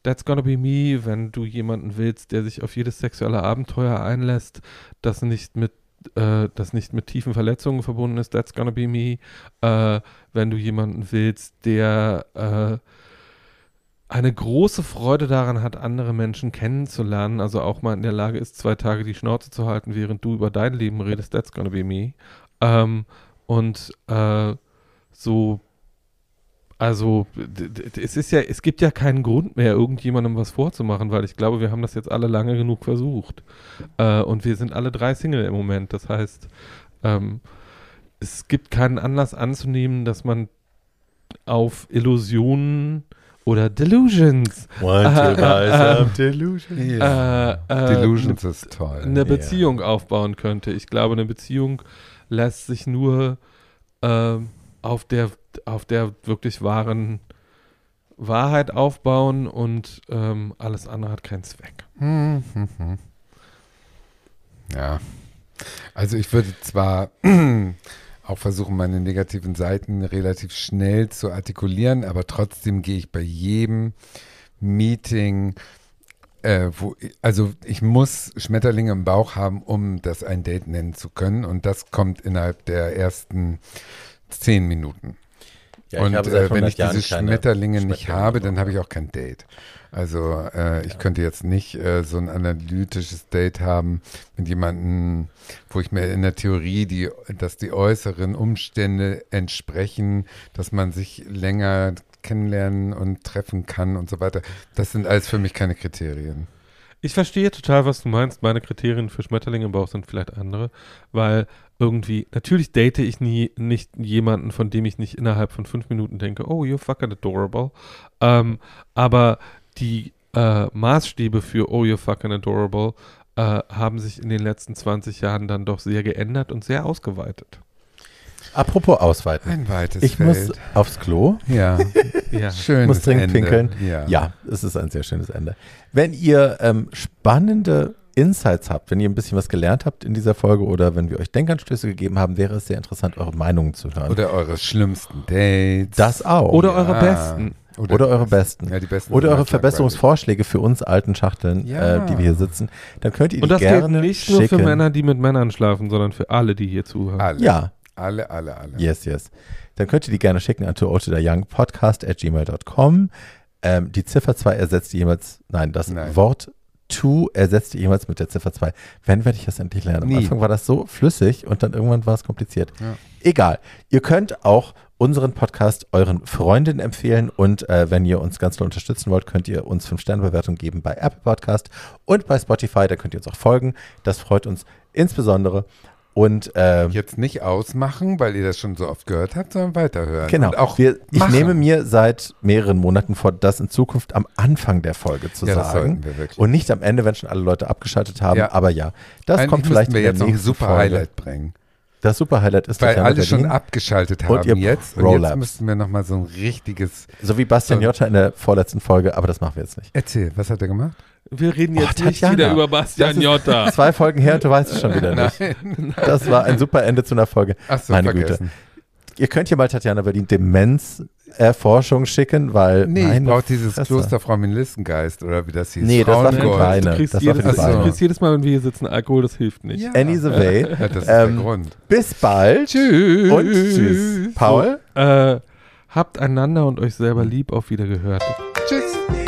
that's gonna be me. Wenn du jemanden willst, der sich auf jedes sexuelle Abenteuer einlässt, das nicht mit äh, das nicht mit tiefen Verletzungen verbunden ist, that's gonna be me. Äh, wenn du jemanden willst, der äh, eine große Freude daran hat, andere Menschen kennenzulernen, also auch mal in der Lage ist, zwei Tage die Schnauze zu halten, während du über dein Leben redest, that's gonna be me. Ähm, und äh, so, also es ist ja, es gibt ja keinen Grund mehr, irgendjemandem was vorzumachen, weil ich glaube, wir haben das jetzt alle lange genug versucht. Äh, und wir sind alle drei Single im Moment. Das heißt, ähm, es gibt keinen Anlass anzunehmen, dass man auf Illusionen oder Delusions Want to buy some delusion? äh, äh, Delusions ist toll. eine. Beziehung aufbauen könnte. Ich glaube, eine Beziehung lässt sich nur ähm, auf der auf der wirklich wahren Wahrheit aufbauen und ähm, alles andere hat keinen Zweck. Ja. Also ich würde zwar auch versuchen, meine negativen Seiten relativ schnell zu artikulieren, aber trotzdem gehe ich bei jedem Meeting, äh, wo, also ich muss Schmetterlinge im Bauch haben, um das ein Date nennen zu können und das kommt innerhalb der ersten zehn Minuten. Ja, und seit äh, wenn 100 ich diese Jahren keine Schmetterlinge nicht Schmetterlinge habe, dann habe ich auch kein Date. Also äh, ich könnte jetzt nicht äh, so ein analytisches Date haben mit jemandem, wo ich mir in der Theorie, die, dass die äußeren Umstände entsprechen, dass man sich länger kennenlernen und treffen kann und so weiter. Das sind alles für mich keine Kriterien. Ich verstehe total, was du meinst. Meine Kriterien für Schmetterlinge im Bauch sind vielleicht andere, weil irgendwie, natürlich date ich nie nicht jemanden, von dem ich nicht innerhalb von fünf Minuten denke, oh, you're fucking adorable. Ähm, aber die äh, Maßstäbe für oh, you're fucking adorable äh, haben sich in den letzten 20 Jahren dann doch sehr geändert und sehr ausgeweitet. Apropos ausweiten. Ein weites Ich muss Feld. aufs Klo. ja, Ja. schön. Muss dringend pinkeln. Ja. Ja, es ist ein sehr schönes Ende. Wenn ihr ähm, spannende Insights habt, wenn ihr ein bisschen was gelernt habt in dieser Folge oder wenn wir euch Denkanstöße gegeben haben, wäre es sehr interessant, eure Meinungen zu hören. Oder eure schlimmsten Dates. das auch. Oder Ja. eure besten. Oder eure besten. Ja, die besten Oder eure Verbesserungsvorschläge für uns alten Schachteln, Ja. äh, die wir hier sitzen. Dann könnt ihr die Und das gilt gerne nicht nur für schicken. Männer, die mit Männern schlafen, sondern für alle, die hier zuhören. Alle. Ja, Alle, alle, alle. yes, yes. Dann könnt ihr die gerne schicken an podcast at gmail.com. Ähm, die Ziffer 2 ersetzt jemals, nein, das Nein. Wort to ersetzt jemals mit der Ziffer 2. Wann werde ich das endlich lernen? Am Nie. Anfang war das so flüssig und dann irgendwann war es kompliziert. Ja. Egal. Ihr könnt auch unseren Podcast euren Freundinnen empfehlen und äh, wenn ihr uns ganz doll unterstützen wollt, könnt ihr uns 5-Sterne-Bewertungen geben bei Apple Podcast und bei Spotify. Da könnt ihr uns auch folgen. Das freut uns insbesondere. Und äh, Jetzt nicht ausmachen, weil ihr das schon so oft gehört habt, sondern weiterhören. Genau. Und auch wir, ich machen. nehme mir seit mehreren Monaten vor, das in Zukunft am Anfang der Folge zu ja, das sagen. wir wirklich. Und nicht am Ende, wenn schon alle Leute abgeschaltet haben. Ja. Aber ja, das Eigentlich kommt vielleicht wir in der jetzt noch ein nächsten super Folge. Highlight bringen. Das super Highlight ist Weil alle schon Berlin. abgeschaltet Und haben ihr jetzt. Und jetzt müssten wir nochmal so ein richtiges. So wie Bastian So. Jotta in der vorletzten Folge, aber das machen wir jetzt nicht. Erzähl, was hat er gemacht? Wir reden Oh, jetzt nicht Tatjana, wieder über Bastian Jotta. Zwei Folgen her und du weißt es schon wieder nicht. Nein. Das war ein super Ende zu einer Folge. Achso, Meine vergessen. Ihr könnt hier mal Tatjana über die Demenz-Erforschung schicken, weil. Nee, ich brauche dieses Fresse. Kloster Frau Melissengeist oder wie das hieß. Nee, das war für. Beine. Du kriegst, Das war für jedes, die Beine. du kriegst jedes Mal, wenn wir hier sitzen, Alkohol, das hilft nicht. Ja. Any the way. Ja, das ist Ähm, der Grund. Bis bald. Tschüss. Und tschüss. Paul? Äh, habt einander und euch selber lieb. Auf Wiedergehört. Tschüss.